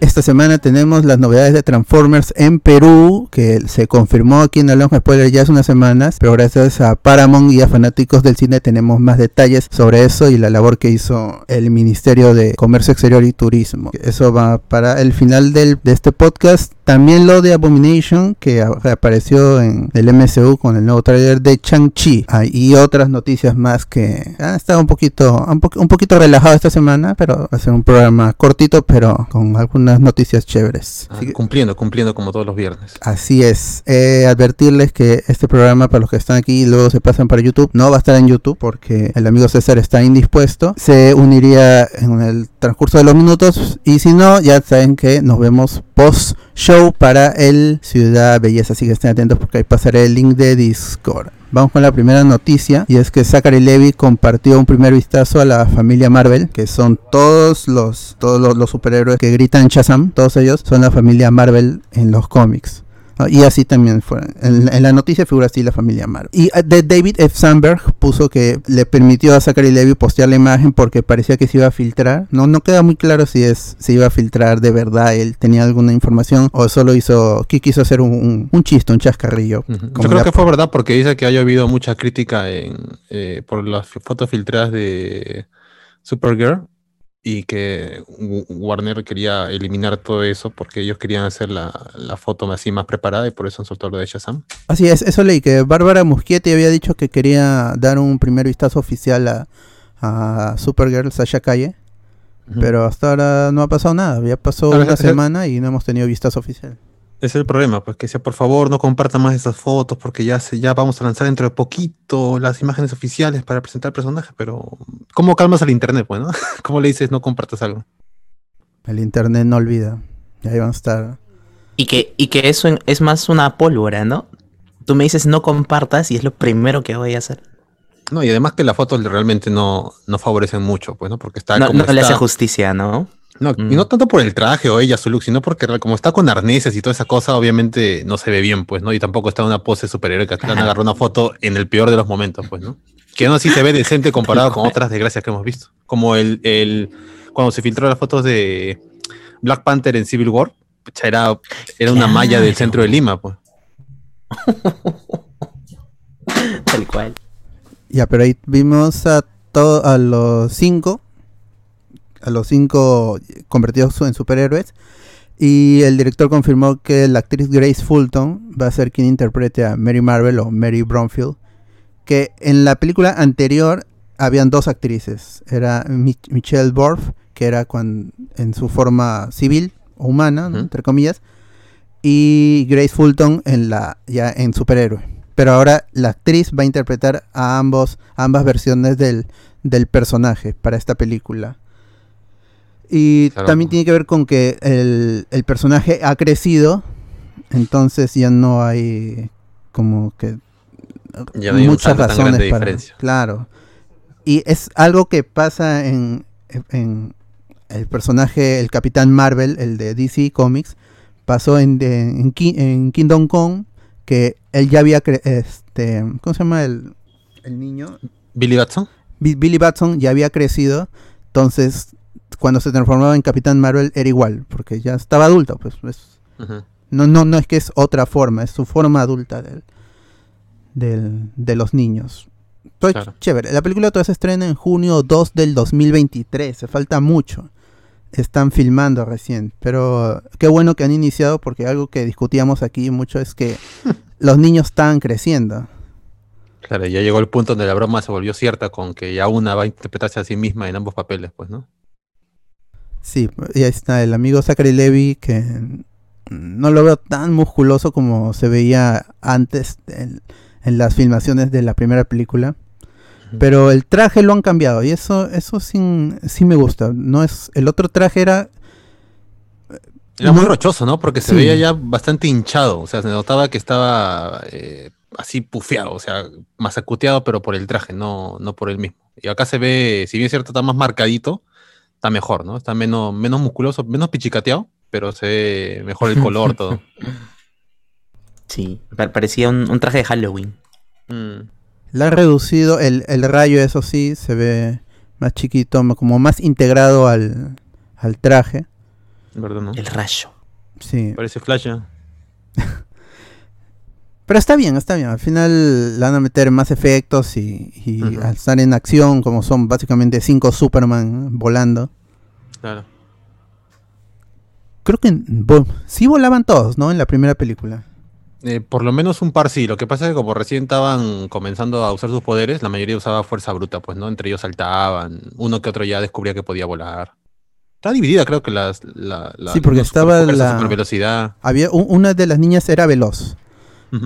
Esta semana tenemos las novedades de Transformers en Perú, que se confirmó aquí en Alonso Spoiler ya hace unas semanas, pero gracias a Paramount y a fanáticos del cine tenemos más detalles sobre eso y la labor que hizo el Ministerio de Comercio Exterior y Turismo. Eso va para el final del, de este podcast. También lo de Abomination, que apareció en el MCU con el nuevo trailer de Chang-Chi. Ah, y otras noticias más que han estado un poquito, un, un poquito relajado esta semana, pero va a ser un programa cortito, pero con algunas noticias chéveres. Ah, cumpliendo, cumpliendo como todos los viernes. Así es. Eh, advertirles que este programa, para los que están aquí y luego se pasan para YouTube, no va a estar en YouTube porque el amigo César está indispuesto. Se uniría en el transcurso de los minutos y si no, ya saben que nos vemos post show para el Ciudad Belleza. Así que estén atentos porque ahí pasaré el link de Discord. Vamos con la primera noticia y es que Zachary Levy compartió un primer vistazo a la familia Marvel, que son todos los todos los, superhéroes que gritan Shazam, todos ellos son la familia Marvel en los cómics. Y así también fue. En, la noticia figura así la familia Marvel. Y eh, de David F. Sandberg puso que le permitió a Zachary Levy postear la imagen porque parecía que se iba a filtrar. No, no queda muy claro si es si iba a filtrar de verdad. Él tenía alguna información o solo hizo que quiso hacer un, un, chiste, un chascarrillo. Yo creo que fue verdad porque dice que haya habido mucha crítica en, eh, por las fotos filtradas de Supergirl y que Warner quería eliminar todo eso porque ellos querían hacer la, foto así más preparada y por eso han soltado lo de Shazam. Así es, eso leí que Bárbara Muschietti había dicho que quería dar un primer vistazo oficial a, a Supergirl Sasha Calle, pero hasta ahora no ha pasado nada, ya pasó una semana y no hemos tenido vistazo oficial. Ese es el problema, pues que sea por favor no compartan más esas fotos porque ya se, ya vamos a lanzar dentro de poquito las imágenes oficiales para presentar el personaje, pero ¿cómo calmas al internet, pues, no? ¿Cómo le dices no compartas algo? El internet no olvida. Ahí van a estar. Y que, y que eso es más una pólvora, ¿no? Tú me dices no compartas y es lo primero que voy a hacer. No, y además que las fotos realmente no, no favorecen mucho, pues, ¿no? Porque está no, no le hace justicia, ¿no? No, y no tanto por el traje o ella, su look, sino porque como está con arneses y toda esa cosa, obviamente no se ve bien, pues, ¿no? Y tampoco está en una pose superior que han agarrado una foto en el peor de los momentos, pues, ¿no? Que aún así se ve decente comparado con otras desgracias que hemos visto. Como el, el cuando se filtró las fotos de Black Panther en Civil War, era, era una malla del centro de Lima, pues. Tal cual. Ya, pero ahí vimos a, todos a los cinco a los cinco convertidos en superhéroes. Y el director confirmó que la actriz Grace Fulton va a ser quien interprete a Mary Marvel o Mary Bromfield. Que en la película anterior habían dos actrices. Era Michelle Borf, que era en su forma civil o humana, entre comillas. Y Grace Fulton en la ya en superhéroe. Pero ahora la actriz va a interpretar a ambos, ambas versiones del, del personaje para esta película. Y también tiene que ver con que el, personaje ha crecido, entonces ya no hay como que muchas razones para... Claro. Y es algo que pasa en, en, el personaje, el Capitán Marvel, el de DC Comics, pasó en, en, en Kingdom Come, que él ya había, este, ¿cómo se llama el, el niño? Billy Batson. Billy Batson ya había crecido, entonces cuando se transformaba en Capitán Marvel era igual, porque ya estaba adulto, pues no, no, no es que es otra forma, es su forma adulta del, de los niños. Chévere. La película todavía se estrena en junio 2 del 2023, se falta mucho. Están filmando recién, pero qué bueno que han iniciado porque algo que discutíamos aquí mucho es que los niños están creciendo. Claro, ya llegó el punto donde la broma se volvió cierta con que ya una va a interpretarse a sí misma en ambos papeles, pues, ¿no? Sí, y ahí está el amigo Zachary Levy que no lo veo tan musculoso como se veía antes en, las filmaciones de la primera película. Pero el traje lo han cambiado y eso eso sí, sí me gusta. No es el otro traje era era muy rochoso, ¿no? Porque se veía ya bastante hinchado, o sea, se notaba que estaba eh, así pufeado, o sea, masacuteado, pero por el traje, no, no por él mismo. Y acá se ve, si bien es cierto, está más marcadito, está mejor, ¿no? Está menos, menos musculoso, menos pichicateado, pero se ve mejor el color, todo. Sí, pa- parecía un, un traje de Halloween. Mm, La han reducido, el, el rayo, eso sí, se ve más chiquito, como más integrado al, al traje. ¿Verdad, no? El rayo. Sí. Parece Flash. Pero está bien, está bien. Al final le van a meter más efectos y, al estar en acción, como son básicamente cinco Superman volando. Claro. Creo que sí volaban todos, ¿no? En la primera película. Eh, por lo menos un par sí. Lo que pasa es que como recién estaban comenzando a usar sus poderes, la mayoría usaba fuerza bruta, pues, ¿no? Entre ellos saltaban. Uno que otro ya descubría que podía volar. Está dividida, creo que las. La, la- Sí, porque estaba la- supervelocidad. Había una de las niñas era veloz.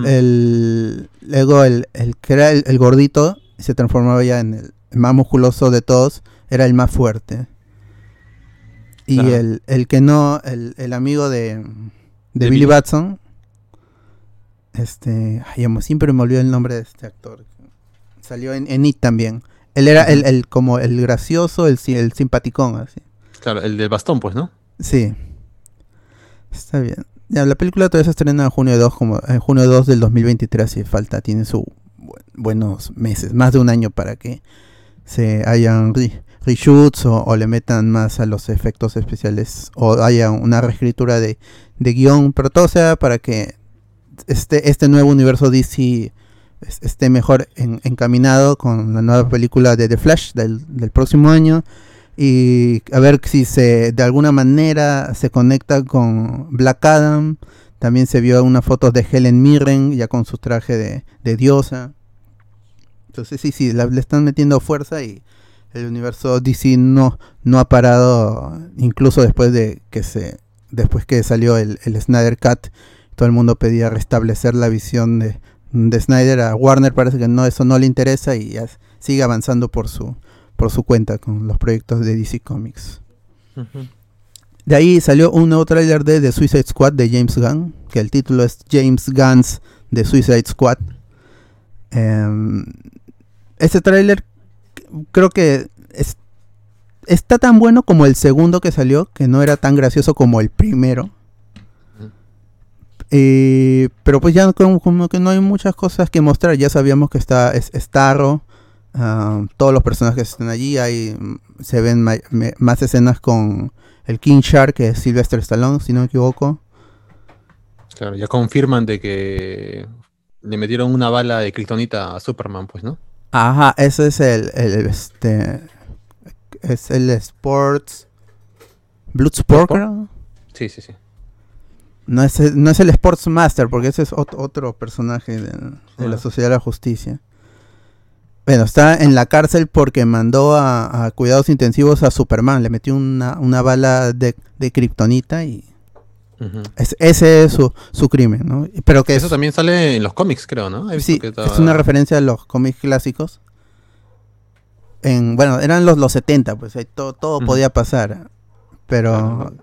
El, luego el, el que era el, el gordito se transformaba ya en el, más musculoso de todos, era el más fuerte. Y Claro. el, el que no, el, el amigo de, de, De Billy. Batson, este, ay, amo, siempre me olvido el nombre de este actor. Salió en, en It también. Él era el, el como el gracioso, el, el simpaticón, así. Claro, el del bastón, pues, ¿no? Sí. Está bien. La película todavía se estrena en junio 2, como en junio 2 del 2023, si falta, tiene su bu- buenos meses, más de un año para que se hayan re- reshoots o, le metan más a los efectos especiales o haya una reescritura de, de guion, pero todo sea para que este, este nuevo universo DC es- esté mejor en- encaminado con la nueva película de The Flash del próximo año y a ver si se de alguna manera se conecta con Black Adam. También se vio una foto de Helen Mirren ya con su traje de, de diosa. Entonces sí, sí, la- le están metiendo fuerza y el universo DC no, no ha parado incluso después de que se después que salió el, el Snyder Cut. Todo el mundo pedía restablecer la visión de, de Snyder. A Warner parece que no, eso no le interesa y ya sigue avanzando por su, por su cuenta con los proyectos de DC Comics. De ahí salió un nuevo tráiler de The Suicide Squad de James Gunn, que el título es James Gunn's The Suicide Squad. Em, este tráiler creo que es- está tan bueno como el segundo que salió, que no era tan gracioso como el primero. Eh, pero pues ya como, como que no hay muchas cosas que mostrar. Ya sabíamos que está es, Starro, ah, todos los personajes están allí. Hay, se ven ma- más escenas con el King Shark, que es Sylvester Stallone, si no me equivoco. Claro, ya confirman de que le metieron una bala de kriptonita a Superman, pues, ¿no? Ajá, ese es el, el, este es el Sports Bloodsport, creo. Sí, sí, sí. No es, el- no es el Sports Master, porque ese es ot- otro personaje de, de la. Sociedad de la Justicia. Bueno, está en la cárcel porque mandó a, a cuidados intensivos a Superman. Le metió una, una bala de, de kriptonita y es- ese es su, su crimen, ¿no? Pero que Eso es, también sale en los cómics, creo, ¿no? Sí, que es una referencia a los cómics clásicos. En, bueno, eran los, los 70, pues ahí todo, todo podía pasar. Pero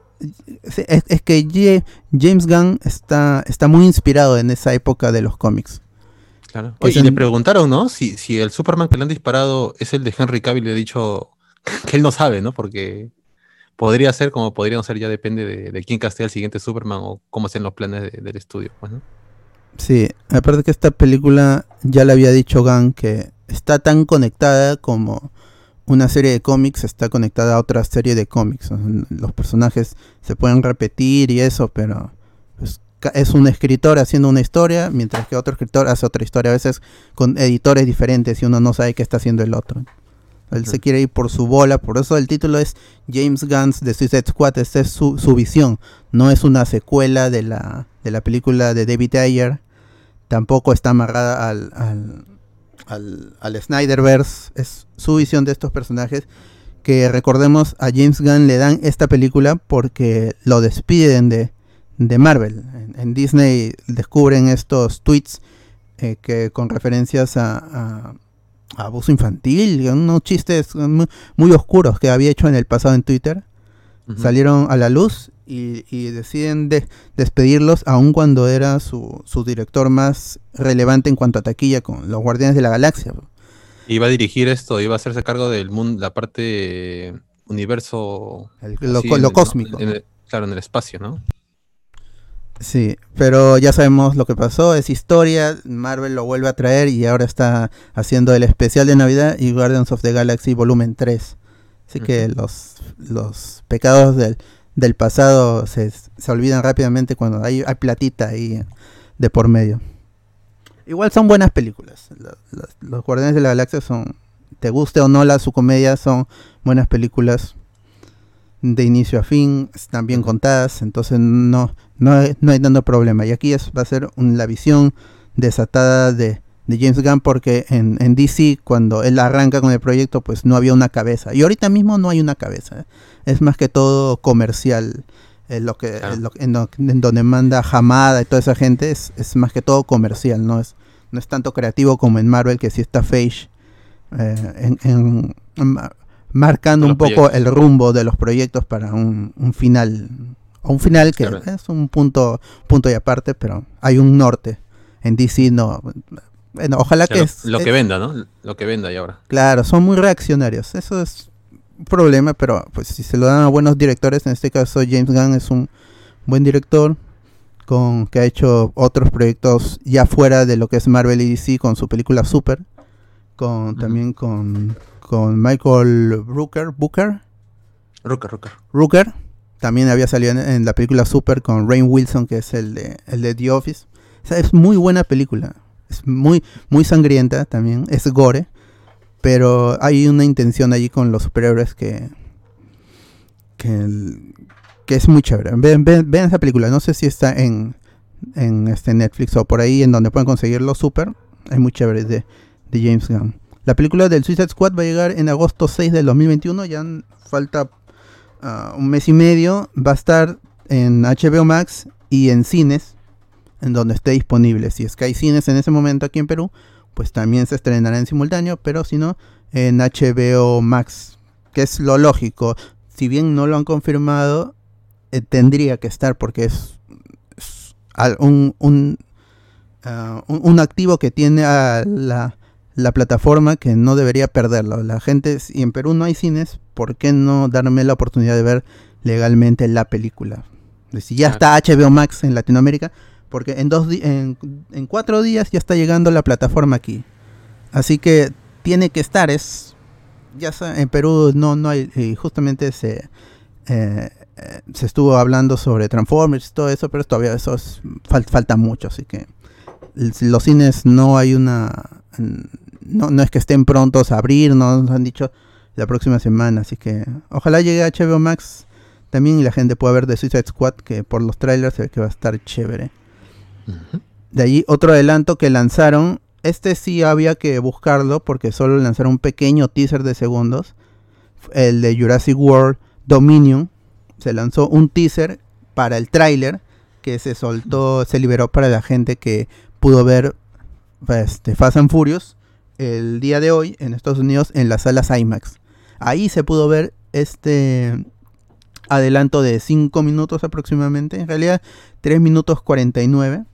es, es que James Gunn está, está muy inspirado en esa época de los cómics. Claro. que Oye, y le preguntaron, ¿no? Si, si el Superman que le han disparado es el de Henry Cavill, le he dicho que él no sabe, ¿no? Porque podría ser como podría no ser, ya depende de, de quién castea el siguiente Superman o cómo sean los planes de- del estudio, pues, ¿no? Sí, aparte que esta película ya le había dicho Gunn que está tan conectada como una serie de cómics está conectada a otra serie de cómics. Los personajes se pueden repetir y eso, pero es un escritor haciendo una historia, mientras que otro escritor hace otra historia, a veces con editores diferentes y uno no sabe qué está haciendo el otro. Él se quiere ir por su bola, por eso el título es James Gunn's The Suicide Squad, esta es su, su visión, no es una secuela de la, de la película de David Ayer, tampoco está amarrada al, al, al, al Snyderverse, es su visión de estos personajes, que recordemos a James Gunn le dan esta película porque lo despiden de, de Marvel. En, en Disney descubren estos tweets eh, que con referencias a, a- a abuso infantil, unos chistes muy, muy oscuros que había hecho en el pasado en Twitter, salieron a la luz y, y deciden de- despedirlos aun cuando era su, su director más relevante en cuanto a taquilla con los Guardianes de la Galaxia. Iba a dirigir esto, iba a hacerse cargo del mundo, la parte universo. El- lo, así en cósmico. en el- claro, en el espacio, ¿no? Sí, pero ya sabemos lo que pasó, es historia, Marvel lo vuelve a traer y ahora está haciendo el especial de Navidad y Guardians of the Galaxy volumen 3. Así que los, los pecados del, del pasado se, se olvidan rápidamente cuando hay, hay platita ahí de por medio. Igual son buenas películas. Los, los- los Guardianes de la Galaxia son, te guste o no la su comedia, son buenas películas de inicio a fin, están bien contadas, entonces no, no, hay- no hay tanto problema. Y aquí es, va a ser un- la visión desatada de, de James Gunn porque en, en DC cuando él arranca con el proyecto pues no había una cabeza. Y ahorita mismo no hay una cabeza. Es más que todo comercial. eh, lo que, Claro. lo- en, lo- en donde manda Hamada y toda esa gente es, es más que todo comercial, no es, no es tanto creativo como en Marvel que sí está Feige eh, en- marcando un poco proyectos. el rumbo de los proyectos para un, un final o un final que Claro. es un punto punto y aparte pero hay un norte en DC no bueno ojalá que es, lo es- que venda, ¿no? Lo que venda y ahora. claro son muy reaccionarios eso es un problema pero pues si se lo dan a buenos directores en este caso James Gunn es un buen director con que ha hecho otros proyectos ya fuera de lo que es Marvel y DC con su película Super con también con con Michael Brooker Booker Rucker. Rooker también había salido en, en la película Super con Rain Wilson, que es el de, el de The Office. O sea, es muy buena película. Es muy, muy sangrienta también. Es gore. Pero hay una intención allí con los superhéroes que. que, el- que es muy chévere. Vean, vean- vean esa película. No sé si está en, en este Netflix o por ahí en donde pueden conseguirlo Super. Es muy chévere de, de James Gunn. La película del Suicide Squad va a llegar en agosto 6 del 2021. Ya falta ah, un mes y medio. Va a estar en HBO Max y en cines, en donde esté disponible. Si es que hay cines en ese momento aquí en Perú, pues también se estrenará en simultáneo, pero si no, en HBO Max, que es lo lógico. Si bien no lo han confirmado, eh, tendría que estar porque es, es un, un, ah, un- un activo que tiene a la, la plataforma que no debería perderlo. La gente, si en Perú no hay cines, ¿por qué no darme la oportunidad de ver legalmente la película? Si ya está HBO Max en Latinoamérica, porque en, dos en, en cuatro días ya está llegando la plataforma aquí. Así que tiene que estar, es ya en Perú no, no hay, y justamente se, eh, eh, se estuvo hablando sobre Transformers y todo eso, pero todavía eso es- fal- falta mucho, así que los cines no hay una, no, no es que estén prontos a abrir, no nos han dicho la próxima semana, así que ojalá llegue a HBO Max también y la gente pueda ver The Suicide Squad, que por los trailers se ve que va a estar chévere. De allí otro adelanto que lanzaron. Este sí había que buscarlo porque solo lanzaron un pequeño teaser de segundos. El de Jurassic World Dominion. Se lanzó un teaser para el tráiler que se soltó, se liberó para la gente que pudo ver este, Fast and Furious el día de hoy en Estados Unidos en las salas IMAX. Ahí se pudo ver este adelanto de 5 minutos aproximadamente. En realidad 3 minutos 49.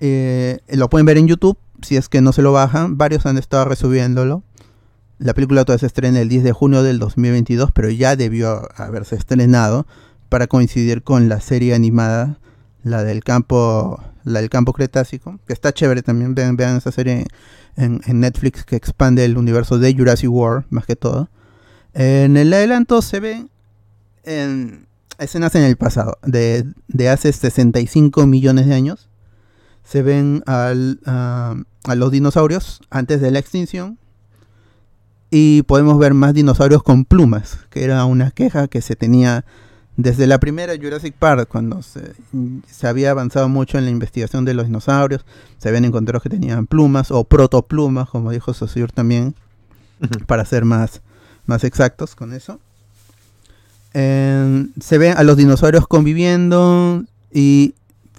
Eh, lo pueden ver en YouTube si es que no se lo bajan. Varios han estado resubiéndolo. La película todavía se estrena el 10 de junio del 2022, pero ya debió haberse estrenado para coincidir con la serie animada, la del campo, la del campo cretácico, que está chévere también. Vean, vean esa serie en, Netflix que expande el universo de Jurassic World, más que todo. En el adelanto se ven en escenas en el pasado, de, de hace 65 millones de años. Se ven al, a los dinosaurios antes de la extinción. Y podemos ver más dinosaurios con plumas, que era una queja que se tenía desde la primera Jurassic Park, cuando se, se había avanzado mucho en la investigación de los dinosaurios. Se habían encontrado que tenían plumas o protoplumas, como dijo Saussure también, para ser más, más exactos con eso. Eh, se ven a los dinosaurios conviviendo y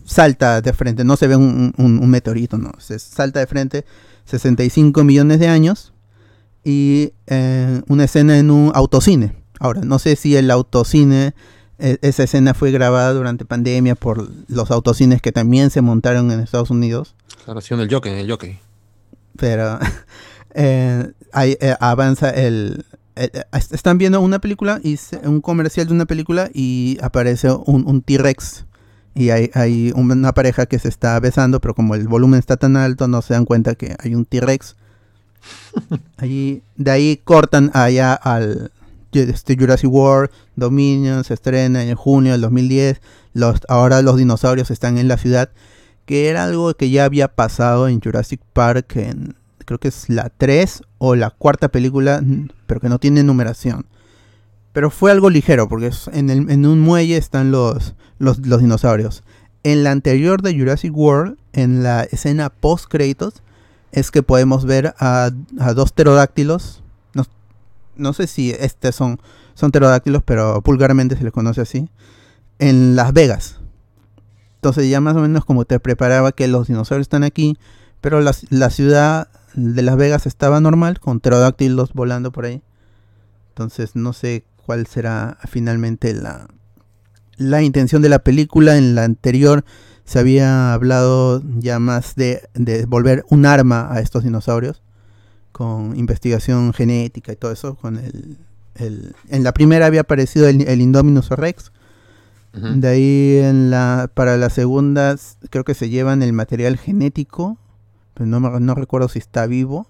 salta de frente, no se ve un, un- un meteorito, no, se salta de frente 65 millones de años y eh, una escena en un autocine. Ahora, no sé si el autocine, esa escena fue grabada durante pandemia por los autocines que también se montaron en Estados Unidos, Claro, sí, en el jockey, en el jockey. pero eh, ahí, eh, avanza el, eh, eh, est- están viendo una película y se- un comercial de una película y aparece un, un T-Rex y hay, hay una pareja que se está besando, pero como el volumen está tan alto no se dan cuenta que hay un T-Rex. Allí, de ahí cortan allá al este Jurassic World, Dominion, se estrena en junio del 2010. Los, ahora los dinosaurios están en la ciudad, que era algo que ya había pasado en Jurassic Park, en, creo que es la 3 o la cuarta película, pero que no tiene numeración. Pero fue algo ligero, porque en, un muelle están los dinosaurios. En la anterior de Jurassic World, en la escena post créditos, es que podemos ver a, a dos pterodáctilos. No, sé si estos son, son pterodáctilos, pero vulgarmente se les conoce así. En Las Vegas. Entonces ya más o menos como te preparaba que los dinosaurios están aquí, pero la, la ciudad de Las Vegas estaba normal, con pterodáctilos volando por ahí. Entonces no sé cuál será finalmente la, la intención de la película. En la anterior se había hablado ya más de, de volver un arma a estos dinosaurios, con investigación genética y todo eso. Con el, el- en la primera había aparecido el, el Indominus Rex. De ahí en la, para la segunda s- creo que se llevan el material genético, pero no, me- no recuerdo si está vivo.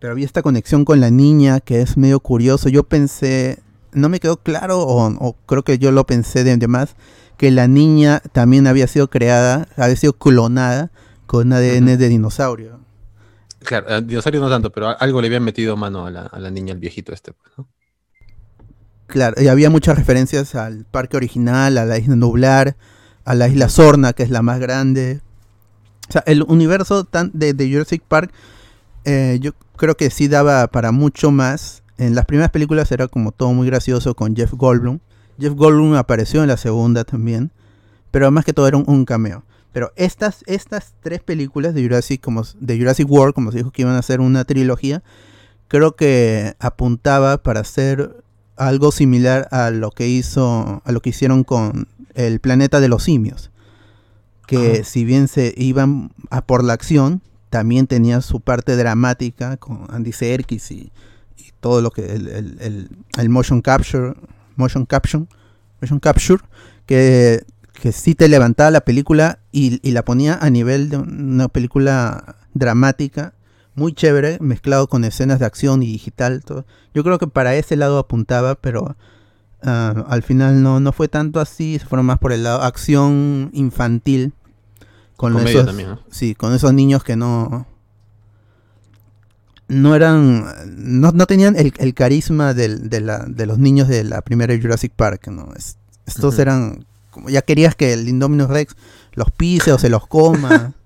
Pero había esta conexión con la niña que es medio curioso. Yo pensé, no me quedó claro, o, o creo que yo lo pensé de, de más, que la niña también había sido creada, había sido clonada con ADN de dinosaurio. Claro, a dinosaurio no tanto, pero algo le habían metido mano a la, niña, al viejito este. pues. Claro, y había muchas referencias al parque original, a la isla Nublar, a la isla Sorna, que es la más grande. O sea, el universo de, Jurassic Park, eh, yo creo que sí daba para mucho más. En las primeras películas era como todo muy gracioso con Jeff Goldblum. Jeff Goldblum apareció en la segunda también, pero más que todo era un cameo. Pero estas, estas tres películas de Jurassic, como, de Jurassic World, como se dijo que iban a ser una trilogía, creo que apuntaba para hacer algo similar a lo que hizo a lo que hicieron con el planeta de los simios que si bien se iban a por la acción también tenía su parte dramática con Andy Serkis y, y todo lo que el, el- el- el motion capture motion caption motion capture que que sí te levantaba la película y, y la ponía a nivel de una película dramática muy chévere mezclado con escenas de acción y digital todo yo creo que para ese lado apuntaba, pero ah, al final no, no fue tanto así, se fueron más por el lado acción infantil. Con esos, también, ¿no? Sí, con esos niños que no. No eran. No, no tenían el, el carisma del- de, la- de los niños de la primera Jurassic Park, ¿no? Es- estos eran. Como ya querías que el Indominus Rex los pise o se los coma.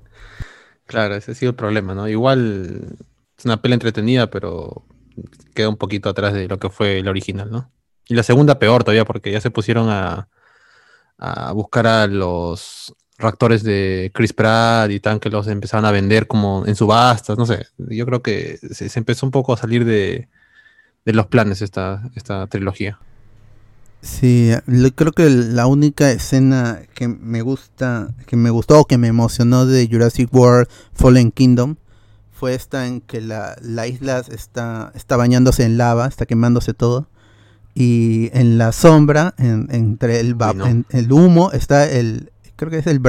Claro, ese ha sido el problema, ¿no? Igual es una pela entretenida, pero queda un poquito atrás de lo que fue la original, ¿no? Y la segunda peor todavía, porque ya se pusieron a, a buscar a los reactores de Chris Pratt y tan que los empezaban a vender como en subastas, no sé. Yo creo que se, se empezó un poco a salir de, de los planes esta, esta trilogía. Sí, lo- creo que la única escena que me gusta, que me gustó o que me emocionó de Jurassic World Fallen Kingdom fue esta en que la, la isla está, está bañándose en lava, está quemándose todo. Y en la sombra, en- entre el, no. en- el humo, está el, creo que es el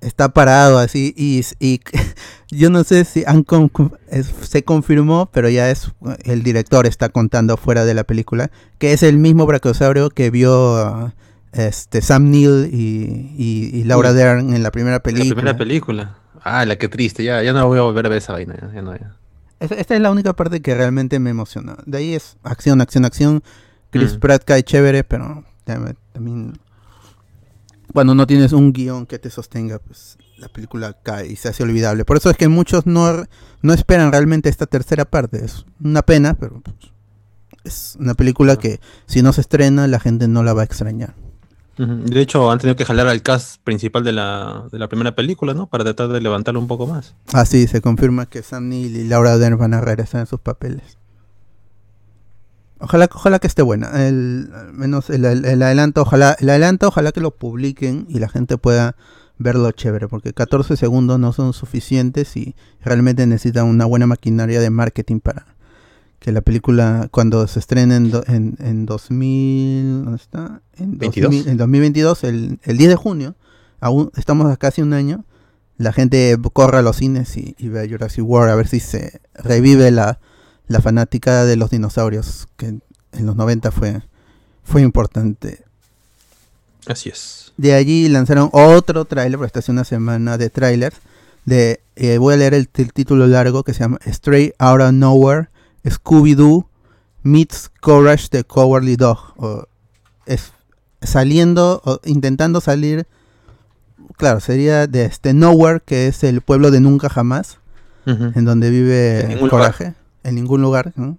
Está parado así y, y yo no sé si han con- con- es- se confirmó, pero ya es el director está contando fuera de la película que es el mismo brachiosaurio que vio ah, este Sam Neill y, y- y Laura Uy. Dern en la primera La película. primera película. Ah, la que triste, ya, ya no voy a volver a ver esa vaina. ya, ya no, ya. Esta, esta es la única parte que realmente me emocionó. De ahí es acción, acción, acción. Chris Mm. Pratt cae chévere, pero tam- también cuando no tienes un guion que te sostenga, pues la película cae y se hace olvidable. Por eso es que muchos no, no esperan realmente esta tercera parte. Es una pena, pero pues, es una película que si no se estrena la gente no la va a extrañar. De hecho, han tenido que jalar al cast principal de la, de la primera película, ¿no? Para tratar de levantarlo un poco más. Así se confirma que Sam Neill y Laura Dern van a regresar en sus papeles. Ojalá, ojalá que esté buena. El, al menos el, el- el adelanto, ojalá, el adelanto, ojalá que lo publiquen y la gente pueda verlo chévere, porque 14 segundos no son suficientes y realmente necesitan una buena maquinaria de marketing para que la película cuando se estrena en, do- en, en 2000, ¿dónde está? En, 22. 2000 en 2022, el, el 10 de junio, aún estamos a casi un año, la gente corre a los cines y, y ve a Jurassic World a ver si se revive la, la fanática de los dinosaurios, que en, los 90 fue, fue importante. Así es. De allí lanzaron otro tráiler, porque esta hace una semana de trailers. De, eh, voy a leer el, el título largo que se llama Stray Out of Nowhere, Scooby-Doo meets Courage the Cowardly Dog. O es, saliendo, o intentando salir, claro, sería de este Nowhere, que es el pueblo de Nunca Jamás, en donde vive Coraje, en ningún lugar, ¿no?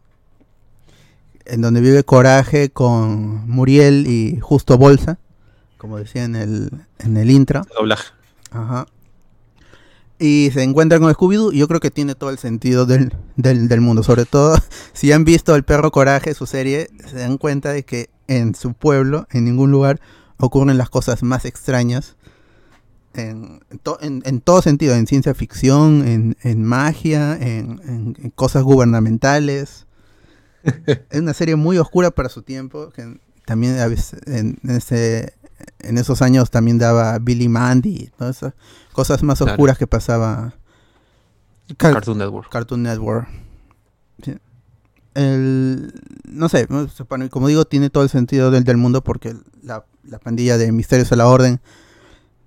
en donde vive Coraje con Muriel y Justo Bolsa, como decía en el, en el intro. Doblaje. Ajá. Y se encuentra con Scooby-Doo yo creo que tiene todo el sentido del, del, del mundo. Sobre todo, si han visto El Perro Coraje, su serie, se dan cuenta de que en su pueblo, en ningún lugar, ocurren las cosas más extrañas. En, en to- en- en todo sentido, en ciencia ficción, en, en magia, en, cosas gubernamentales. es una serie muy oscura para su tiempo, que también a veces en, ese, en esos años también daba Billy Mandy todas esas cosas más Claro. oscuras que pasaba Car- Cartoon Network. Cartoon Network. Sí. El, no sé, como digo, tiene todo el sentido del, del mundo porque la, la pandilla de Misterios a la Orden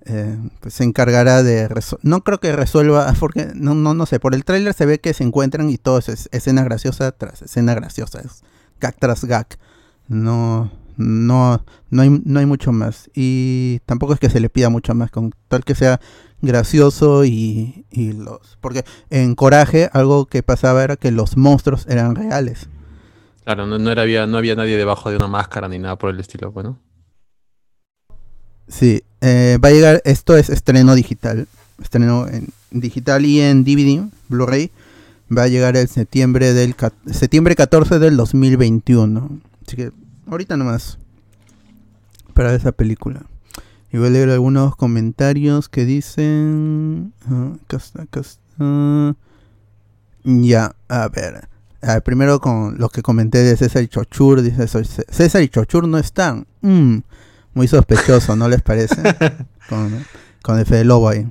eh, pues se encargará de... No creo que resuelva, porque no, no, no sé, por el tráiler se ve que se encuentran y todo es, es- escena graciosa tras escena graciosa, es gag tras gag. No, no, no hay, no hay mucho más. Y tampoco es que se le pida mucho más, con tal que sea gracioso y, y los... Porque en Coraje algo que pasaba era que los monstruos eran reales. Claro, no, no, era, había, no había nadie debajo de una máscara ni nada por el estilo, bueno. Sí, eh, va a llegar, esto es estreno digital, estreno en digital y en DVD, Blu-ray, va a llegar el septiembre del septiembre 14 del 2021. Así que ahorita nomás para esa película. Y voy a leer algunos comentarios que dicen, ah, acá está, acá está. Ya, a ver. Primero con lo que comenté de César y Chochur, dice César y Chochur no están. Mm, muy sospechoso, ¿no les parece? con, con el Fede Lobo ahí.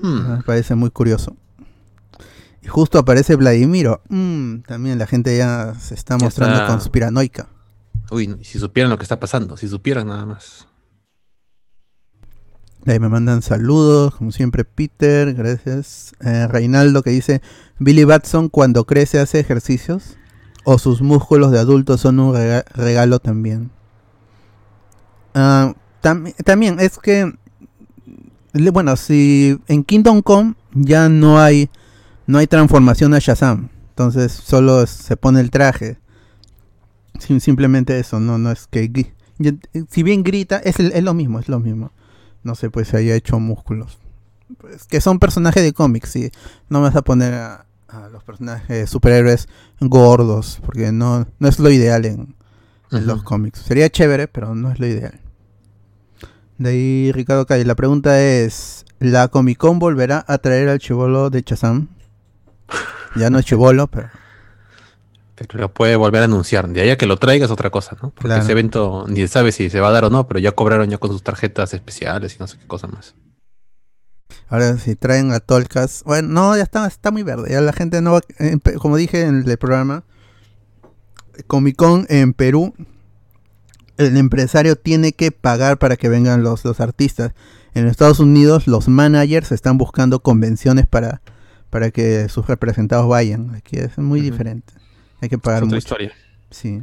Hmm. Me parece muy curioso. Y justo aparece Vladimiro. Mm, también la gente ya se está Ya mostrando está. conspiranoica. Uy, si supieran lo que está pasando, si supieran nada más. Ahí me mandan saludos, como siempre Peter, gracias. Eh, Reinaldo que dice, Billy Batson cuando crece hace ejercicios o sus músculos de adulto son un rega- regalo también. Ah, tam- también es que, bueno, si en Kingdom Come ya no hay, no hay transformación a Shazam, entonces solo se pone el traje. Sim- simplemente eso, no, no es que... Si bien grita, es, el- es lo mismo, es lo mismo no sé, pues se haya hecho músculos. Pues, que son personajes de cómics, sí. No me vas a poner a, a los personajes superhéroes gordos, porque no, no es lo ideal en, en los cómics. Sería chévere, pero no es lo ideal. De ahí, Ricardo Calle, la pregunta es, ¿la Comic Con volverá a traer al chivolo de Chazam? Ya no es chivolo, pero... Pero lo puede volver a anunciar. De ahí a que lo traiga es otra cosa, ¿no? Porque Claro. ese evento ni se sabe si se va a dar o no, pero ya cobraron ya con sus tarjetas especiales y no sé qué cosa más. Ahora si traen a Tolkas, bueno, no, ya está, está muy verde. Ya la gente no va, Pe- como dije en el programa, Comic Con en Perú, el empresario tiene que pagar para que vengan los, los artistas. En Estados Unidos los managers están buscando convenciones para, para que sus representados vayan. Aquí es muy diferente. Hay que Es pagar otra mucho. historia. Sí.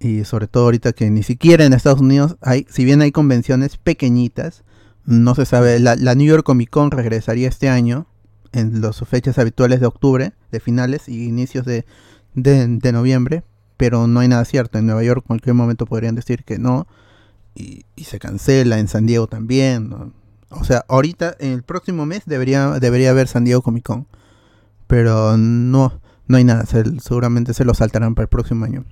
Y sobre todo ahorita que ni siquiera en Estados Unidos hay, si bien hay convenciones pequeñitas, no se sabe, la, la New York Comic Con regresaría este año en las fechas habituales de octubre, de finales y inicios de, de, noviembre, pero no hay nada cierto. En Nueva York en cualquier momento podrían decir que no y, y se cancela, en San Diego también. O sea, ahorita, en el próximo mes debería, debería haber San Diego Comic Con, pero no, no hay nada, se- seguramente se lo saltarán para el próximo año.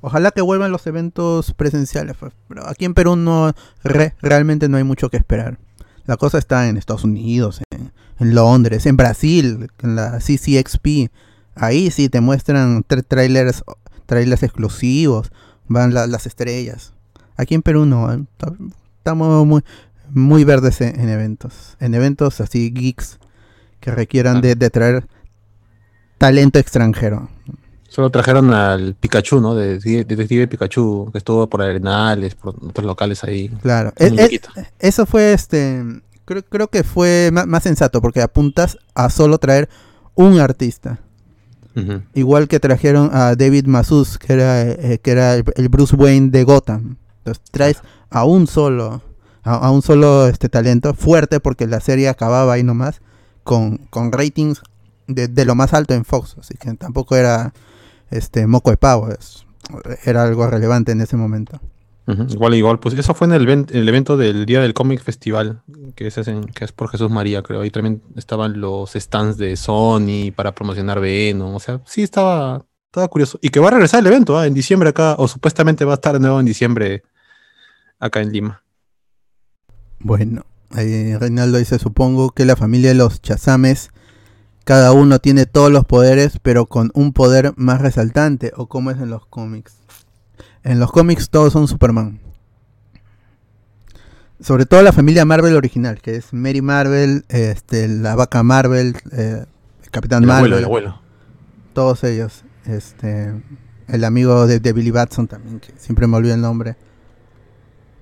Ojalá que vuelvan los eventos presenciales, pues, pero aquí en Perú no re- realmente no hay mucho que esperar. La cosa está en Estados Unidos, en, en Londres, en Brasil, en la CCXP. Ahí sí te muestran tra- trailers, trailers exclusivos, van la- las estrellas. Aquí en Perú no, ¿eh? Ta- estamos muy, muy verdes en, en eventos. En eventos así geeks que requieran de, de traer talento extranjero. Solo trajeron al Pikachu, ¿no? De, de Detective Pikachu, que estuvo por Arenales, por otros locales ahí. Claro. E- e- eso fue este. Creo, creo que fue más, sensato porque apuntas a solo traer un artista. Igual que trajeron a David Masus, que era, eh, que era el, Bruce Wayne de Gotham. Entonces traes a un solo, a, a un solo este talento fuerte porque la serie acababa ahí nomás con, con ratings de, de lo más alto en Fox. Así que tampoco era este moco de pavo. es- era algo relevante en ese momento. Igual, igual, pues eso fue en el, ven- el evento del Día del Cómic Festival, que es, en- que es por Jesús María, creo. Ahí también estaban los stands de Sony para promocionar Venom. O sea, sí estaba, estaba curioso. Y que va a regresar el evento ¿ah? en diciembre acá, o supuestamente va a estar de nuevo en diciembre acá en Lima. Bueno, ahí Reinaldo dice, supongo que la familia de los chazames, cada uno tiene todos los poderes, pero con un poder más resaltante, o como es en los cómics. En los cómics todos son Superman. Sobre todo la familia Marvel original, que es Mary Marvel, este, la vaca Marvel, eh, el Capitán El Marvel, abuelo, el abuelo. todos ellos. Este, el amigo de, de Billy Batson también, que siempre me olvido el nombre.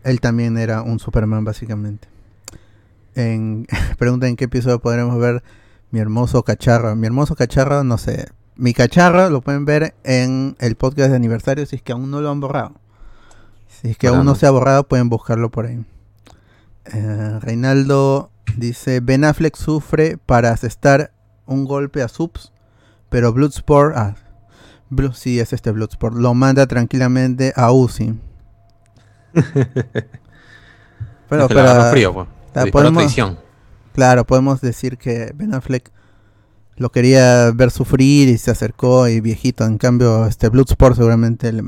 Él también era un Superman, básicamente. En, pregunta en qué episodio podremos ver mi hermoso cacharro. Mi hermoso cacharro, no sé. Mi cacharro lo pueden ver en el podcast de aniversario si es que aún no lo han borrado. Si es que aún no se ha borrado, pueden buscarlo por ahí. Eh, Reinaldo dice: Ben Affleck sufre para asestar un golpe a Subs, pero Bloodsport, ah, sí es este Bloodsport, lo manda tranquilamente a Uzi. pero, frío, pues. podemos- claro, podemos decir que Ben Affleck lo quería ver sufrir y se acercó y viejito. En cambio, este Bloodsport seguramente le,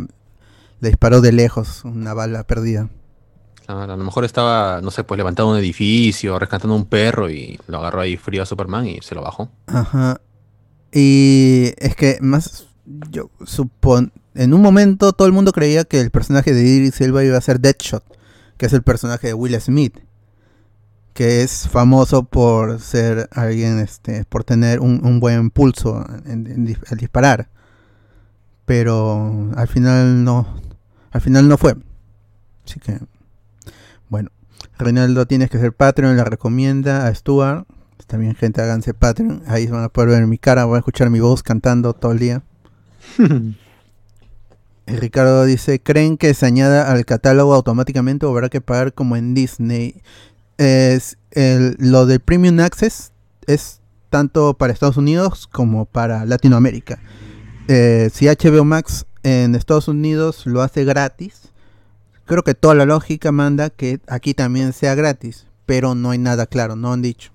le disparó de lejos una bala perdida. Claro, a lo mejor estaba, no sé, pues levantando un edificio, rescatando un perro y lo agarró ahí frío a Superman y se lo bajó. Ajá. Y es que más, yo supon, en un momento todo el mundo creía que el personaje de Idris Elba iba a ser Deadshot, que es el personaje de Will Smith, que es famoso por ser alguien, este, por tener un, un buen pulso en- en dis- al disparar. Pero al final no, al final no fue. Así que, bueno, Reinaldo tienes que ser Patreon, la recomienda a Stuart. También, gente, háganse Patreon. Ahí van a poder ver mi cara, van a escuchar mi voz cantando todo el día. Ricardo dice: ¿Creen que se añada al catálogo automáticamente o habrá que pagar como en Disney? Es el- lo del Premium Access es tanto para Estados Unidos como para Latinoamérica. Eh, si HBO Max en Estados Unidos lo hace gratis, creo que toda la lógica manda que aquí también sea gratis, pero no hay nada claro, no han dicho.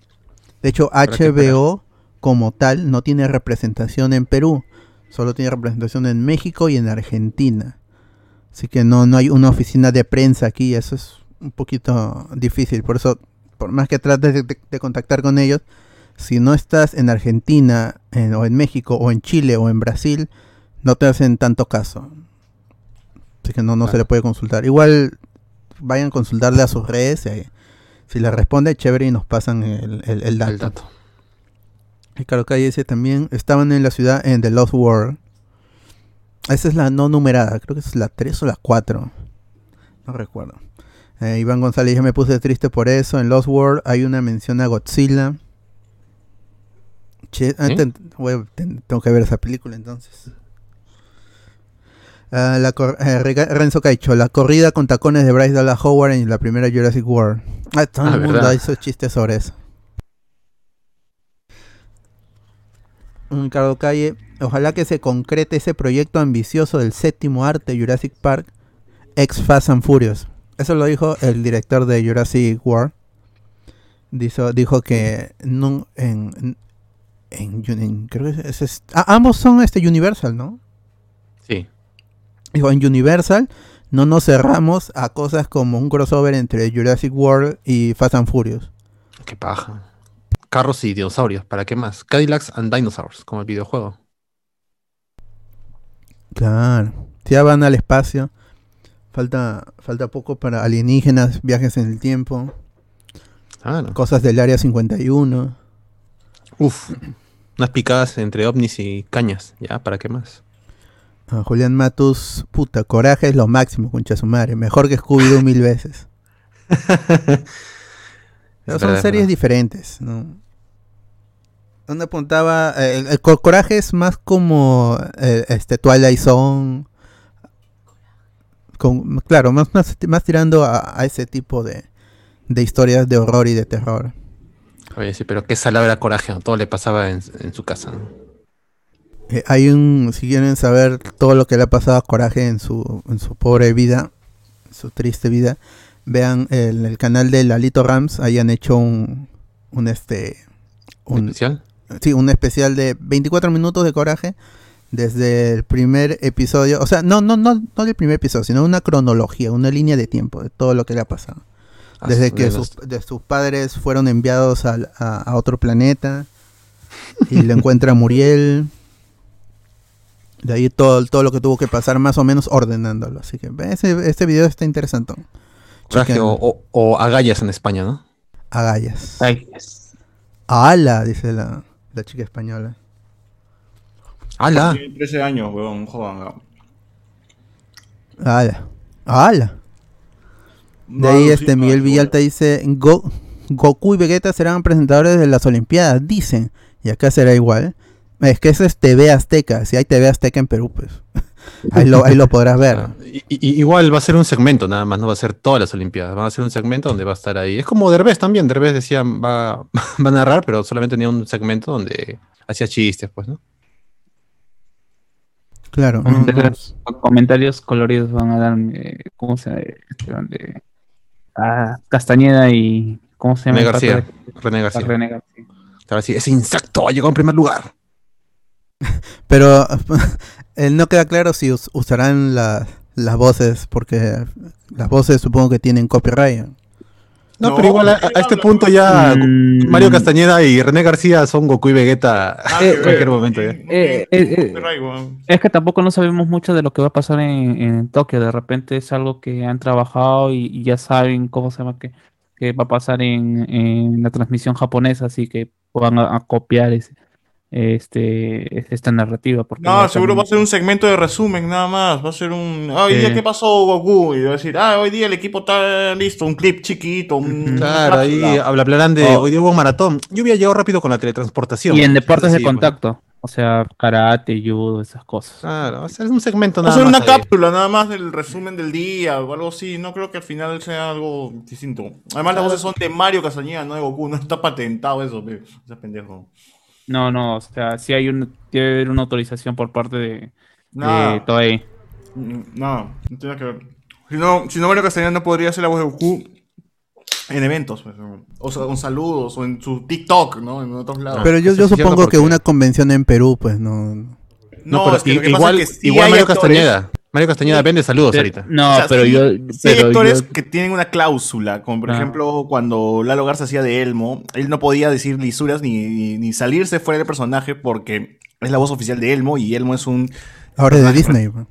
De hecho, HBO como tal no tiene representación en Perú, solo tiene representación en México y en Argentina. Así que no, no hay una oficina de prensa aquí, eso es un poquito difícil. Por eso, por más que trates de, de- de contactar con ellos, si no estás en Argentina, en- o en México, o en Chile, o en Brasil, no te hacen tanto caso. Así que no, no se le puede consultar. Igual vayan a consultarle a sus redes. eh, si le responde, chévere, y nos pasan el, el- el dato. El dato. Ricardo Calle dice también, estaban en la ciudad en The Lost World. Esa es la no numerada, creo que es la 3 o la 4. No recuerdo. Eh, Iván González, ya me puse triste por eso. En Lost World hay una mención a Godzilla. Che, ah, ¿Sí? ten- voy a- ten- tengo que ver esa película entonces. Ah, la eh, Renzo Caicho, la corrida con tacones de Bryce Dallas Howard en la primera Jurassic World. Ah, todo Ah, el mundo ¿verdad? hizo chistes sobre eso. Ricardo Calle, ojalá que se concrete ese proyecto ambicioso del séptimo arte Jurassic Park, ex Fast and Furious. Eso lo dijo el director de Jurassic World. Dijo, dijo que no, en, en, en- creo que es, es- ah, ambos son este Universal, ¿no? Sí. Dijo, en Universal no nos cerramos a cosas como un crossover entre Jurassic World y Fast and Furious. Qué paja. Carros y dinosaurios, ¿para qué más? Cadillacs and Dinosaurs, como el videojuego. Claro. Ya van al espacio. Falta, falta poco para alienígenas, viajes en el tiempo, Ah, no. cosas del área 51. Uf. Unas picadas entre ovnis y cañas. Ya, ¿para qué más? Ah, Julián Matus, puta, coraje es lo máximo, concha su madre. Mejor que Scooby-Doo mil veces. Pero son verdad, series diferentes, ¿no? Donde apuntaba. eh, el, el co- coraje es más como eh, este Twilight Zone. Con, claro, más, más, más tirando a, a ese tipo de, de historias de horror y de terror. Oye, sí, pero qué salado era coraje, ¿no? Todo le pasaba en, en su casa. ¿no? Eh, hay un, si quieren saber todo lo que le ha pasado a Coraje en su, en su pobre vida, su triste vida, vean el, el canal de Lalito Rams, ahí han hecho un, un este, un, ¿Especial? sí, un especial de 24 minutos de Coraje, desde el primer episodio, o sea, no, no, no, no del primer episodio, sino una cronología, una línea de tiempo de todo lo que le ha pasado. Ah, Desde que de sus, de sus padres fueron enviados al- a, a otro planeta y le encuentra a Muriel. De ahí todo, todo lo que tuvo que pasar más o menos ordenándolo. Así que ese, este video está interesante. O, o, o agallas en España, ¿no? Agallas. Es- Ala, dice la, la chica española. ¡Hala! Tiene 13 años, weón, jodan. Ala. Ala. De ahí este Miguel weón. Villalta dice, "Go- Goku y Vegeta serán presentadores de las Olimpiadas, dicen. Y acá será igual. Es que eso es TV Azteca. Si hay TV Azteca en Perú, pues. Ahí lo, ahí lo podrás ver. Ah, y- y- igual va a ser un segmento nada más, no va a ser todas las Olimpiadas. Va a ser un segmento donde va a estar ahí. Es como Derbez también. Derbez decía, va, va a narrar, pero solamente tenía un segmento donde hacía chistes, pues, ¿no? Claro. no, no. comentarios, coloridos van a dar, eh, ¿cómo se llama? Este, ah, Castañeda y, ¿cómo se llama? René pata García. de- René García. René García. Ahora sí, ese insecto ha llegado en primer lugar. Pero eh, no queda claro si us- usarán la- las voces, porque las voces supongo que tienen copyright. No, No, pero igual a, a este punto ya Mm, Mario Castañeda y René García son Goku y Vegeta Ah, en cualquier momento. ¿ya? Eh, eh, eh. Es que tampoco no sabemos mucho de lo que va a pasar en, en Tokio. De repente es algo que han trabajado y, y ya saben cómo se llama que, que va a pasar en, en la transmisión japonesa, así que van a, a copiar ese- este, esta narrativa. Porque No, seguro va a ser un segmento de resumen nada más. Va a ser un. Hoy día, ¿qué pasó, Goku? Y va a decir, ah, hoy día el equipo está listo. Un clip chiquito. Un Claro, ahí hablarán de Oh. hoy día hubo un maratón. Yo hubiera llegado rápido con la teletransportación. Y en deportes de Sí, pues. contacto, o sea, karate, judo, esas cosas. Claro, va a ser un segmento Va a nada ser una más ahí. cápsula nada más del resumen del día o algo así. No creo que al final sea algo distinto. Además, las voces son de Mario Castañeda, no de Goku. No está patentado eso, pe. Ese pendejo. No, no, o sea, sí hay un, debe haber una autorización por parte de, de Nada. Toei. No, no tiene que ver. Si no, si no Mario Castañeda no podría ser la voz de Goku en eventos, pues, o sea, con saludos, o en su TikTok, ¿no? En otros lados. Pero yo, yo supongo que una convención en Perú, pues no. No, pero es que i- lo que pasa igual, es que sí igual Mario actores- Castañeda. Mario Castañeda vende saludos ahorita. No, O sea, pero sí- yo. sí hay pero actores yo- que tienen una cláusula, como por Ah. ejemplo cuando Lalo Garza hacía de Elmo, él no podía decir lisuras ni, ni, ni salirse fuera del personaje porque es la voz oficial de Elmo y Elmo es un, Ahora es de Disney. pues.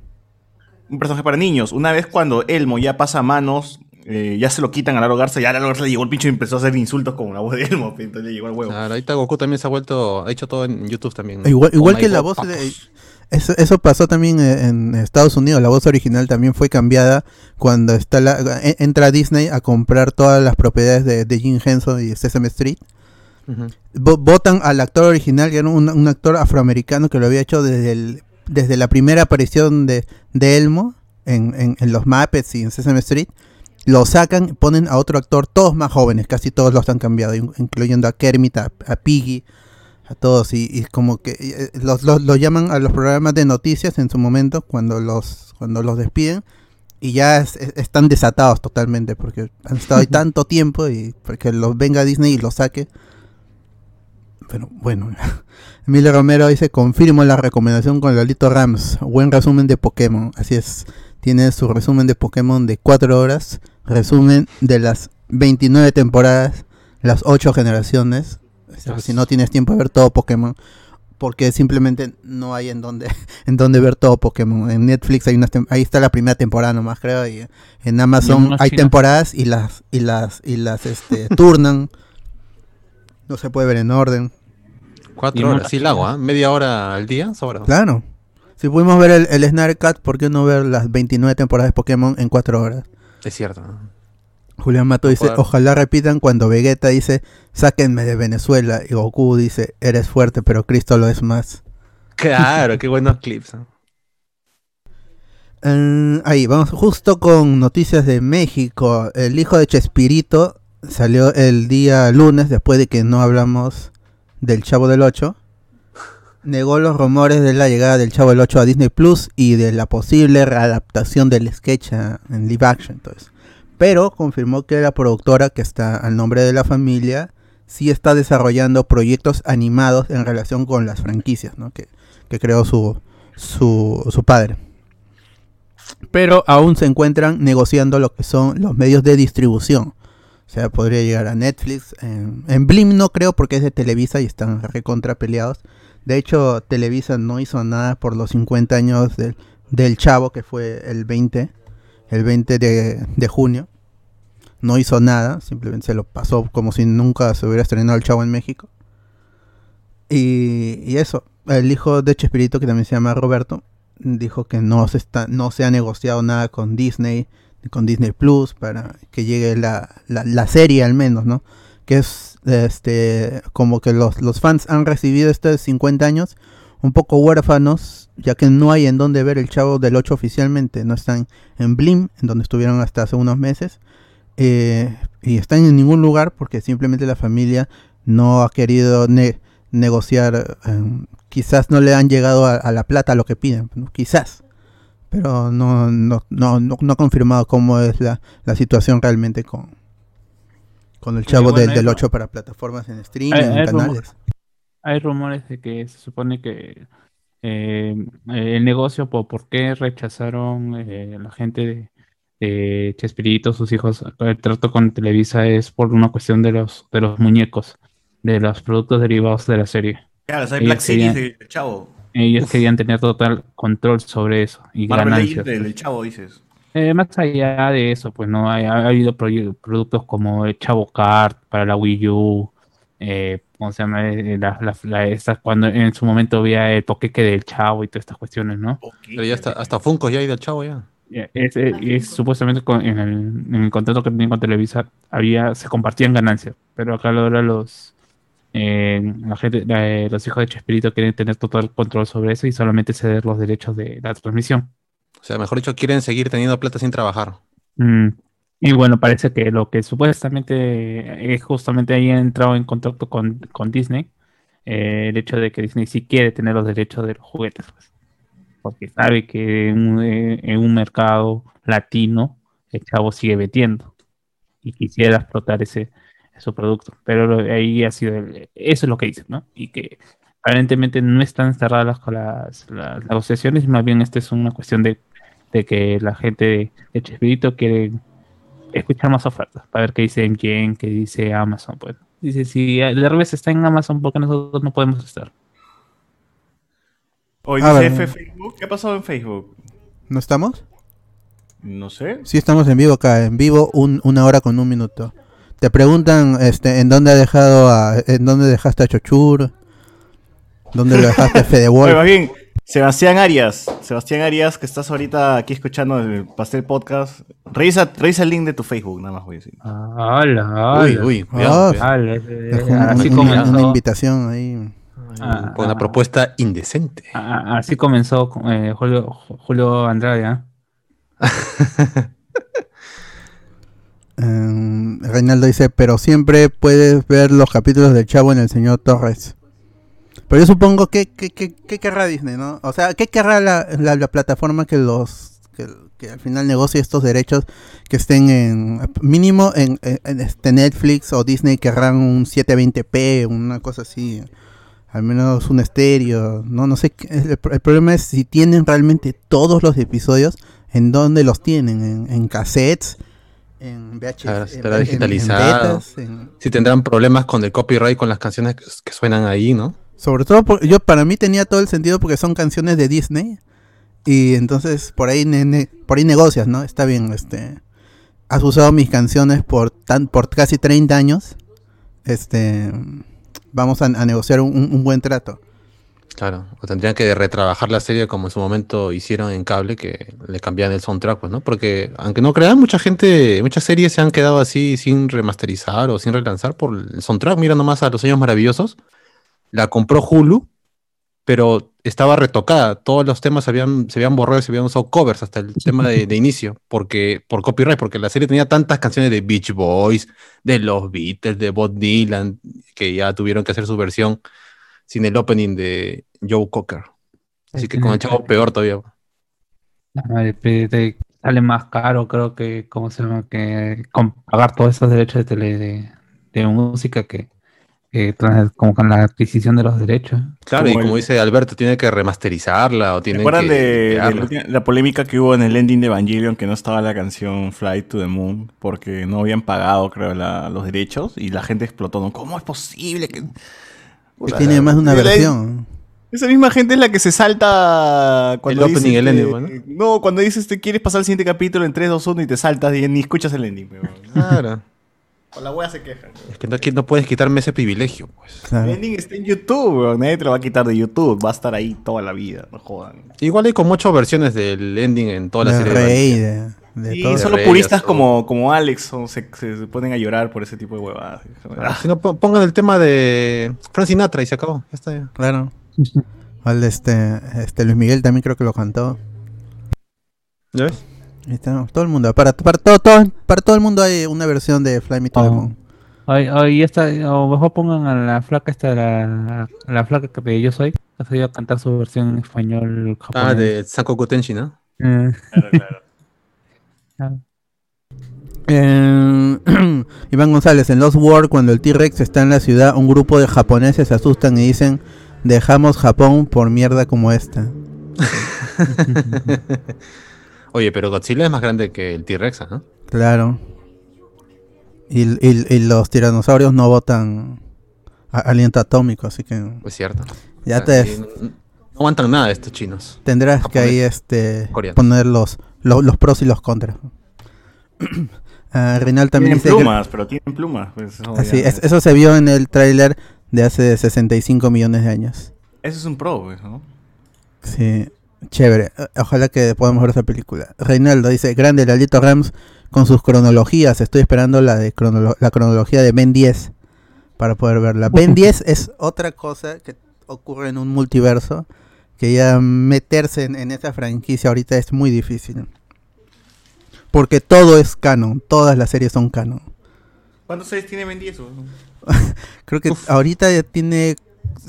un personaje para niños. Una vez cuando Elmo ya pasa a manos, eh, ya se lo quitan a Lalo Garza, ya a Lalo Garza le llegó el pincho y empezó a hacer insultos con la voz de Elmo, pe, entonces le llegó el huevo. Claro, ahorita Goku también se ha vuelto, ha hecho todo en YouTube también. Igual, igual Oh que la voz de... Eso, eso pasó también eh, en Estados Unidos. La voz original también fue cambiada cuando está la, entra Disney a comprar todas las propiedades de, de Jim Henson y Sesame Street. Vo- votan al actor original, que era un, un actor afroamericano que lo había hecho desde, el- desde la primera aparición de, de Elmo en, en- en los Muppets y en Sesame Street. Lo sacan, ponen a otro actor, todos más jóvenes, casi todos los han cambiado, in- incluyendo a Kermit, a, a Piggy, a todos. Y, y como que eh, los, los, los llaman a los programas de noticias en su momento, cuando los, cuando los despiden. Y ya es- es- están desatados totalmente, porque han estado ahí tanto tiempo y porque los venga Disney y los saque. Pero bueno, Emilio Romero dice, confirmo la recomendación con Lolito Rams. Buen resumen de Pokémon. Así es, tiene su resumen de Pokémon de 4 horas. Resumen de las 29 temporadas, las 8 generaciones. Si no tienes tiempo de ver todo Pokémon. porque simplemente no hay en donde en donde ver todo Pokémon. En Netflix hay una ahí está la primera temporada nomás creo y en Amazon hay temporadas y las y las y las este turnan. No se puede ver en orden. Cuatro horas, sí, la hago, ¿ah? Media hora al día, sobra. Claro. Si pudimos ver el, el Snare Cat, ¿por qué no ver las 29 temporadas de Pokémon en 4 horas? Es cierto. ¿no? Julián Mato dice, ojalá repitan cuando Vegeta dice, sáquenme de Venezuela. Y Goku dice, eres fuerte, pero Cristo lo es más. Claro, qué buenos clips. ahí, vamos justo con noticias de México. El hijo de Chespirito salió el día lunes, después de que no hablamos del Chavo del 8. Negó los rumores de la llegada del Chavo del 8 a Disney Plus y de la posible readaptación del sketch a- en live action. Entonces. Pero confirmó que la productora, que está al nombre de la familia, sí está desarrollando proyectos animados en relación con las franquicias ¿no? que, creó su, su, padre pero aún se encuentran negociando lo que son los medios de distribución. O sea, podría llegar a Netflix. En, en Blim no creo porque es de Televisa y están recontra peleados. De hecho, Televisa no hizo nada por los 50 años del, del Chavo, que fue el 20, el 20 de, de junio. No hizo nada, simplemente se lo pasó como si nunca se hubiera estrenado el Chavo en México. Y, eso, el hijo de Chespirito, que también se llama Roberto, dijo que no se está no se ha negociado nada con Disney con Disney Plus para que llegue la, la, la serie al menos no que es este como que los, los fans han recibido estos 50 años un poco huérfanos ya que no hay en donde ver el chavo del 8 oficialmente no están en Blim en donde estuvieron hasta hace unos meses eh, y están en ningún lugar porque simplemente la familia no ha querido ne- negociar eh, quizás no le han llegado a, a la plata lo que piden, ¿no? quizás. Pero no, no, no, no, no ha confirmado cómo es la, la situación realmente con, con el chavo bueno, del, del eso- 8 para plataformas en streaming, Hay- en hay canales. Hay rumores de que se supone que eh, el negocio, por, por qué rechazaron eh, la gente de, de Chespirito, sus hijos, el trato con Televisa es por una cuestión de los, de los muñecos, de los productos derivados de la serie. Claro, o sea, Black Series del Chavo. Ellos querían tener total control sobre eso y Marvel ganancias. Del, del Chavo, dices. Eh, más allá de eso, pues no hay, ha habido productos como el Chavo Kart para la Wii U, eh, ¿cómo se llama? Eh, la- la- la- estas- cuando en su momento había el toqueque del Chavo y todas estas cuestiones, ¿no? Pero ya hasta, hasta Funko ya hay del chavo ya. Ya, Es, es- es supuestamente con- en, el, en el contrato que tenían con Televisa había, se compartían ganancias, pero acá ahora los eh, la gente, la- los hijos de Chespirito quieren tener total control sobre eso y solamente ceder los derechos de la transmisión. O sea, mejor dicho, quieren seguir teniendo plata sin trabajar. Mm, Y bueno, parece que lo que supuestamente es justamente ahí ha entrado en contacto con, con Disney, eh, el hecho de que Disney sí quiere tener los derechos de los juguetes, pues. Porque sabe que en, un- mercado latino el chavo sigue vendiendo y quisiera explotar ese, su producto. Pero ahí ha sido, el- eso es lo que dicen, ¿no? Y que aparentemente no están cerradas las, las negociaciones, más bien esta es una cuestión de, que la gente de, Chespirito quiere escuchar más ofertas para ver qué dice MGM, qué dice Amazon. Pues. Dice, si el revés está en Amazon, ¿por qué nosotros no podemos estar? Hoy A dice ver. F Facebook. ¿Qué ha pasado en Facebook? ¿No estamos? No sé. Sí, estamos en vivo acá, en vivo un- una hora con un minuto. Te preguntan este, en dónde ha dejado a, en dónde dejaste a Chochur, dónde lo dejaste a Fede Oye, más Wolf. bien, Sebastián Arias. Sebastián Arias, que estás ahorita aquí escuchando el Pastel Podcast. Revisa, revisa el link de tu Facebook, nada más voy a decir. Ah, ¡Hala! Uy, uy, cuidado, Ah, cuidado. hala, eh, Dejó un- así una, comenzó. una invitación ahí. Ah, Por una ah. propuesta indecente. a- Así comenzó eh, Julio, Julio Andrade, ¿ah? Eh, Reinaldo dice, pero siempre puedes ver los capítulos del Chavo en el señor Torres. Pero yo supongo que, que, que- que querrá Disney, ¿no? O sea, ¿qué querrá la, la- la plataforma que los que, que al final negocie estos derechos que estén en mínimo en, en- en este Netflix o Disney querrán un 720p, una cosa así, al menos un estéreo, no no sé, el, el problema es si tienen realmente todos los episodios en dónde los tienen, en, en cassettes, en VHS, Claro, en- digitalizado. betas, Si tendrán problemas con el copyright con las canciones que, que suenan ahí, ¿no? Sobre todo, por- yo para mí tenía todo el sentido porque son canciones de Disney. Y entonces por ahí, ne- ne- por ahí negocias, ¿no? Está bien, este. Has usado mis canciones por, tan, por casi 30 años. Este. Vamos a, negociar un, un- un buen trato. Claro, o tendrían que retrabajar la serie como en su momento hicieron en cable, que le cambiaban el soundtrack, pues, ¿no? Porque aunque no crean, mucha gente, muchas series se han quedado así sin remasterizar o sin relanzar por el soundtrack. Mira nomás a Los Años Maravillosos. La compró Hulu, pero estaba retocada. Todos los temas se habían, se habían borrado y se habían usado covers hasta el tema de, de inicio, porque, por copyright, porque la serie tenía tantas canciones de Beach Boys, de los Beatles, de Bob Dylan, que ya tuvieron que hacer su versión sin el opening de Joe Cocker. Así que con el chavo peor todavía. La madre, te sale más caro, creo que, ¿cómo se llama? Que con pagar todos esos derechos de tele de, de música que, tras- como con la adquisición de los derechos. Claro, y Como el- dice Alberto, tiene que remasterizarla o ¿Se tiene que de, de la, polémica que hubo en el ending de Evangelion que no estaba la canción Fly to the Moon porque no habían pagado, creo, la- los derechos y la gente explotó, ¿no? ¿Cómo es posible que...? Tiene más de una la- versión. Esa misma gente es la que se salta cuando El opening y dice el este- ending. No, cuando dices te quieres pasar al siguiente capítulo en 3, 2, 1 y te saltas y ni escuchas el ending. Claro. Con la wea se queja. Es que no, aquí no puedes quitarme ese privilegio, pues. Claro. El ending está en YouTube, weón. nadie te lo va a quitar de YouTube, va a estar ahí toda la vida, no jodan. Igual hay como ocho versiones del ending en toda la De serie. Rey, de de, Y todo. solo puristas como, como Alex son- se, se- se ponen a llorar por ese tipo de huevadas. Ah, Si no, po- pongan el tema de Frank Sinatra y se acabó. Ya está. ya. Claro. Al este, este Luis Miguel también creo que lo cantó. ¿Ya ves? Está, todo el mundo. Para, para, todo, todo- para todo el mundo hay una versión de Fly Me to the Oh. Moon. Ay, ay, esta, o mejor pongan a la flaca esta, la, la flaca que yo soy, que se iba a cantar su versión en español japonés. Ah, de Sankoku Tenshi, ¿no? Eh, Claro, claro. ah, Eh, Iván González, en Lost World, cuando el T-Rex está en la ciudad, un grupo de japoneses se asustan y dicen, dejamos Japón por mierda como esta. Oye, pero Godzilla es más grande que el T-Rex, ¿no? Claro. Y, y- y los tiranosaurios no botan aliento atómico, así que Es cierto. ya O sea, te no, no aguantan nada estos chinos. tendrás que ahí este poner los, los, los pros y los contras. Ah, Reinal también Tienen dice que- plumas, pero tienen plumas. pues, eso Así, es- eso se vio en el tráiler de hace 65 millones de años. Eso es un pro, pues, ¿no? Sí, chévere. Ojalá que podamos ver esa película. Reinaldo dice, grande Lalito Rams con sus cronologías. Estoy esperando la de cronolo- la cronología de Ben 10 para poder verla. Ben 10 es otra cosa que ocurre en un multiverso que ya meterse en, en esa franquicia ahorita es muy difícil. Porque todo es canon, todas las series son canon. ¿Cuántos series tiene Ben 10? Creo que ahorita ya tiene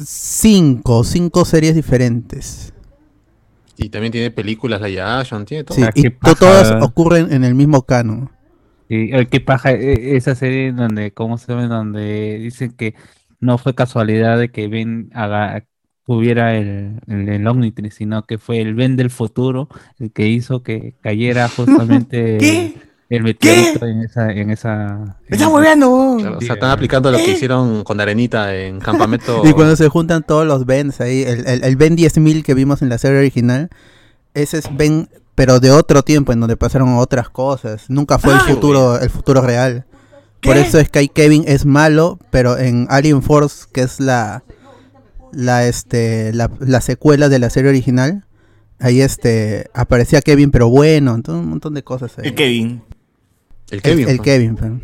cinco, cinco series diferentes. Y también tiene películas live action, tiene todo. Sí, y todas ocurren en el mismo canon. y, eh, qué paja eh, esa serie donde, ¿cómo se llama? Donde dicen que no fue casualidad de que Ben haga, tuviera el, el, el Omnitrix, sino que fue el Ben del futuro el que hizo que cayera justamente ¿Qué? El meteorito en esa, en esa. ¡Me en estás esa- moviendo! Claro, o sea, están aplicando lo que hicieron con Arenita en Campamento. Y cuando se juntan todos los Bens ahí, el, el, el Ben 10.000 que vimos en la serie original, ese es Ben, pero de otro tiempo, en donde pasaron otras cosas. Nunca fue el Ah, futuro el futuro real. Por eso es que ahí Kevin es malo, pero en Alien Force, que es la la este la, la secuela de la serie original, ahí este aparecía Kevin, pero bueno, entonces un montón de cosas ahí. El Kevin. El El- Kevin. el pues. Kevin, pero-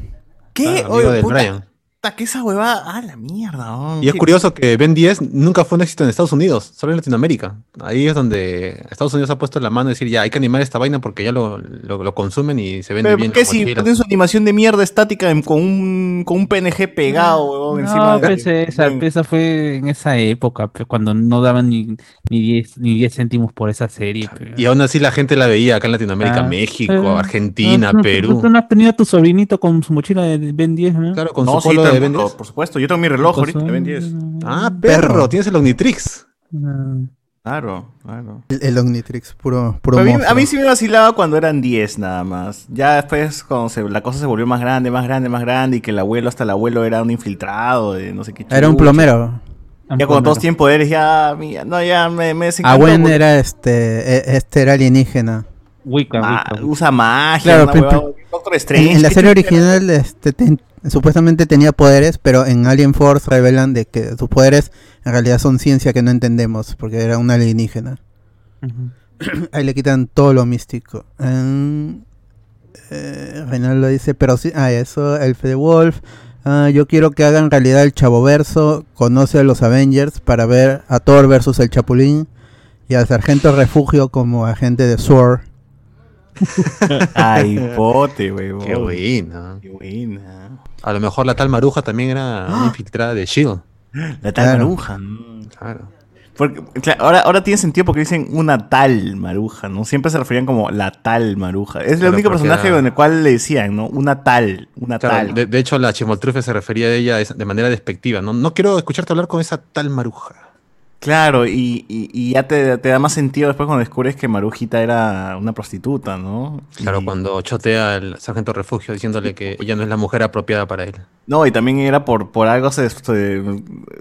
¿Qué? Claro, amigo Oye, del puta, Brian. Puta, que esa huevada. Ah, la mierda. oh. Y es ¿Qué- curioso que Ben 10 nunca fue un éxito en Estados Unidos, solo en Latinoamérica. Ahí es donde Estados Unidos ha puesto la mano y decir, ya hay que animar esta vaina porque ya lo, lo, lo consumen y se vende Pero bien. ¿por qué la si ponen su animación de mierda estática en- con, un, con un PNG pegado, huevón, encima No, de- pues, esa, esa fue en esa época, cuando no daban ni, ni 10 ni 10 céntimos por esa serie. Y aún así la gente la veía acá en Latinoamérica, Ah, México, eh, Argentina, ¿no- Perú. ¿Tú no has tenido a tu sobrinito con su mochila de Ben 10, no? Claro, con No, su sí, polo de por, 10. por supuesto. Yo tengo mi reloj ahorita de Ben 10. Ah, perro, Perro. tienes el Omnitrix. No. Claro, claro. el, el Omnitrix, puro, puro a, mí, a mí sí me vacilaba cuando eran 10 nada más. Ya después, cuando se- la cosa se volvió más grande, más grande, más grande, y que el abuelo, hasta el abuelo era un infiltrado de no sé qué Era un chucha. plomero. Ya cuando todos tienen poderes, ya, mira, no, ya me, me porque- era este, e- este era alienígena. Wicca, Ah, Wicca. usa magia, Claro, Doctor En, Strange. en la ¿qué serie original este, ten- supuestamente tenía poderes, pero en Alien Force revelan de que sus poderes en realidad son ciencia que no entendemos, porque era un alienígena. Ahí le quitan todo lo místico. Mm, eh, Reinaldo dice, pero sí, ah, eso, el Fede Wolf. ah, yo quiero que hagan realidad el Chavoverso, conoce a los Avengers para ver a Thor versus el Chapulín y al Sargento Refugio como agente de SWORD. Ay, pote, huevón. Qué buena. Qué buena. A lo mejor la tal Maruja también era una infiltrada de Shield. La tal Claro. maruja. Claro. Porque, claro, ahora, ahora tiene sentido porque dicen una tal maruja, ¿no? Siempre se referían como la tal maruja. Es el Claro, único personaje era- en el cual le decían, ¿no? Una tal, una Claro, tal. de, de hecho, la Chimoltrufe se refería a ella de manera despectiva. No, no quiero escucharte hablar con esa tal Maruja. Claro, y, y- y ya te, te da más sentido después cuando descubres que Marujita era una prostituta, ¿no? Claro, Y- cuando chotea al sargento refugio diciéndole que ella no es la mujer apropiada para él. No, y también era por, por algo se, se-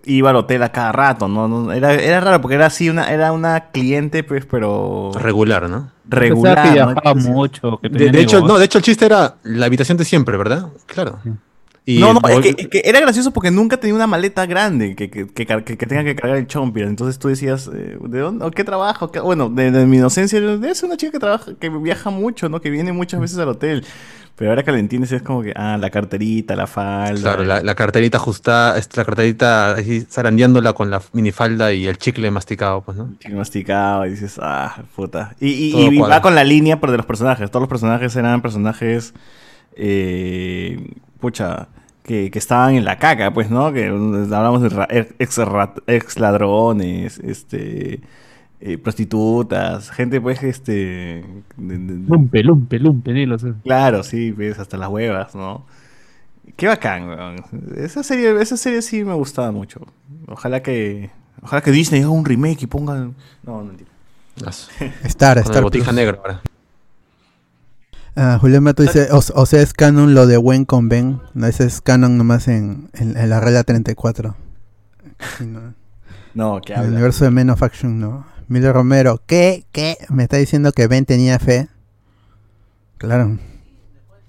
iba al hotel a cada rato, ¿no? No, Era, era raro porque era así, una, era una cliente, pues, pero Regular, ¿no? regular. Que mucho. Que De, tenía de hecho, no, de hecho el chiste era la habitación de siempre, ¿verdad? Claro. Sí. Y no, no, es que, es que era gracioso porque nunca tenía una maleta grande que, que, que, tenga que cargar el chompir. Entonces tú decías, eh, ¿de dónde? ¿O ¿Qué trabajo? ¿Qué- Bueno, de, de mi inocencia, es una chica que trabaja, que viaja mucho, ¿no? Que viene muchas veces al hotel. Pero ahora que lo entiendes es como que, ah, la carterita, la falda. Claro, la, la carterita ajustada, la carterita así zarandeándola con la minifalda y el chicle masticado, pues, ¿no? chico masticado y dices, ah, puta. Y, y, va con la línea de los personajes. Todos los personajes eran personajes, eh, pucha, que, que estaban en la caca, pues, ¿no? Que hablamos de ra- ex, ex ladrones, este, eh, prostitutas, gente, pues, este, de- de- de- Lumpe, lumpe, lumpe, dilo. claro, sí, ves, hasta las huevas, ¿no? Qué bacán, weón. Esa serie, esa serie sí me gustaba mucho. Ojalá que, ojalá que Disney haga un remake y ponga, no, no. Las- Star, Star botija negro ahora. Ah, Julián Mato dice, o, o sea, es canon lo de Gwen con Ben. No, ese es canon nomás en, en, en la regla 34. Sí, no. No, que En el universo de Men of Action, no. Miller Romero, ¿qué? ¿Qué? ¿Me está diciendo que Ben tenía fe? Claro.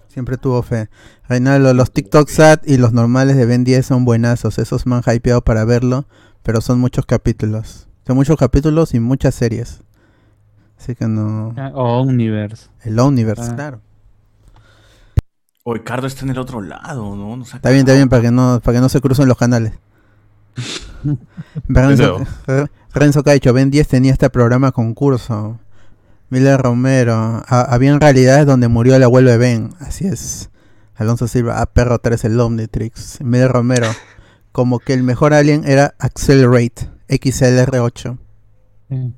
Siempre tuvo fe. Reinaldo, los TikTok SAT y los normales de Ben 10 son buenazos. Esos me han hypeado para verlo, pero son muchos capítulos. Son muchos capítulos y muchas series. Así que no. O Universe. El Universe, Ah. claro. Hoy Cardo está en el otro lado, ¿no? Está bien, está bien, para que no, para que no se crucen los canales. Renzo, Re- Renzo Caicho, Ben 10 tenía este programa concurso. Miller Romero, ha- había realidades donde murió el abuelo de Ben, así es. Alonso Silva, ah, Perro 3, el Omnitrix. Miller Romero, como que el mejor alien era Accelerate, XLR8. Sí.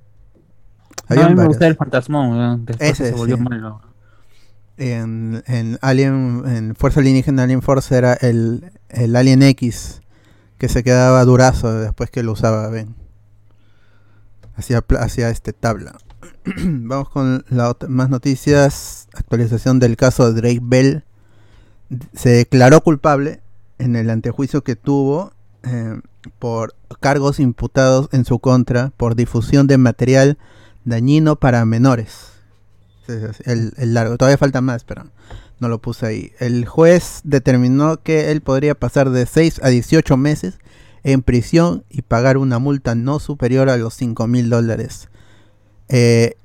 Habían a mí me varios. gusta el fantasmón. Después Ese, se volvió sí. malo. En, en Alien, en Fuerza Alienígena Alien Force era el, el Alien X que se quedaba durazo después que lo usaba Ben. Hacía, hacía este tabla. Vamos con la más noticias. Actualización del caso de Drake Bell. Se declaró culpable en el antejuicio que tuvo eh, por cargos imputados en su contra por difusión de material dañino para menores. El, largo, todavía falta más, pero no lo puse ahí. El juez determinó que él podría pasar de 6 a 18 meses en prisión y pagar una multa no superior a los 5 mil dólares. Eh,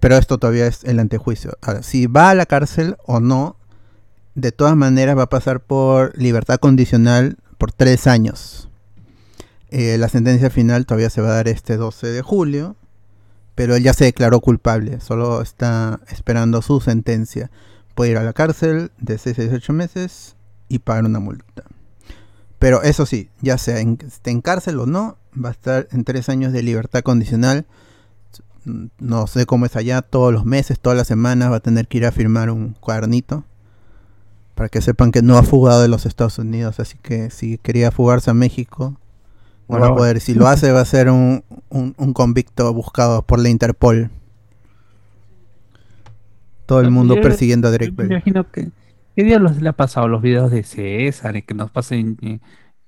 pero esto todavía es el antejuicio. Si va a la cárcel o no, de todas maneras va a pasar por libertad condicional por 3 años. Eh, la sentencia final todavía se va a dar este 12 de julio pero él ya se declaró culpable, solo está esperando su sentencia. Puede ir a la cárcel de 6 a 18 meses y pagar una multa. Pero eso sí, ya sea en, cárcel o no, va a estar en 3 años de libertad condicional. No sé cómo es allá, todos los meses, todas las semanas va a tener que ir a firmar un cuadernito. Para que sepan que no ha fugado de los Estados Unidos, así que si quería fugarse a México, no va a Bueno, poder. Si lo hace, va a ser un, un, un convicto buscado por la Interpol. Todo el mundo yo- persiguiendo a Drake Yo me Bell. imagino que. ¿Qué día los, le ha pasado los videos de César y que nos pasen eh,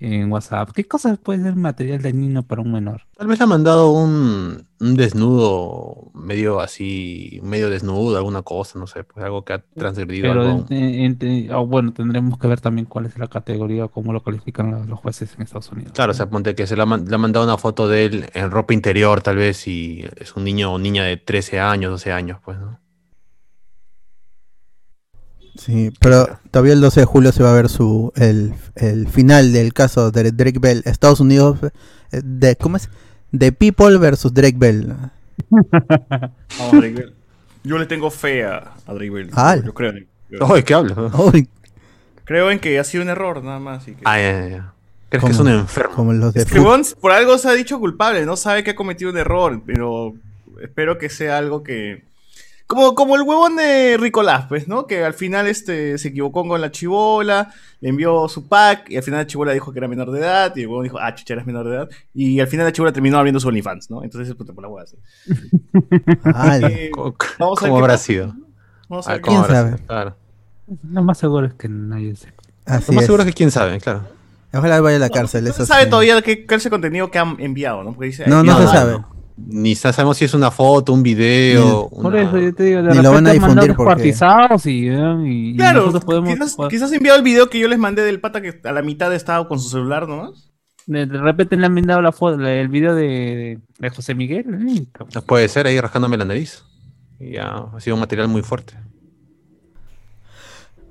en WhatsApp. ¿Qué cosas puede ser material dañino para un menor? Tal vez le ha mandado un, un desnudo medio así, medio desnudo, alguna cosa, no sé, pues algo que ha transgredido Pero algo. en- en- en- bueno, tendremos que ver también cuál es la categoría o cómo lo califican los, los jueces en Estados Unidos. Claro, o sea, ponte que se le ha, le ha mandado una foto de él en ropa interior, tal vez, y es un niño o niña de 13 años, 12 años, pues, ¿no? Sí, pero todavía el 12 de julio se va a ver su el, el final del caso de Drake Bell. Estados Unidos, eh, de, ¿cómo es? The People versus Drake Bell. Vamos, Drake Bell. Yo le tengo fe a, a Drake Bell. Ah. Yo creo, ¿qué? Uy, creo en que ha sido un error, nada más. y que- Ah, ya, ya, ya. ¿Crees que es un enfermo? Como los de por algo se ha dicho culpable, no sabe que ha cometido un error, pero espero que sea algo que... Como, como el huevón de Ricolás, pues, ¿no? Que al final este, se equivocó con la chivola, le envió su pack, y al final la chivola dijo que era menor de edad, y el huevón dijo, ah, chucha, eres menor de edad, y al final la chivola terminó abriendo su OnlyFans, ¿no? Entonces, puta, por la hueá así. Eh, ¿Cómo, vamos a cómo habrá sido? Vamos a Ah, ver qué ¿cómo ¿Quién sabe? Claro. Lo más seguro es que nadie sepa. así Lo más es. seguro es que quién sabe, claro. Ojalá vaya a la cárcel. No eso se sabe sí. todavía qué clase de contenido que han enviado, ¿no? Porque dice, No, no enviado se algo. sabe. Ni sa- sabemos si es una foto, un video. Por eso yo te digo, de Ni lo van a difundir porque- y, Claro, nosotros podemos... quizás, quizás enviado el video que yo les mandé del pata que a la mitad estaba con su celular nomás. de, de repente le han mandado la foto, el video de, de José Miguel. eh, No Puede ser ahí rascándome la nariz. Y ya ha sido un material muy fuerte.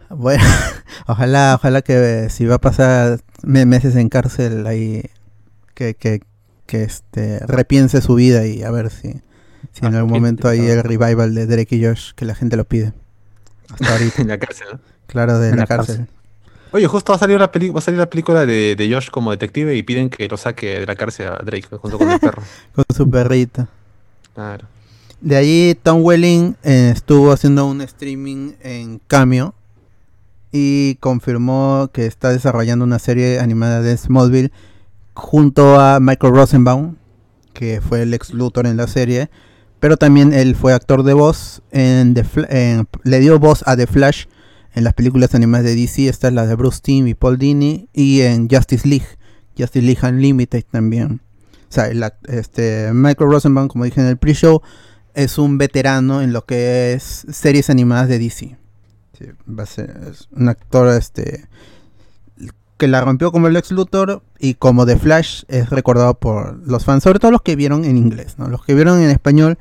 Bueno, ojalá, ojalá que eh, si va a pasar me- meses en cárcel ahí, que, que, que este, repiense su vida y a ver si, si en Ah, algún momento hay el revival de Drake y Josh, que la gente lo pide. Hasta ahorita, en la cárcel, ¿no? claro, de En la la cárcel. cárcel. Oye, justo va a salir la, peli- va a salir la película de, de Josh como detective y piden que lo saque de la cárcel a Drake junto con el perro. Con su perrito. Claro. De allí Tom Welling eh, estuvo haciendo un streaming en Cameo y confirmó que está desarrollando una serie animada de Smallville junto a Michael Rosenbaum, que fue el ex Luthor en la serie, pero también él fue actor de voz en, The en- le dio voz a The Flash en las películas animadas de DC, esta es la de Bruce Timm y Paul Dini y en Justice League, Justice League Unlimited también. O sea, este, Michael Rosenbaum, como dije en el pre-show, es un veterano en lo que es series animadas de DC. Va a ser es un actor este que la rompió como el ex Luthor y como The Flash es recordado por los fans, sobre todo los que vieron en inglés, ¿no? Los que vieron en español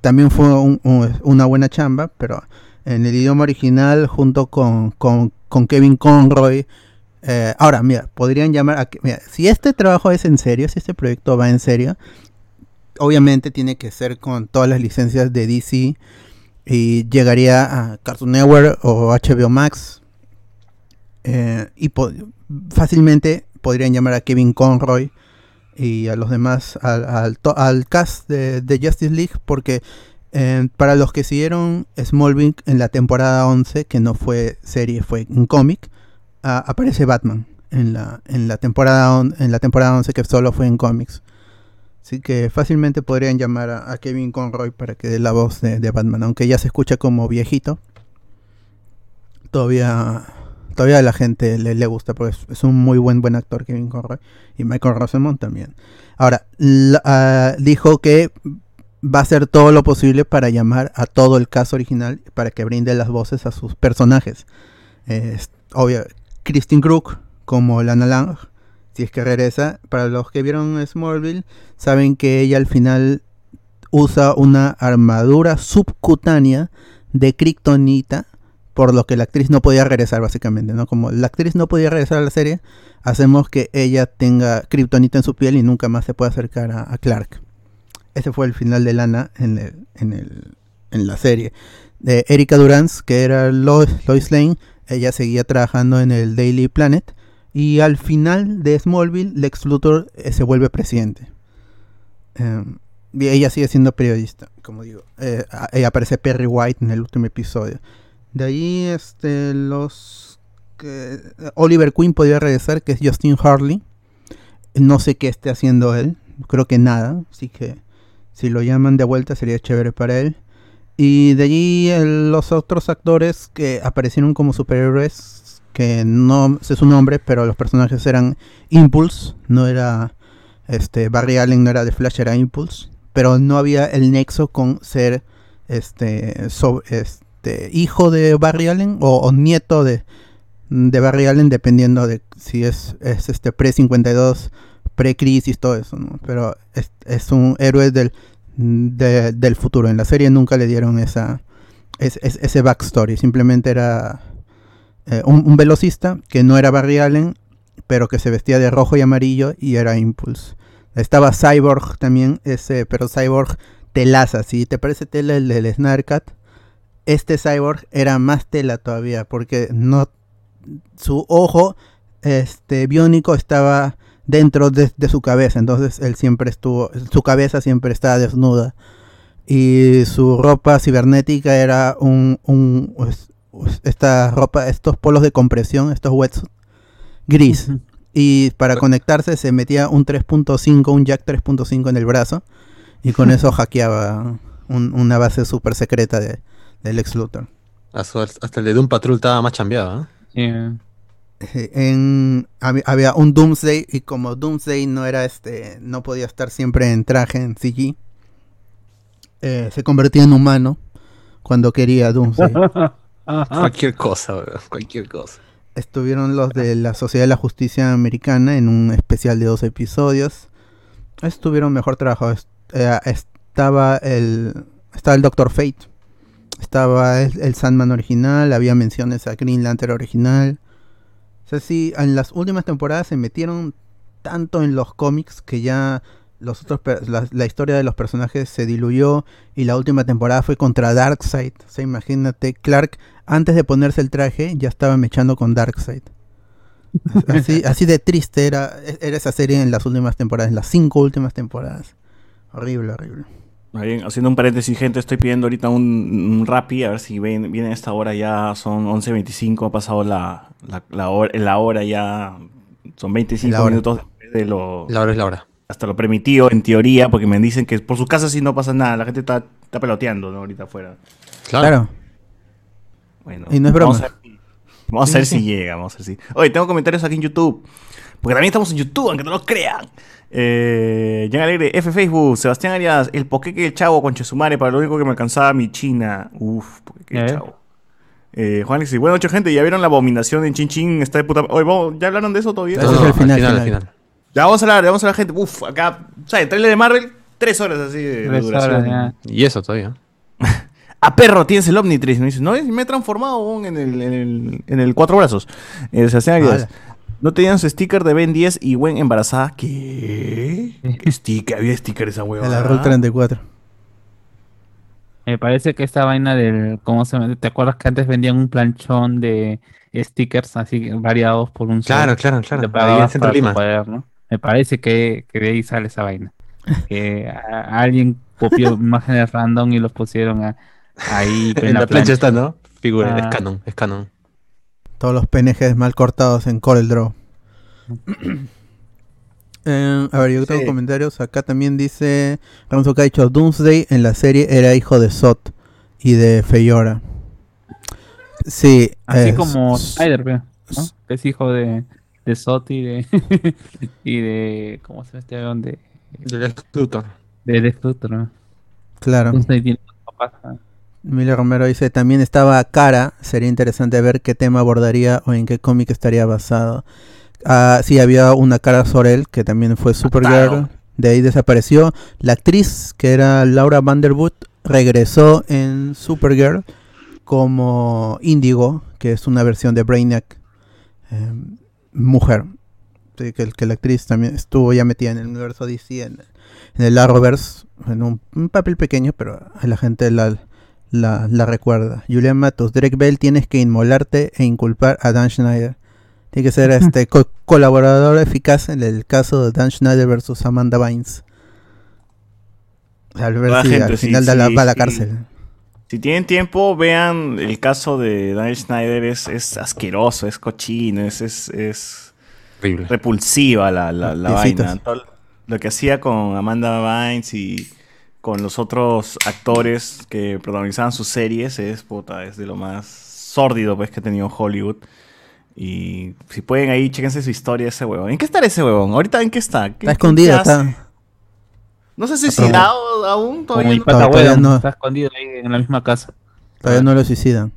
también fue un- un- una buena chamba, pero en el idioma original junto con, con, Kevin Conroy. eh, ahora, mira, podrían llamar a... Mira, si este trabajo es en serio, si este proyecto va en serio, obviamente tiene que ser con todas las licencias de DC y llegaría a Cartoon Network o HBO Max eh, y fácilmente podrían llamar a Kevin Conroy y a los demás al, al, cast de, de Justice League porque eh, para los que siguieron Smallville en la temporada 11 que no fue serie fue un cómic aparece Batman en la en la temporada on- en la temporada 11 que solo fue en cómics Así que fácilmente podrían llamar a, Kevin Conroy para que dé la voz de Batman, aunque ya se escucha como viejito. Todavía, todavía a la gente le, le gusta, porque es, un muy buen buen actor Kevin Conroy y Michael Rosenbaum también. Ahora ah, dijo que va a hacer todo lo posible para llamar a todo el caso original para que brinde las voces a sus personajes. Es obvio, Christine Crook como Lana Lang, si es que regresa. Para los que vieron Smallville, saben que ella al final usa una armadura subcutánea de kriptonita, por lo que la actriz no podía regresar básicamente, ¿no? Como la actriz no podía regresar a la serie, hacemos que ella tenga kriptonita en su piel y nunca más se pueda acercar a, Clark. Ese fue el final de Lana en, el, en, el, en la serie. De Erika Durance, que era Lois, Lane, ella seguía trabajando en el Daily Planet. Y al final de Smallville, Lex Luthor eh, se vuelve presidente. Eh, y ella sigue siendo periodista, como digo. Eh, a- eh, aparece Perry White en el último episodio. De ahí, este, los que Oliver Queen podría regresar, que es Justin Harley. No sé qué esté haciendo él. Creo que nada. Así que si lo llaman de vuelta sería chévere para él. Y de allí los otros actores que aparecieron como superhéroes que no sé su nombre, pero los personajes eran Impulse, no era este Barry Allen, no era de Flash, era Impulse, pero no había el nexo con ser este, so- este hijo de Barry Allen o, nieto de, de Barry Allen, dependiendo de si es, es este pre-52, pre-crisis, todo eso. Pero es, es un héroe del, de- del futuro. En la serie nunca le dieron esa, es- es- ese backstory, simplemente era eh, un, un velocista que no era Barry Allen, pero que se vestía de rojo y amarillo y era Impulse. Estaba Cyborg también, ese, pero Cyborg telaza, si te parece tela el del Snarkat, este Cyborg era más tela todavía, porque no su ojo este biónico estaba dentro de, de su cabeza, entonces él siempre estuvo, su cabeza siempre estaba desnuda y su ropa cibernética era un, un pues, pues, esta ropa, estos polos de compresión, estos wetsuit gris. Y para conectarse se metía un 3.5, un jack 3.5 en el brazo. Y con eso hackeaba un- una base súper secreta de, del Lex Luthor. Hasta el de Doom Patrol estaba más chambeado, ¿eh? Sí. Eh, En, había, había un Doomsday y como Doomsday no era este, no podía estar siempre en traje, en CG, eh, se convertía en humano cuando quería Doomsday. Cualquier cosa, cualquier cosa. Estuvieron los de la Sociedad de la Justicia Americana en un especial de dos episodios. Estuvieron mejor trabajo. Est- eh, estaba el estaba el Doctor Fate. Estaba el, el Sandman original. Había menciones a Green Lantern original. O sea, sí, en las últimas temporadas se metieron tanto en los cómics que ya los otros la, la historia de los personajes se diluyó y la última temporada fue contra Darkseid. O sea, imagínate, Clark antes de ponerse el traje ya estaba mechando con Darkseid. Así, así de triste era, era esa serie en las últimas temporadas, en las cinco últimas temporadas. Horrible, horrible. Bien, haciendo un paréntesis, gente, estoy pidiendo ahorita un, un Rappi, a ver si ven, viene a esta hora ya, son 11.25, ha pasado la, la, la hora, la hora ya, son 25 La hora. minutos después de lo, La hora es la hora. hasta lo permitido, en teoría, porque me dicen que por su casa sí no pasa nada, la gente está, está peloteando, ¿no? Ahorita afuera. Claro. Claro. Bueno, Y no es broma. Vamos a ver, si- vamos a ver si llega, vamos a ver si. Oye, tengo comentarios aquí en YouTube. Porque también estamos en YouTube, aunque no lo crean. Eh, Jan Alegre, F Facebook, Sebastián Arias, el poqueque del chavo con Chesumare, para lo único que me alcanzaba mi china. Uf, poqueque del Eh. chavo. Eh, Juan Alexis, buenas noches, gente. ¿Ya vieron la abominación en Chin Chin? Está de puta. Oye, vamos, ¿ya hablaron de eso todavía? No, es no, el final, al final, final. al final. Ya vamos a hablar, ya vamos a hablar, gente. Uf, acá, ¿sabes? Trailer de Marvel, tres horas así de, duración. horas. Y eso todavía. A perro, tienes el Omnitrix. Me dice, no, me he transformado en el, en el, en el cuatro brazos. Eh, Sebastián Arias. No tenían su sticker de Ben 10 y Gwen embarazada. ¿Qué? ¿Qué sticker? Había sticker esa hueva. En la Route 34. Me parece que esta vaina del. ¿Cómo se llama? ¿Te acuerdas que antes vendían un planchón de stickers así variados por un Claro, sol? claro, claro. Ahí pagabas en Centro Lima. Me parece que, que de ahí sale esa vaina. Que a- alguien copió imágenes random y los pusieron a- ahí En la plancha está, ¿no? Figura, Ah. es canon, es canon. Todos los PNGs mal cortados en Corel Draw. Eh, a ver, yo tengo Sí. comentarios. Acá también dice Ramso que ha dicho Doomsday en la serie era hijo de Sot y de Feyora. Sí. Así eh, como s- Spider, ¿no? Que es hijo de, de Sot y de. y de. ¿Cómo se llama este? De, Del Lex Luthor. de Lex Luthor, ¿no? Claro. Entonces tiene papás, ¿no? Miller Romero dice, también estaba Cara, sería interesante ver qué tema abordaría o en qué cómic estaría basado. Ah, sí, había una Cara Sorel, que también fue Supergirl, de ahí desapareció. La actriz, que era Laura Vanderwood, regresó en Supergirl como Indigo, que es una versión de Brainiac, eh, mujer. Que, que la actriz también estuvo ya metida en el universo DC, en, en el Arrowverse, en un, un papel pequeño, pero a la gente la, la, la recuerda. Julian Matos, Derek Bell, tienes que inmolarte e inculpar a Dan Schneider. Tiene que ser este co- colaborador eficaz en el caso de Dan Schneider versus Amanda Bynes. Al ver si gente, al sí, final da la, sí, va a la sí. cárcel. Si tienen tiempo, vean el caso de Daniel Schneider. Es, es asqueroso, es cochino, es, es, es repulsiva la, la, la vaina. Todo lo que hacía con Amanda Bynes y con los otros actores que protagonizaban sus series es, puta, es de lo más sórdido pues, que ha tenido Hollywood. Y si pueden ahí, chéquense su historia ese huevón. ¿En qué está ese huevón? ¿Ahorita en qué está? ¿Qué- Está escondido, está. ¿No se ha suicidado aún? Todavía no? pata todavía no. está escondido ahí en la misma casa. Todavía no lo suicidan.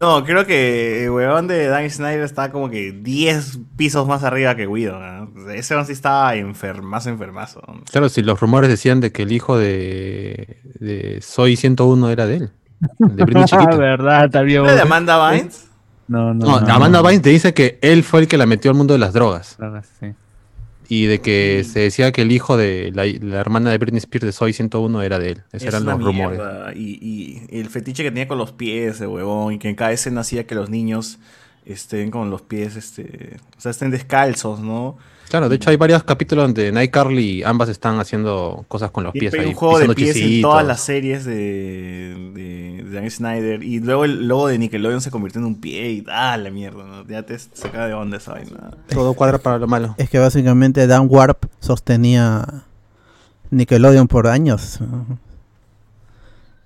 No, creo que el huevón de Dan Snyder está como que 10 pisos más arriba que Guido. ¿no? Ese sí estaba enfermazo, enfermazo. Claro, si los rumores decían de que el hijo de, de Soy 101 era de él. De Britney Ah, verdad, también. ¿No de Amanda Bynes? No, no. No, no, Amanda no. Bynes te dice que él fue el que la metió al mundo de las drogas. Claro, sí. Y de que se decía que el hijo de la, la hermana de Britney Spears de Soy 101 era de él. Esos Es eran los rumores. Y, y el fetiche que tenía con los pies, de huevón, y que en cada escena hacía que los niños estén con los pies, este, o sea, estén descalzos, ¿no? Claro, de hecho hay varios capítulos donde Night Carly ambas están haciendo cosas con los pies. Hay ahí, un juego de pies en todas las series de, de, de Dan Snyder. Y luego el logo de Nickelodeon se convirtió en un pie y ah, la mierda, ¿no? Ya te saca de onda esa vaina. Todo cuadra para lo malo. Es que básicamente Dan Warp sostenía Nickelodeon por años.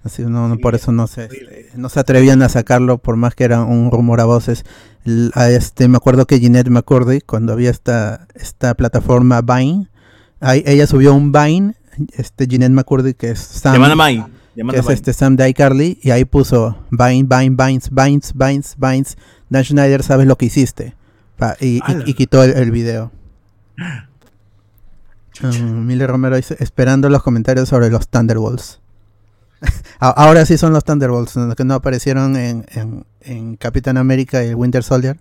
Así no, no, por eso no se, este, no se atrevían a sacarlo por más que era un rumor a voces. A este, me acuerdo que Jeanette McCurdy, cuando había esta, esta plataforma Vine, ahí, ella subió un Vine, este Jeanette McCurdy, que es Sam, que es este Sam de iCarly, y ahí puso Vine, Vine, Vines, Vines, Vines, Vines. Dan Schneider, sabes lo que hiciste. Pa- y, y- ¡Hala! y quitó el, el video. Um, Miller Romero dice, esperando los comentarios sobre los Thunderbolts. Ahora sí son los Thunderbolts, ¿no? que no aparecieron en, en, Capitán América y el Winter Soldier.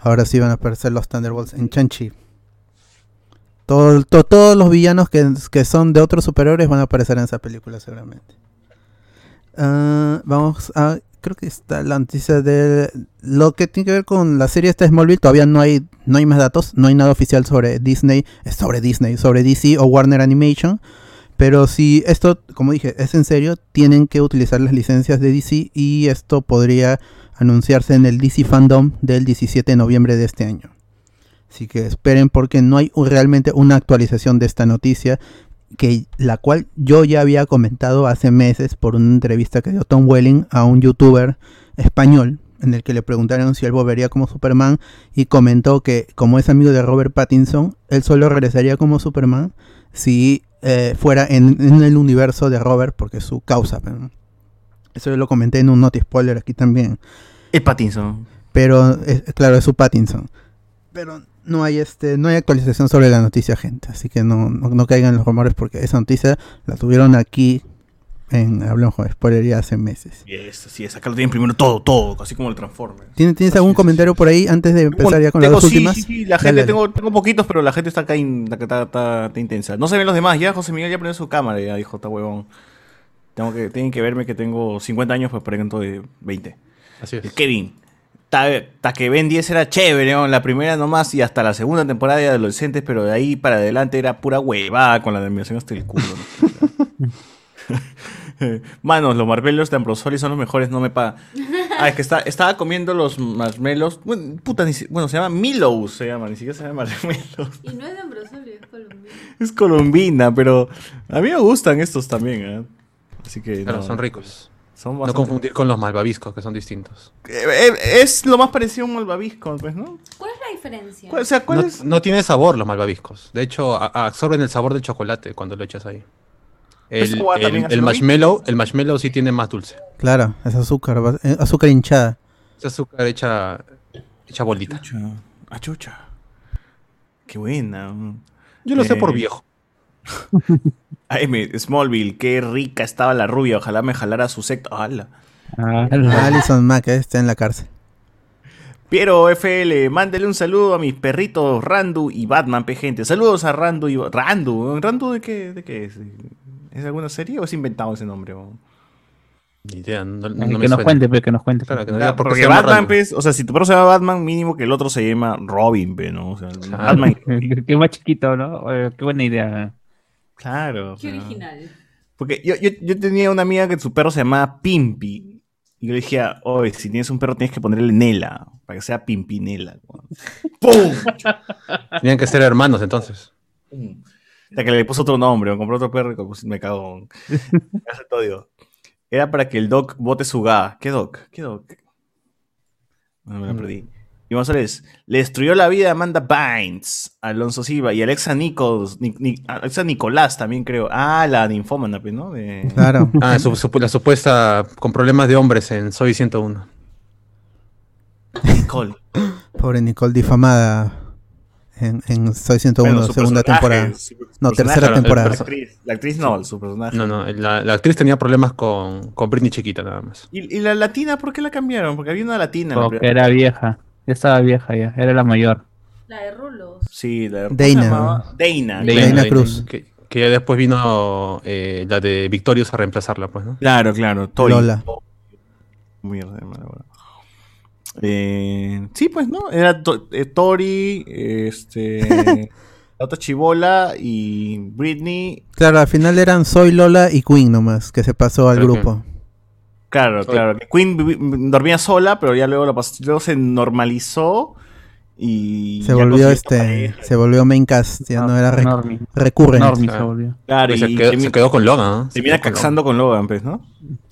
Ahora sí van a aparecer los Thunderbolts en Chanchi. Todo, to- todos los villanos que, que son de otros superhéroes van a aparecer en esa película seguramente. Ah, vamos a... Creo que está la noticia de lo que tiene que ver con la serie esta Smallville. Todavía no hay, no hay más datos. No hay nada oficial sobre Disney. Sobre Disney. Sobre DC o Warner Animation. Pero si esto, como dije, es en serio, tienen que utilizar las licencias de DC y esto podría anunciarse en el DC Fandom del 17 de noviembre de este año. Así que esperen porque no hay realmente una actualización de esta noticia que la cual yo ya había comentado hace meses por una entrevista que dio Tom Welling a un youtuber español en el que le preguntaron si él volvería como Superman y comentó que como es amigo de Robert Pattinson, él solo regresaría como Superman si eh, fuera en, en el universo de Robert porque es su causa. Eso yo lo comenté en un noti spoiler aquí también. Es Pattinson. Pero es- claro, es su Pattinson. Pero no hay este, no hay actualización sobre la noticia, gente. Así que no, no, no caigan los rumores porque esa noticia la tuvieron aquí en Hablamos con Spoiler ya hace meses. Y es, sí, es, acá lo tienen primero todo, todo, así como el Transformers. ¿Tienes, ¿tienes algún comentario por ahí antes de empezar ya con las Tengo- dos sí, últimas? Sí, sí, la Dale, gente, dale. Tengo, tengo poquitos, pero la gente está acá, in- está, está- está- está intensa. No se ven los demás, ya José Miguel ya prendió su cámara, ya dijo, está huevón. Tengo que, tienen que verme que tengo 50 años, pues pronto de 20. Así es. El Kevin, hasta que Ben 10 era chévere, ¿no? la primera nomás y hasta la segunda temporada de adolescentes, pero de ahí para adelante era pura huevada con la animación hasta el culo. ¿no? Manos, los marshmallows de Ambrosoli son los mejores, no me pagan. Ah, es que está, estaba comiendo los marshmallows. Bueno, puta, ni si- bueno, se llama Milows, se llama, ni siquiera se llama marshmallows. Y no es de Ambrosoli, es colombiano. Es colombina, pero a mí me gustan estos también, ¿eh? Así que. Claro, no, son ricos. Son No confundir con los malvaviscos, que son distintos. Eh, eh, es lo más parecido a un malvavisco, pues, ¿no? ¿Cuál es la diferencia? ¿Cuál- o sea, ¿cuál No, es? no tiene sabor los malvaviscos. De hecho, absorben el sabor del chocolate cuando lo echas ahí. El, ¿Esa hueá el- el marshmallow, el marshmallow sí tiene más dulce. Claro, es azúcar, eh, azúcar hinchada. Es azúcar hecha, hecha bolita. Chucha. Ah, chucha. Qué buena. Yo lo sé Eh, por viejo. Ay, me- Smallville, qué rica estaba la rubia. Ojalá me jalara su secta. ¡Hala! Ah, Alison Mack eh, está en la cárcel. Piero FL, mándele un saludo a mis perritos Randu y Batman, pe gente. Saludos a Randu y Randu. ¿Randu de qué, de qué es? ¿Es alguna serie o es inventado ese nombre? bo? Ni idea, no, no que me nos cuente, pe, que nos cuente. Claro, que no Claro, diga por qué porque Batman, pues, o sea, si tu perro se llama Batman, mínimo que el otro se llama Robin, pe, ¿no? O sea, Claro. Batman. Qué más chiquito, ¿no? Eh, qué buena idea. Claro. o Qué sea. original. Porque yo, yo, yo tenía una amiga que su perro se llamaba Pimpi. Y yo le dije, oye, si tienes un perro tienes que ponerle Nela, para que sea Pimpinela. ¡Pum! Tenían que ser hermanos entonces. Hasta que le puso otro nombre, me compró otro perro y me cagó. Me hace todo, digo. Era para que el Doc bote su ga. ¿Qué Doc? ¿Qué Doc? No me la perdí. Iván Solés, le destruyó la vida a Amanda Bynes, Alonso Silva y Alexa Nichols, Ni- Ni- Alexa Nicolás también creo. Ah, la ninfómana, pues, ¿no? De- Claro. Ah, su- su- la supuesta con problemas de hombres en Soy 101. Nicole. Pobre Nicole difamada en, en Soy 101, Bueno, su segunda temporada. su No, tercera temporada. La actriz, la actriz no, su personaje. No, no, la, la actriz tenía problemas con, con Britney chiquita nada más. ¿Y, y la latina por qué la cambiaron? Porque había una latina. la Porque primera- era vieja. Ya estaba vieja ya. Era la mayor. La de Rulos. Sí, la ¿cómo Dana. Dana. Dana. Dana Cruz. Que, que ya después vino eh, la de Victorious a reemplazarla, pues, ¿no? Claro, claro. Tori. Lola. Mierda, mala hora. Eh, sí, pues, ¿no? Era To- eh, Tori, este, la otra chivola y Britney. Claro, al final eran Soy Lola y Queen nomás, que se pasó al grupo. Claro, claro. que Queen dormía sola, pero ya luego, luego se normalizó y... Se volvió este, pareja. se volvió main cast, ya no era rec- Normie. recurrente. Normie se Claro. volvió. Claro, Y y se, quedó, termi- se quedó con Logan, ¿no? Se termina caxando con Logan, pues, ¿no?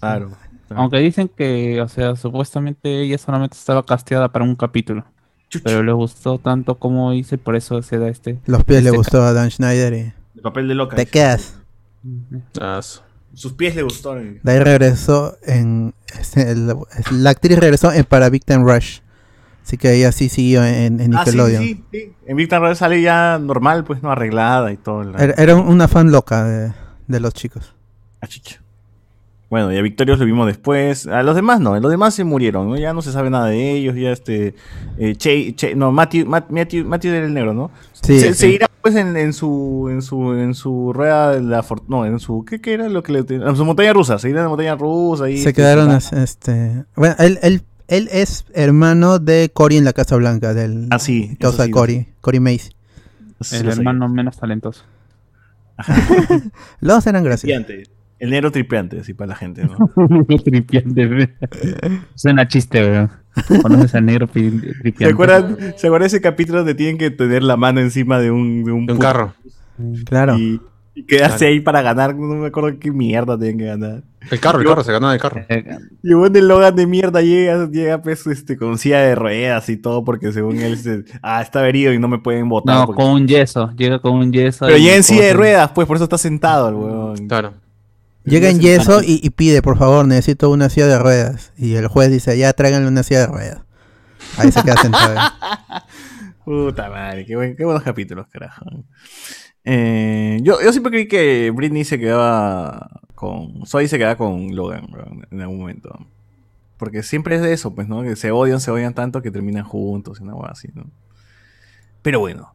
Claro. Aunque dicen que, o sea, supuestamente ella solamente estaba casteada para un capítulo. Chucha, Pero le gustó tanto como hice y por eso se da este. Los pies le Este gustó a Dan Schneider y El papel de loca. te quedas. Ah, su- Sus pies le gustaron. De ahí regresó en este, el- la actriz regresó en para Victim Rush. Así que ella sí siguió en, en Ah, sí, Nickelodeon. sí, sí. En Victor Real sale ya normal, pues, no arreglada y todo. la- Era, era una fan loca de, de los chicos. Ah, chicha. Bueno, y a Victorios lo vimos después. A los demás no, los demás se murieron, ¿no? Ya no se sabe nada de ellos, ya este... Eh, che, Che- no, Matthew, Matt- Matthew, Matthew era el negro, ¿no? Sí, se, sí. se irá pues en, en su en su en su rueda de la no, en su ¿qué, qué era lo que le en su montaña rusa, se irá en la montaña rusa y Se quedaron as- este bueno, él, él, él es hermano de Cory en la Casa Blanca del Ah, sí, causa sí, Cory, Cory Mace. El hermano menos talentoso. Los eran graciosos. El negro tripiante, así para la gente, ¿no? Tripiante, ve. Suena chiste, weón. Conoces al negro tripiante. ¿Se acuerdan, ¿Se acuerdan ese capítulo donde tienen que tener la mano encima de un de un, De un pu- carro. Claro. y, y quedarse Claro. ahí para ganar? No me acuerdo qué mierda tienen que ganar. El carro, el carro, se ganó el carro. Eh, Y el buen del Logan de mierda llega, llega pues este, con silla de ruedas y todo porque según él se- ah, está herido y no me pueden votar. No, porque- con un yeso. Llega con un yeso. Pero y llega en silla de ruedas, pues por eso está sentado el weón. Claro. Llega en yeso y, y pide, por favor, necesito una silla de ruedas. Y el juez dice, ya tráiganle una silla de ruedas. Ahí se queda sentado. Puta madre, qué, buen- qué buenos capítulos, carajo. Eh, yo, yo siempre creí que Britney se quedaba con. Zoe se quedaba con Logan weón, en algún momento. Porque siempre es de eso, pues, ¿no? Que se odian, se odian tanto que terminan juntos y una así, ¿no? Pero bueno.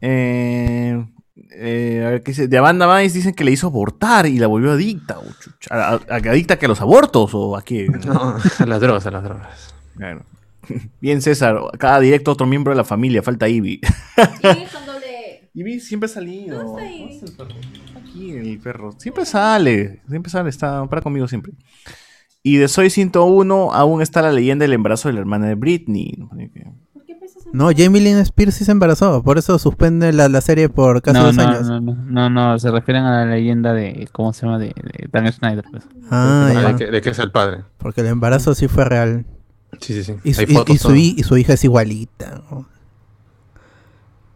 Eh, eh, a ver, ¿qué dice? De Amanda Bynes dicen que le hizo abortar y la volvió adicta. o chucha. ¿A- a- ¿Adicta que a los abortos o a qué? No, a las drogas, a las drogas. Claro. Bien, César. Cada directo otro miembro de la familia. Falta Ivy. Sí, con doble. Ivy siempre ha salido. ¿Dónde está Ivy? ¿Dónde está el perro? Aquí el perro. Siempre sale. Siempre sale. Está para conmigo siempre. Y de Soy 101 aún está la leyenda del embarazo de la hermana de Britney. ¿Por qué pesas en No, Jamie Lynn Spears sí se embarazó. Por eso suspende la, la serie por casi no, dos no, años. no, no, no, no, se refieren a la leyenda de, ¿cómo se llama? De, de Dan Schneider, pues. Ah, Ah, ya. de, que, de que es el padre. Porque el embarazo sí fue real. Sí, sí, sí. Y, su- Hay y- fotos. y su, y hija es igualita. ¿no?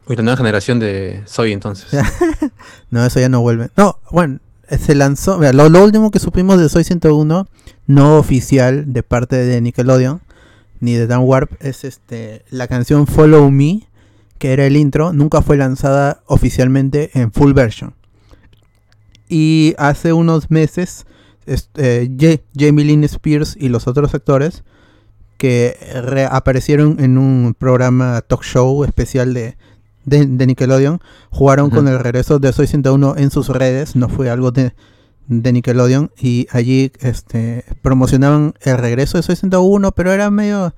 Uy, la nueva generación de Soy entonces. No, eso ya no vuelve. No, bueno, se lanzó. mira, lo, lo último que supimos de Soy 101, no oficial de parte de Nickelodeon ni de Dan Warp, es este la canción Follow Me, que era el intro, nunca fue lanzada oficialmente en full version. Y hace unos meses, este, Ja- Jamie Lynn Spears y los otros actores que reaparecieron en un programa talk show especial de, de, de Nickelodeon jugaron con el regreso de Soy 101 en sus redes, no fue algo de, de Nickelodeon, y allí este, promocionaban el regreso de Soy 101, pero era medio,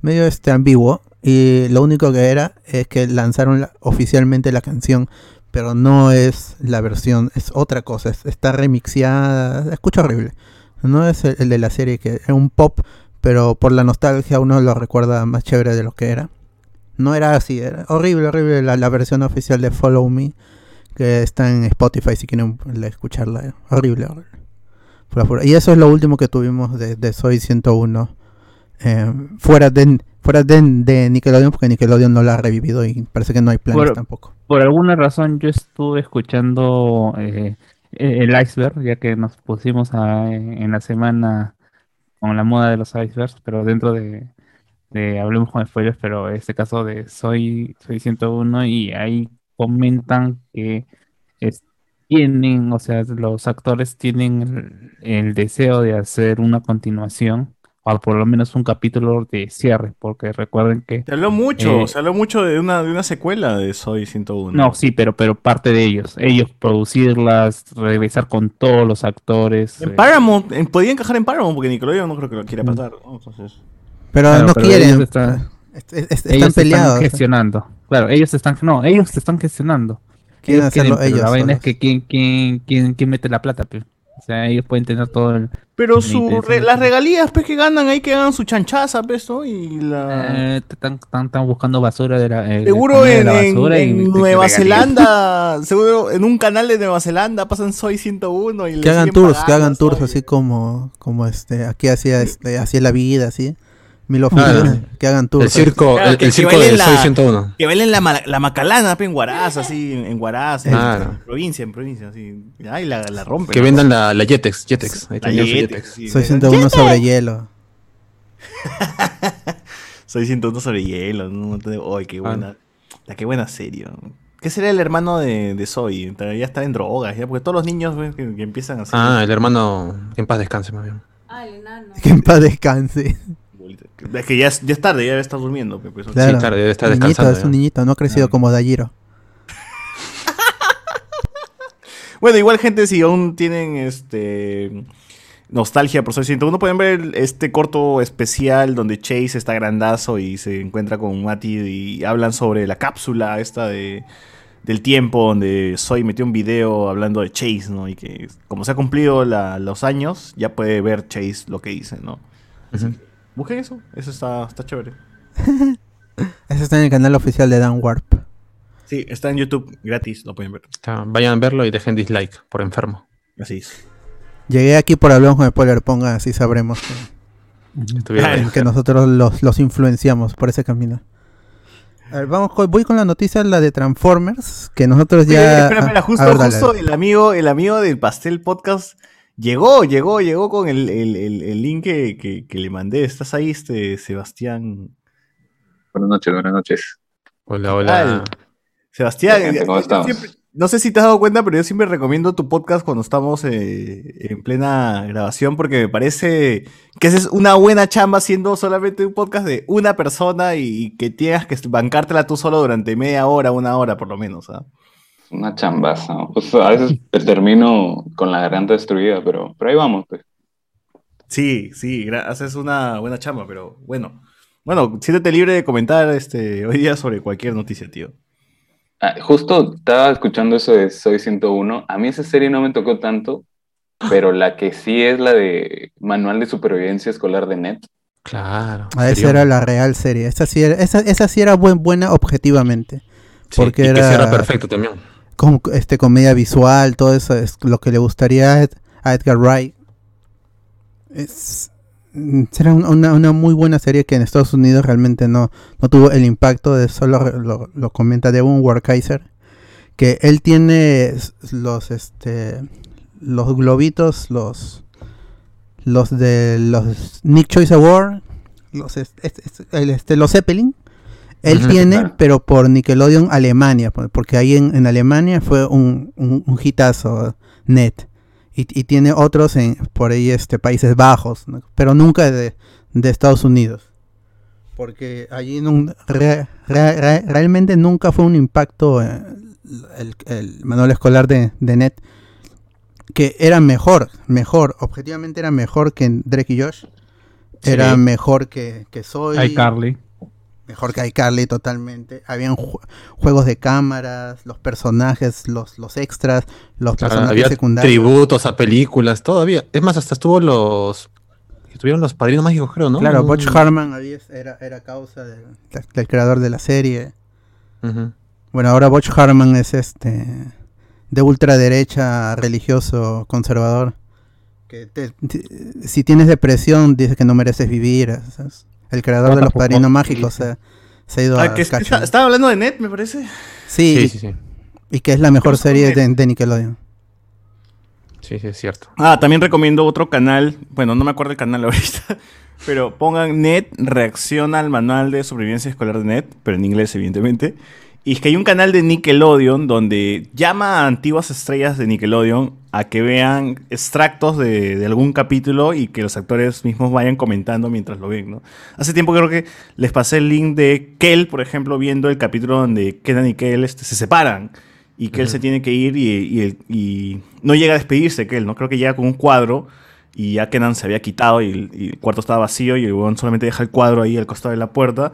medio este, ambiguo, y lo único que era es que lanzaron la- oficialmente la canción, pero no es la versión, es otra cosa, es- está remixeada, se escucha horrible, no es el, de la serie que era un pop, pero por la nostalgia uno lo recuerda más chévere de lo que era. No era así, era horrible, horrible la versión oficial de Follow Me, que está en Spotify si quieren la- escucharla. eh. Horrible. Y eso es lo último que tuvimos de, de Soy 101. eh, fuera de, Fuera de, de Nickelodeon, porque Nickelodeon no la ha revivido y parece que no hay planes tampoco. Por alguna razón yo estuve escuchando eh, el iceberg, ya que nos pusimos a- en la semana con la moda de los icebergs, pero dentro de, de hablemos con spoilers, pero este caso de Soy, Soy 101 y ahí comentan que es- tienen, o sea, los actores tienen el, el deseo de hacer una continuación o por lo menos un capítulo de cierre, porque recuerden que Se habló mucho, Eh, se habló mucho de una, de una secuela de Soy 101. No, sí, pero, pero parte de ellos. Ellos producirlas, regresar con todos los actores. En eh, Paramount, en- podía encajar en Paramount porque Nickelodeon no creo que lo quiera pasar. ¿no? Entonces, Pero claro, no pero quieren. ellos están- est- est- est- ellos están peleados. están gestionando. Claro, ellos están, no, ellos se están gestionando. Quieren Ellos hacerlo pero ellos La vaina es que quién, quién, quién, quién mete la plata, pe. O sea, ellos pueden tener todo el. Pero su re- las regalías pues, que ganan ahí, que hagan su chanchaza, pues, ¿no? Y la... Eh, están, están, están buscando basura de la. eh, Seguro en, la en- basura y- en y Nueva regalías. Zelanda, seguro en un canal de Nueva Zelanda pasan Soy 101 y Que hagan tours, que pagando hagan a tours así como, como este, aquí hacía este, hacía la vida, así. Fujimori, que hagan tours. El circo, Claro, el, que- el que circo bailen de la- Soy 101. Que bailen la, la Macalana, en Huaraz, así, en, Huaraz, en, Claro. en provincia, en provincia, así. Ay, la, la rompen. Que ¿no? vendan la, la Jetex. Jetex. Ahí La Jetex. sí. Soy 101 sobre hielo. Soy 101 sobre hielo. ¿no? Ay, Ah. qué buena. La qué buena serie. ¿Qué sería el hermano de, de Soy? Ya está en drogas, ya, porque todos los niños ves, que, que empiezan así. Ah, el hermano. En paz descanse, más bien. Ah, el enano. Que en paz descanse. Es que ya es, ya es tarde, ya está durmiendo. pues. Claro. tarde, debe estar niñito, descansando es un ya. niñito, no ha crecido Ah. como Dajiro. Bueno, igual gente, si aún tienen este nostalgia por Soy 101, pueden ver este corto especial donde Chase está grandazo y se encuentra con Mati y hablan sobre la cápsula esta de del tiempo donde Soy metió un video hablando de Chase, ¿no? Y que como se ha cumplido la- los años, ya puede ver Chase lo que dice, ¿no? Ujú. Busquen eso, eso está, está chévere. Ese está en el canal oficial de Dan Warp. Sí, está en YouTube gratis, lo pueden ver. Está- Vayan a verlo y dejen dislike por enfermo. Así es. Llegué aquí por Hablamos con Spoiler, ponga así sabremos que, Estuvieron- que nosotros los, los influenciamos por ese camino. A ver, vamos, con- voy con la noticia, la de Transformers, que nosotros Oye, ya... espera, espera, a- justo, a ver, dale, justo dale. el amigo, el amigo del Pastel Podcast llegó, llegó, llegó con el, el- el- el link que, que- que le mandé. ¿Estás ahí, este, Sebastián? Buenas noches, buenas noches. Hola, hola. Sebastián, gente, ¿cómo siempre- no sé si te has dado cuenta, pero yo siempre recomiendo tu podcast cuando estamos eh, en plena grabación porque me parece que esa es una buena chamba siendo solamente un podcast de una persona y que tengas que bancártela tú solo durante media hora, una hora por lo menos. ¿ah? Una chambaza. ¿no? Pues a veces termino con la garganta destruida, pero, pero ahí vamos, pues. Sí, sí, haces una buena chamba, pero bueno. Bueno, siéntete libre de comentar este hoy día sobre cualquier noticia, tío. Ah, justo estaba escuchando eso de Soy 101. A mí esa serie no me tocó tanto, pero la que sí es la de Manual de Supervivencia Escolar de Net. Claro. Ah, esa era la real serie. Esa sí era, esa, esa sí era buen, buena objetivamente. Sí, porque y era- que perfecto también. Con este, comedia visual, todo eso es lo que le gustaría a, Ed- a Edgar Wright. Es, mm, será un- una, una muy buena serie que en Estados Unidos realmente no, no tuvo el impacto de solo lo, lo comenta Devon Warkaiser que él tiene los este los globitos los los de los Nick Choice Award los este, los Zeppelin él tiene claro. pero por Nickelodeon Alemania por- porque ahí en, en Alemania fue un, un, un hitazo net y, y tiene otros en por ahí este Países Bajos ¿no? pero nunca de, de Estados Unidos porque allí nun- re- re- re- realmente nunca fue un impacto eh, el, el manual escolar de, de Net que era mejor mejor objetivamente era mejor que en Drake y Josh era Sí. mejor que, que Soy iCarly. Mejor que iCarly totalmente. Habían ju- juegos de cámaras, los personajes, los, los extras, los Claro, personajes había secundarios. tributos a películas, todavía. Es más, hasta estuvo los. Estuvieron los padrinos mágicos, creo, ¿no? Claro. Butch Harman había- era, era causa del, del creador de la serie. Bueno, ahora Butch Harman es este de ultraderecha, religioso, conservador. Que te- te- si tienes depresión, dice que no mereces vivir. ¿sabes? El creador de los padrinos mágicos, se, se ha ido Ah, a que está- estaba hablando de Net, me parece. Sí, Sí, sí, sí. y que es la mejor serie de, de Nickelodeon. Sí, sí, es cierto. Ah, también recomiendo otro canal. Bueno, no me acuerdo el canal ahorita. Pero pongan Net, reacciona al manual de sobrevivencia escolar de Net, pero en inglés, evidentemente. Y es que hay un canal de Nickelodeon donde llama a antiguas estrellas de Nickelodeon a que vean extractos de, de algún capítulo y que los actores mismos vayan comentando mientras lo ven, ¿no? Hace tiempo creo que les pasé el link de Kel, por ejemplo, viendo el capítulo donde Kenan y Kel este, se separan y que él se tiene que ir y, y no llega a despedirse él, ¿no? Creo que llega con un cuadro y ya Kenan se había quitado y el, y el cuarto estaba vacío y el solamente deja el cuadro ahí al costado de la puerta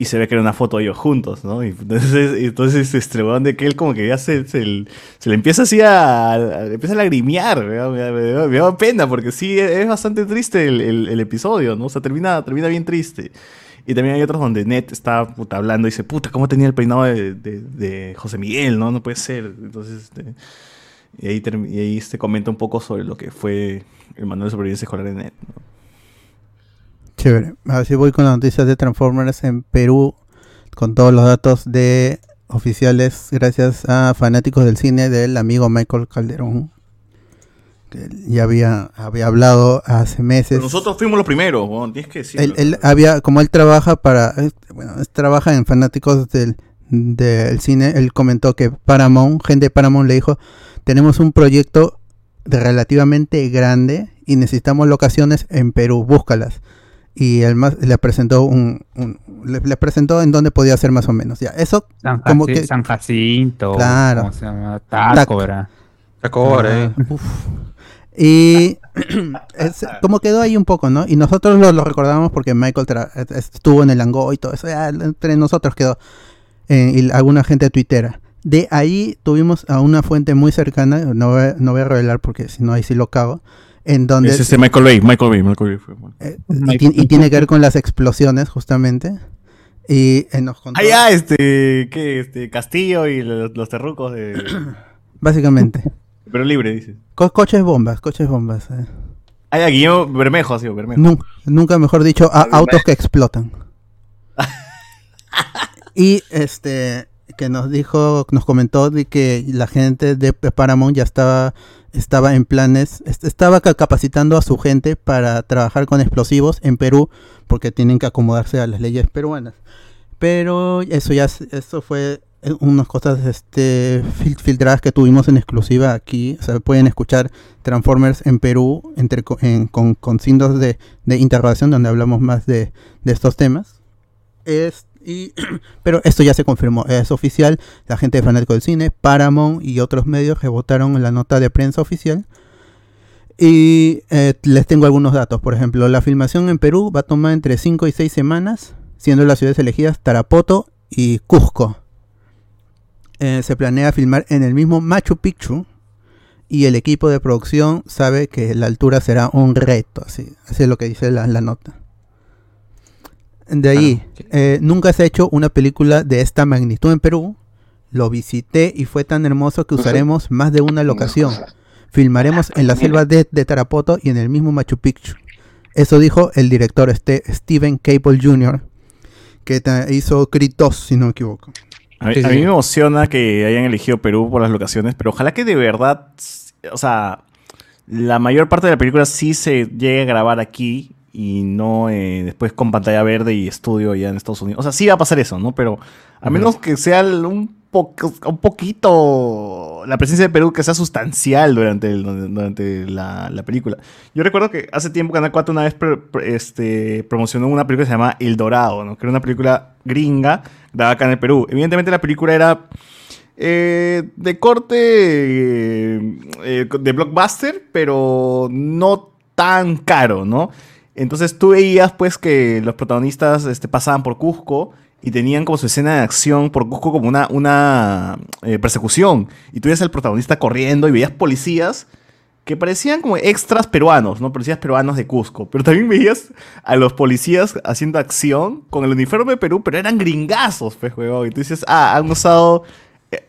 y se ve que era una foto de ellos juntos, ¿no? Y entonces, entonces este huevón de que él como que ya se, le empieza así a, le empieza a lagrimear, me me da- pena porque sí, es bastante triste el, episodio, ¿no? O sea, termina, termina bien triste. Y también hay otros donde Ned está puta, hablando y dice, puta, ¿cómo tenía el peinado de, José Miguel? No, no puede ser. Entonces, este, y ahí, y ahí comenta un poco sobre lo que fue el manual de supervivencia escolar de Ned. ¿no? Chévere. Así voy con las noticias de Transformers en Perú, con todos los datos de oficiales, gracias a fanáticos del cine del amigo Michael Calderón, que ya había, había hablado hace meses. Pero nosotros fuimos los primeros, tienes que decirlo. él, él había, como él trabaja para, bueno, él trabaja en fanáticos del, del cine, él comentó que Paramount, gente de Paramount le dijo, tenemos un proyecto relativamente grande y necesitamos locaciones en Perú, búscalas. Y él más le presentó un, un- le, le presentó en dónde podía ser más o menos. Ya, eso San, como Jaci- que San Jacinto. Claro. ¿cómo se llama? Tac. Taco, ¿verdad? Ahora, eh. Ah, uf. Y es- como quedó ahí un poco, ¿no? Y nosotros lo, lo recordamos porque Michael estuvo en el Ango y todo eso. ya, entre nosotros quedó. eh, y alguna gente tuitera. De ahí tuvimos a una fuente muy cercana, no voy, a- no voy a revelar porque si no ahí sí lo cago, en donde... Es este Michael Bay, Michael Bay, Michael Bay fue. eh, y, ti- y tiene que ver con las explosiones justamente. Y eh, nos contó... Ah, ya, este, ¿qué? Este, Castillo y los, los terrucos de... Básicamente. Pero libre, dice. Co- coches bombas, coches bombas. eh. Ah, ya, Guillermo Bermejo ha sido Bermejo. Nu- nunca mejor dicho, a- autos que explotan. y este que nos dijo, nos comentó de que la gente de Paramount ya estaba estaba en planes, est- estaba ca- capacitando a su gente para trabajar con explosivos en Perú porque tienen que acomodarse a las leyes peruanas. Pero eso ya eso fue eh, unas cosas este fil- filtradas que tuvimos en exclusiva aquí, o sea, pueden escuchar Transformers en Perú entre, en- con, con signos de, de interrogación donde hablamos más de, de estos temas. Es, y, pero esto ya se confirmó, es oficial, la gente de Fanático del Cine, Paramount y otros medios rebotaron la nota de prensa oficial. Y eh, les tengo algunos datos, por ejemplo, la filmación en Perú va a tomar entre 5 y 6 semanas, siendo las ciudades elegidas Tarapoto y Cusco. Eh, se planea filmar en el mismo Machu Picchu, y el equipo de producción sabe que la altura será un reto, así, así es lo que dice la nota. De ahí, eh, nunca se ha hecho una película de esta magnitud en Perú. Lo visité y fue tan hermoso que usaremos más de una locación. Filmaremos en la selva de, de Tarapoto y en el mismo Machu Picchu. Eso dijo el director este, Steven Cable Jr., que hizo Creed 2, si no me equivoco. A, mí- Sí, sí, a mí sí. me emociona que hayan elegido Perú por las locaciones, pero ojalá que de verdad, o sea, la mayor parte de la película sí se llegue a grabar aquí y no eh, después con pantalla verde y estudio allá en Estados Unidos. O sea, sí va a pasar eso, ¿no? Pero a menos que sea un, poco, un poquito la presencia de Perú que sea sustancial durante, el- durante la, la película. Yo recuerdo que hace tiempo Canal 4 una vez pro- este, promocionó una película que se llama El Dorado, ¿no? Que era una película gringa grabada acá en el Perú. Evidentemente la película era eh, de corte eh, eh, de blockbuster, pero no tan caro, ¿no? Entonces tú veías pues que los protagonistas este, pasaban por Cusco y tenían como su escena de acción por Cusco como una, una eh, persecución. Y tú veías al protagonista corriendo y veías policías que parecían como extras peruanos, ¿no? Policías peruanos de Cusco. Pero también veías a los policías haciendo acción con el uniforme de Perú, pero eran gringazos, pues, huevón. Y tú dices, ah, han usado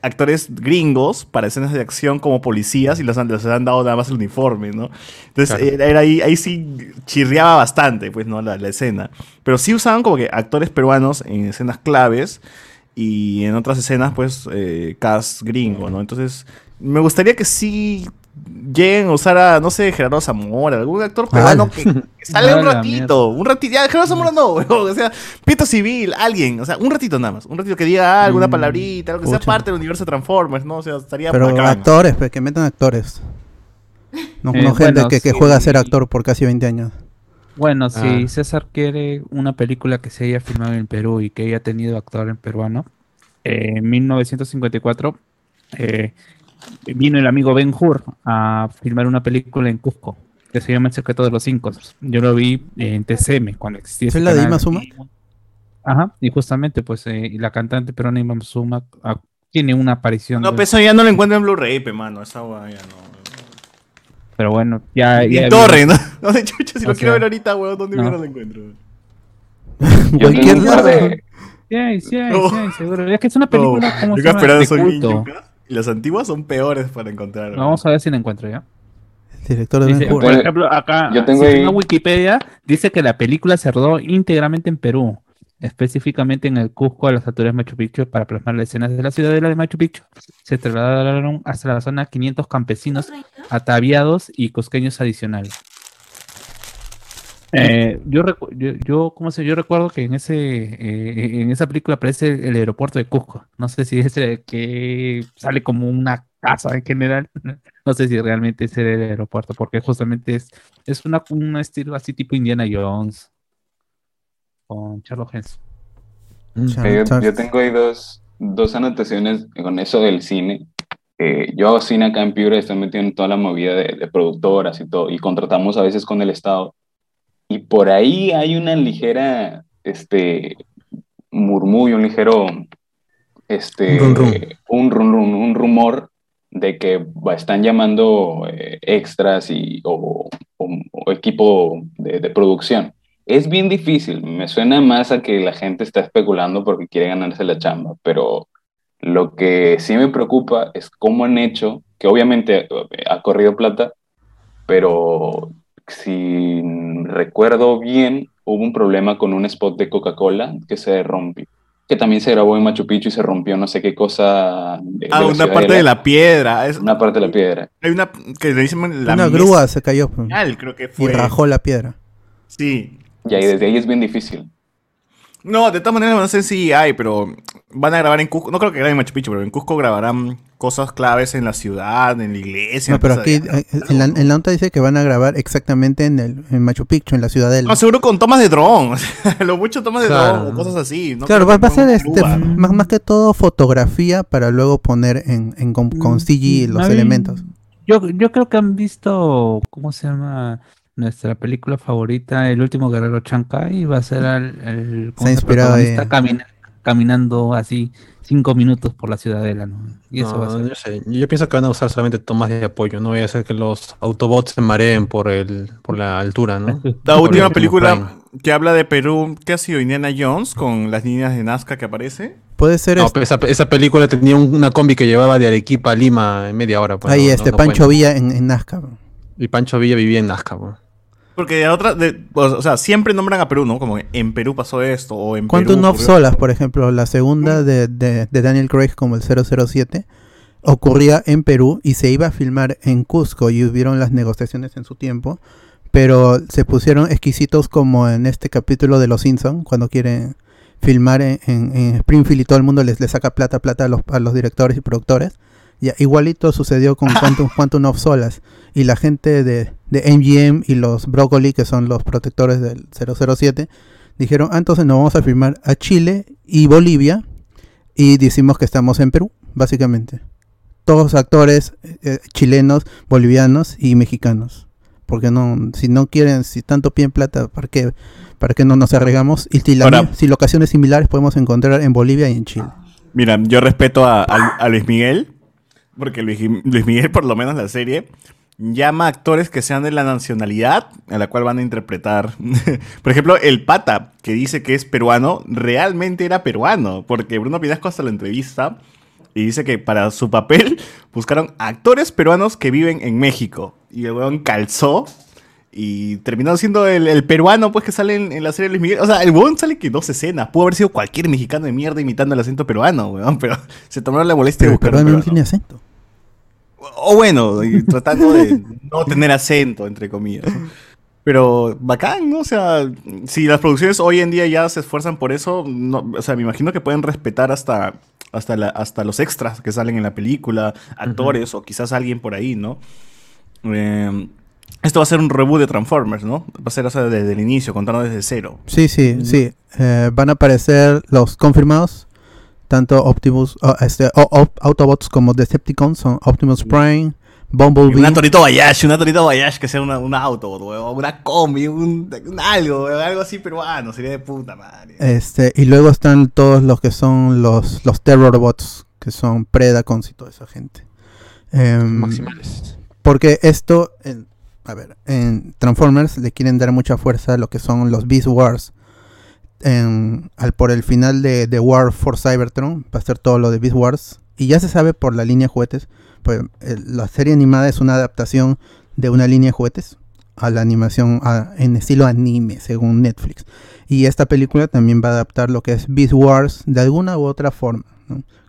actores gringos para escenas de acción como policías y les han, les han dado nada más el uniforme, ¿no? Entonces Claro. era, era ahí, ahí sí chirriaba bastante, pues, ¿no? La, la escena. Pero sí usaban como que actores peruanos en escenas claves y en otras escenas, pues, eh, cast gringo, ¿no? Entonces, me gustaría que sí lleguen a usar a, no sé, Gerardo Zamora, algún actor peruano Vale. que, que salga un ratito, un ratito, ya, Gerardo Zamora no, o sea, Pito Civil, alguien, o sea, un ratito nada más, un ratito que diga alguna Mm, palabrita, algo que sea parte del universo de Transformers, ¿no? O sea, estaría Pero bacán. actores, pues, que metan actores. No, Eh, no gente bueno, que, que sí. juega a ser actor por casi 20 años. Bueno, si Ah. César quiere una película que se haya filmado en Perú y que haya tenido actor en peruano, eh, en 1954 eh, vino el amigo Ben Hur a filmar una película en Cusco que se llama El secreto de los cinco. Yo lo vi en TCM cuando existía ¿Es la de. Ima Suma? Y- Ajá, y justamente pues eh, y la cantante peruana Ima Suma ah, tiene una aparición. No, de- pero eso ya no lo encuentro en Blu-ray, pe, mano, esa weá ya no. pero bueno, ya... Y ya Torre, ¿no? No sé, chucha, si O lo quiero ver ahorita, weón, ¿dónde no. lo encuentro? Yo Cualquier lado. de, Sí, sí, sí seguro. Es que es una película No, como son bien culto. yucas, y las antiguas son peores para encontrar. Vamos a ver si la encuentro ya. Director de Dice, por ejemplo, acá Yo tengo si ahí- en Wikipedia dice que la película se rodó íntegramente en Perú, específicamente en el Cusco a las alturas de Machu Picchu para plasmar las escenas de la ciudadela de Machu Picchu. Se trasladaron hasta la zona 500 campesinos ataviados y cusqueños adicionales. Eh, yo, recu- yo, yo, ¿cómo se? Yo recuerdo que en ese eh, en esa película aparece el aeropuerto de Cusco. No sé si es el que sale como una casa en general. No sé si realmente es el aeropuerto, porque justamente es, es una, un estilo así tipo Indiana Jones con Charles Henson. Eh, yo, tengo ahí dos, dos anotaciones con eso del cine. Eh, yo hago cine acá en Piura y estoy metido en toda la movida de, de productoras y todo, y contratamos a veces con el Estado. Y por ahí hay una ligera, este, murmullo, un ligero, este, Un rum rum. un rum rum, un rumor de que están llamando eh, extras y, o, o- o equipo de, de producción. Es bien difícil, me suena más a que la gente está especulando porque quiere ganarse la chamba, pero lo que sí me preocupa es cómo han hecho, que obviamente eh, ha corrido plata, pero si recuerdo bien, hubo un problema con un spot de Coca-Cola que se rompió, que también se grabó en Machu Picchu y se rompió no sé qué cosa. de- Ah, una parte de la piedra. Es, Una parte de la piedra. Hay una que le dicen la Una grúa se cayó pues, señal, creo que y fue. rajó la piedra. Sí. Y ahí desde ahí es bien difícil. No, de todas maneras no sé si hay, pero van a grabar en Cusco. No creo que graben en Machu Picchu, pero en Cusco grabarán cosas claves en la ciudad, en la iglesia. No, pero aquí de- eh, en la, en la nota dice que van a grabar exactamente en el en Machu Picchu, en la ciudadela. No, seguro con tomas de dron. o sea, lo mucho tomas de Claro. dron o cosas así. No claro, va, a ser este, más, más que todo fotografía para luego poner en, en con, con CG los A elementos. Yo, yo creo que han visto, ¿cómo se llama? Nuestra película favorita, El último guerrero Chancay, va a ser el, el, ¿cómo Se ha inspirado protagonista en- camina- caminando así cinco minutos por la ciudadela, ¿no? Y eso No, va a ser. yo, sé. Yo pienso que van a usar solamente tomas de apoyo. No voy a hacer que los Autobots se mareen por el por la altura, ¿no? La última el película Prime. que habla de Perú, ¿qué ha sido? Indiana Jones con las niñas de Nazca que aparece. Puede ser No, este- esa, esa película tenía un- una combi que llevaba de Arequipa a Lima en media hora. pues, ahí no- este no Pancho. Villa en, en Nazca. Y Pancho Villa vivía en Nazca. pues. Porque de otra, de- o sea, siempre nombran a Perú, ¿no? Como en Perú pasó esto o en Quantum Perú. of Solas, por ejemplo, la segunda de, de- de Daniel Craig como el 007, ocurría en Perú y se iba a filmar en Cusco y hubieron las negociaciones en su tiempo, pero se pusieron exquisitos como en este capítulo de Los Simpson cuando quieren filmar en, en- en Springfield y todo el mundo les, les saca plata, plata a los, a los directores y productores. Ya, igualito sucedió con Quantum, Quantum of Solas y la gente de, de MGM y los Broccoli, que son los protectores del 007, dijeron, ah, entonces nos vamos a firmar a Chile y Bolivia y decimos que estamos en Perú, básicamente. Todos actores eh, chilenos, bolivianos y mexicanos. Porque no, si no quieren, si tanto piden plata, ¿para qué, para qué no nos arriesgamos? Y si, la Ahora- si locaciones similares podemos encontrar en Bolivia y en Chile. Mira, yo respeto a, a- a Luis Miguel, porque Luis, Luis Miguel, por lo menos la serie, llama a actores que sean de la nacionalidad a la cual van a interpretar. por ejemplo, el pata, que dice que es peruano, realmente era peruano, porque Bruno Pinasco hasta la entrevista Y dice que para su papel buscaron actores peruanos que viven en México. Y el weón calzó y terminó siendo el, el peruano pues que sale en, en la serie de Luis Miguel. O sea, el weón sale que dos escenas. Pudo haber sido cualquier mexicano de mierda imitando el acento peruano, weón. Pero se tomaron la molestia Pero de el buscar no tiene acento. O bueno, tratando de no tener acento, entre comillas. Pero bacán, ¿no? O sea, si las producciones hoy en día ya se esfuerzan por eso, no, o sea, me imagino que pueden respetar hasta, hasta, la- hasta los extras que salen en la película, actores o quizás alguien por ahí, ¿no? Eh, esto va a ser un reboot de Transformers, ¿no? Va a ser o sea, desde el inicio, contando desde cero. Sí, sí, sí. Eh, van a aparecer los confirmados. Tanto Optimus, o, este, o- o- Autobots como Decepticons son Optimus Prime, Y Bumblebee. una Torito Bayash, una Torito Bayash que sea una, un auto, weón, una combi, un, un algo, weón, algo así peruano, sería de puta madre. Este, y luego están todos los que son los, los Terrorbots, que son Predacons y toda esa gente. Em, Maximales. porque esto, en- a ver, en Transformers le quieren dar mucha fuerza a lo que son los Beast Wars. Al, por el final de, de War for Cybertron va a ser todo lo de Beast Wars. Y ya se sabe por la línea de juguetes. Pues, el- la serie animada es una adaptación de una línea de juguetes a la animación en estilo anime, según Netflix. Y esta película también va a adaptar lo que es Beast Wars de alguna u otra forma.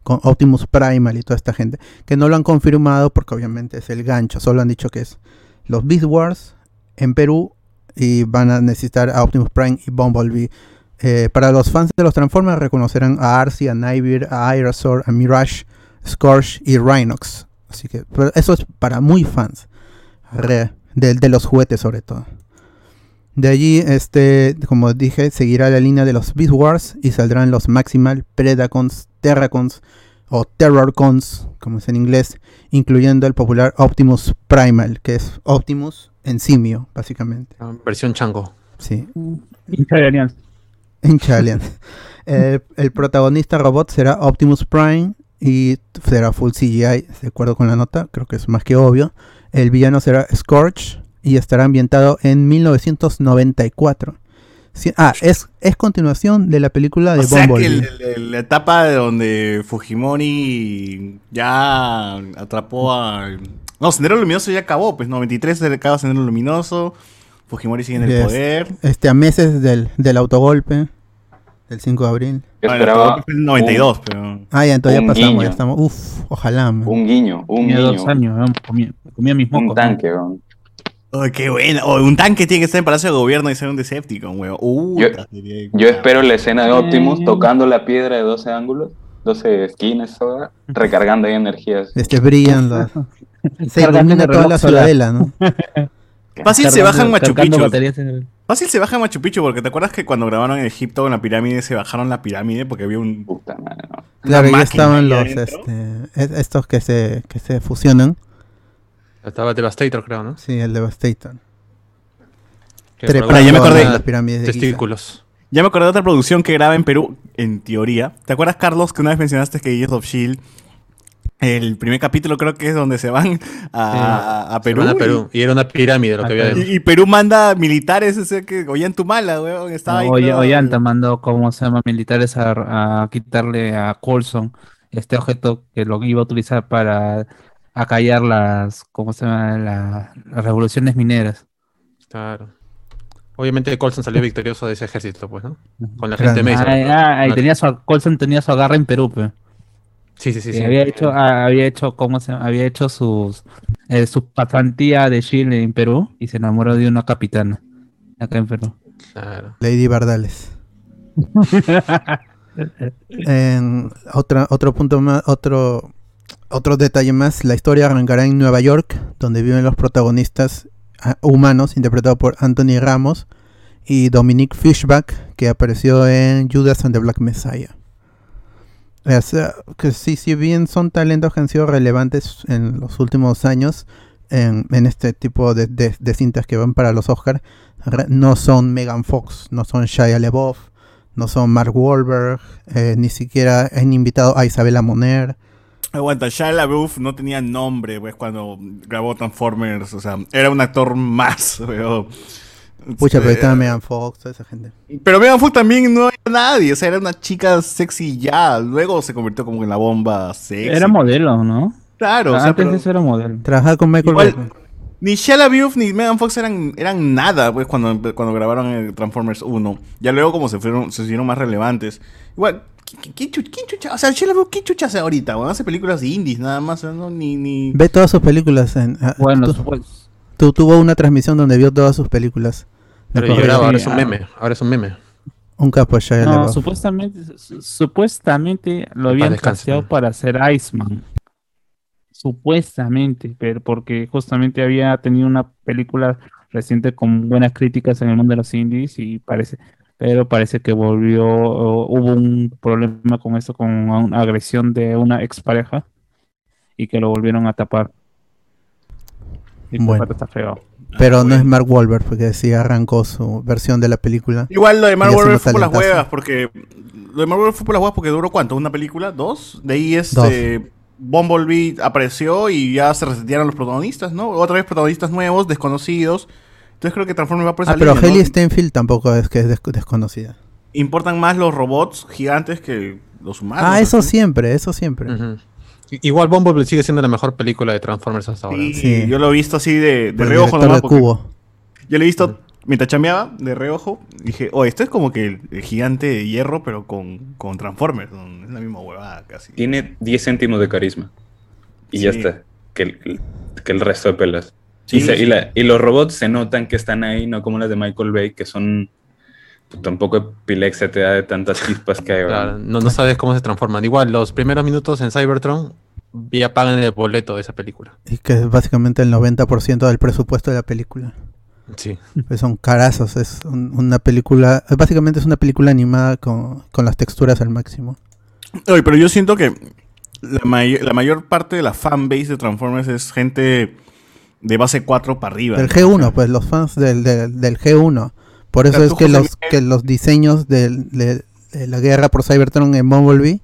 Con Optimus Primal y toda esta gente. Que no lo han confirmado porque obviamente es el gancho. Solo han dicho que es los Beast Wars en Perú y van a necesitar a Optimus Prime y Bumblebee. Eh, para los fans de los Transformers reconocerán a Arcee, a Nightmare, a Aerosaur, a Mirage, Scorch y Rhinox. Así que pero eso es para muy fans re- de, de los juguetes sobre todo. De allí, este, como dije, seguirá la línea de los Beast Wars y saldrán los Maximal, Predacons, Terracons o Terrorcons, como es en inglés, incluyendo el popular Optimus Primal, que es Optimus en simio, básicamente. Ah, Versión chango. Sí, Hincha de Alianza. Hincha de Alianza. El protagonista robot será Optimus Prime y será full CGI, de acuerdo con la nota, creo que es más que obvio. El villano será Scorch y estará ambientado en 1994. Sí, ah, es, es continuación de la película de O sea que Bumblebee. el- el- la etapa de donde Fujimori ya atrapó a... No, Sendero Luminoso ya acabó, pues 93 se acaba Sendero Luminoso, Fujimori sigue en el Yes. poder. Este, a meses del, del autogolpe, del 5 de abril. Yo Ah, el esperaba autogolpe fue en 92, pero... Ah, ya, entonces ya pasamos, guiño. ya estamos. Uf, ojalá. man. un guiño, un Tenía guiño, dos años, ¿no? comía, comía mis mocos. un tanque, weón. Ay, qué buena. O un tanque tiene que estar en Palacio de Gobierno y ser un Decepticon, weón. Uh, Yo- espero la escena de Optimus Eh. tocando la piedra de 12 ángulos, 12 esquinas, toda, recargando ahí energías. Este, brillan. Se ilumina el toda la solar. ciudadela, ¿no? Fácil se baja en Machu Picchu. baterías en el- Fácil se baja en Machu Picchu, porque te acuerdas que cuando grabaron en Egipto en la pirámide se bajaron la pirámide porque había un... Puta madre, no. Claro, ya estaban los este, es- estos que se, que se fusionan. Estaba Devastator, creo, ¿no? Sí, el Devastator. Probaba ya me acordé. las pirámides de Giza. Testículos. Ya me acordé de otra producción que graba en Perú, en teoría. ¿Te acuerdas, Carlos, que una vez mencionaste que Agents of Shield, el primer capítulo creo que es donde se van a, Perú? van a Perú. Y era una pirámide lo que había Ah. Y, y Perú manda militares, ese que Ollantumala, weón, estaba ahí. Oye, todo- Ollanta mandó, ¿cómo se llama? Militares a, a quitarle a Colson este objeto que lo iba a utilizar para acallar las, ¿cómo se llama? La- las revoluciones mineras. Claro. Obviamente Colson salió victorioso de ese ejército, pues, ¿no? Con la gente Mason. Ah, ¿no? ah, y Una- tenía su, Colson tenía su agarre en Perú, pe. Sí, sí, sí. Sí. había hecho, había hecho, ¿cómo se? Había hecho sus, eh, su pasantía de Chile en Perú y se enamoró de una capitana acá en Perú. Claro. Lady Bardales. En otra, otro punto más, otro, otro detalle más, la historia arrancará en Nueva York, donde viven los protagonistas ah, humanos, interpretados por Anthony Ramos y Dominique Fishback, que apareció en Judas and the Black Messiah. Que sí, si bien son talentos que han sido relevantes en los últimos años en, en este tipo de, de- de cintas que van para los Oscars, no son Megan Fox, no son Shia LaBeouf, no son Mark Wahlberg, eh, ni siquiera han invitado a Isabella Moner. Aguanta, Shia LaBeouf no tenía nombre, pues, cuando grabó Transformers, o sea, era un actor más, weón. Pucha, pero ahí Eh, estaba Megan Fox, toda esa gente. Pero Megan Fox también no era nadie, o sea, era una chica sexy ya, luego se convirtió como en la bomba sexy. Era modelo, ¿no? Claro, o sea, Antes pero eso era modelo. Trabajar con Michael Igual- ni Shia LaBeouf ni Megan Fox eran, eran nada, pues, cuando, cuando grabaron el Transformers 1. Ya luego como se fueron, se hicieron más relevantes. Igual, ¿qué, qué chu- qué chucha? O sea, Shia LaBeouf, ¿qué chucha hace ahorita? Bueno, hace películas de indies nada más, ¿no? Ni, ni... Ve todas sus películas. En, ah, Bueno, pues, tu- tuvo una transmisión donde vio todas sus películas. de Pero lloraba, ahora es un ah. meme. Ahora es un meme. Un capo Shia no, LaBeouf. supuestamente, su- supuestamente lo paz habían casteado para hacer Iceman. Supuestamente, pero porque justamente había tenido una película reciente con buenas críticas en el mundo de los indies y parece, pero parece que volvió, o hubo un problema con eso, con una agresión de una expareja y que lo volvieron a tapar. Y pues, Bueno. está feo. Pero no es Mark Wahlberg, porque sí arrancó su versión de la película. Igual lo de Mark Wahlberg fue por las huevas, porque... Lo de Mark Wahlberg fue por las huevas porque duró ¿cuánto? ¿Una película? ¿Dos? De ahí este... Bumblebee apareció y ya se resetearon los protagonistas, ¿no? Otra vez protagonistas nuevos, desconocidos. Entonces creo que Transformers va por esa Ah, pero línea, ¿no? Haley Steinfeld tampoco es que es des- desconocida. Importan más los robots gigantes que los humanos. Ah, eso siempre, eso siempre. I- Igual Bumblebee sigue siendo la mejor película de Transformers hasta ahora. Sí, Sí. yo lo he visto así de, de reojo nomás. Cubo. Yo lo he visto mientras chambeaba, de reojo. Dije, oh, esto es como que el, el gigante de hierro, pero con, con Transformers. Es la misma huevada casi. Tiene 10 céntimos de carisma. Y ya está. Que el, que el resto de pelas. Sí, y, se- sí. y la- y los robots se notan que están ahí, no como las de Michael Bay, que son. Puta, un poco epilexia te da de tantas chispas que hay. no, no sabes cómo se transforman. Igual, los primeros minutos en Cybertron ya pagan el boleto de esa película. Y que es básicamente el 90% del presupuesto de la película. Sí. Pues son carazos, es un- una película, básicamente es una película animada con, con las texturas al máximo. Oye, pero yo siento que la, may- la mayor parte de la fanbase de Transformers es gente de base 4 para arriba. Del ¿no? G1, pues los fans del, del, del G1. Por eso es que los, que los diseños de, de la guerra por Cybertron en Bumblebee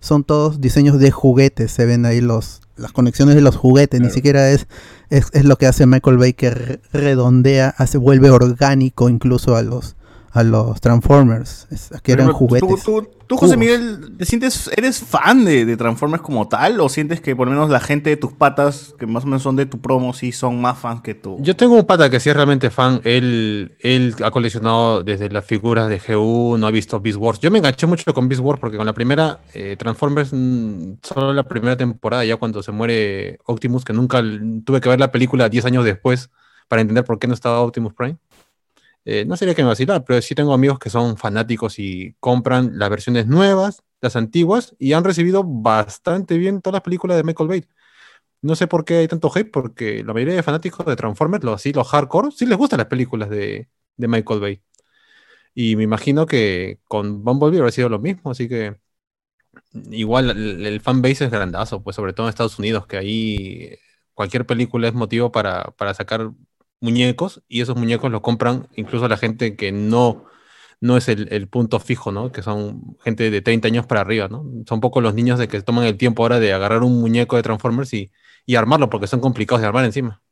son todos diseños de juguetes. Se ven ahí los las conexiones de los juguetes. Ni siquiera es, es, es lo que hace Michael Bay que re- redondea, hace, vuelve orgánico incluso a los a los Transformers. Que eran tú- juguetes. Tú, tú, José. Miguel, ¿te sientes, ¿eres fan de, de Transformers como tal? ¿O sientes que por lo menos la gente de tus patas, que más o menos son de tu promo, sí son más fans que tú? Yo tengo un pata que sí es realmente fan. Él, él ha coleccionado desde las figuras de G1, ha visto Beast Wars. Yo me enganché mucho con Beast Wars porque con la primera eh, Transformers, mm, solo la primera temporada, ya cuando se muere Optimus, que nunca tuve que ver la película 10 años después para entender por qué no estaba Optimus Prime. Eh, no sería que me vacilar, pero sí tengo amigos que son fanáticos y compran las versiones nuevas, las antiguas, y han recibido bastante bien todas las películas de Michael Bay. No sé por qué hay tanto hate, porque la mayoría de fanáticos de Transformers, los así, los hardcore, sí les gustan las películas de, de Michael Bay. Y me imagino que con Bumblebee habrá sido lo mismo, así que igual el, el fanbase es grandazo, pues sobre todo en Estados Unidos, que ahí cualquier película es motivo para, para sacar muñecos y esos muñecos los compran incluso la gente que no, no es el, el punto fijo, ¿no? Que son gente de 30 años para arriba, ¿no? Son pocos los niños de que toman el tiempo ahora de agarrar un muñeco de Transformers y, y armarlo, porque son complicados de armar encima.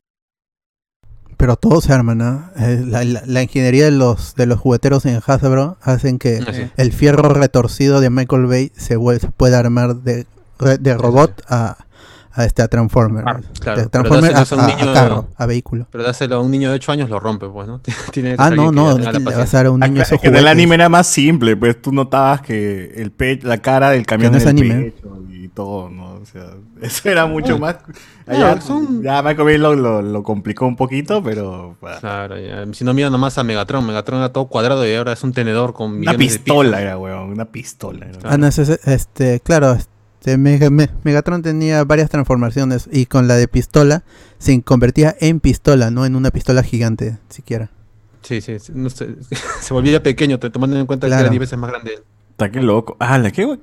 Pero todos se arman, ¿no? Eh, la, la- la ingeniería de los, de los jugueteros en Hasbro hacen que Así. el fierro retorcido de Michael Bay se, puede armar de, de robot a, a este a Transformer. Ah, claro, de pero Transformer a, a niño- carro, a vehículo. Pero dáselo a un niño de 8 años lo rompe, pues, ¿no? Tiene que Ah, no, no, que le vas a dar a un niño Acá- esos es que en el anime era más simple, pues tú notabas que el pe la cara del camión no es anime. pecho y todo, ¿no? O sea, eso era mucho más... Ah, son- Ya Michael Bay lo, lo, lo complicó un poquito, pero... bah, Claro, ya. si no mira nomás a Megatron, Megatron era todo cuadrado y ahora es un tenedor con Una de pistola pisos. era, weón, una pistola. era. Ah, no, ese es- este, claro, este, Mega- Me- Megatron tenía varias transformaciones y con la de pistola se convertía en pistola, no en una pistola gigante siquiera. Sí, sí, sí, no sé, se volvía pequeño, tomando en cuenta que Claro. era 10 veces más grande. Está qué loco. Ah, la qué- Los,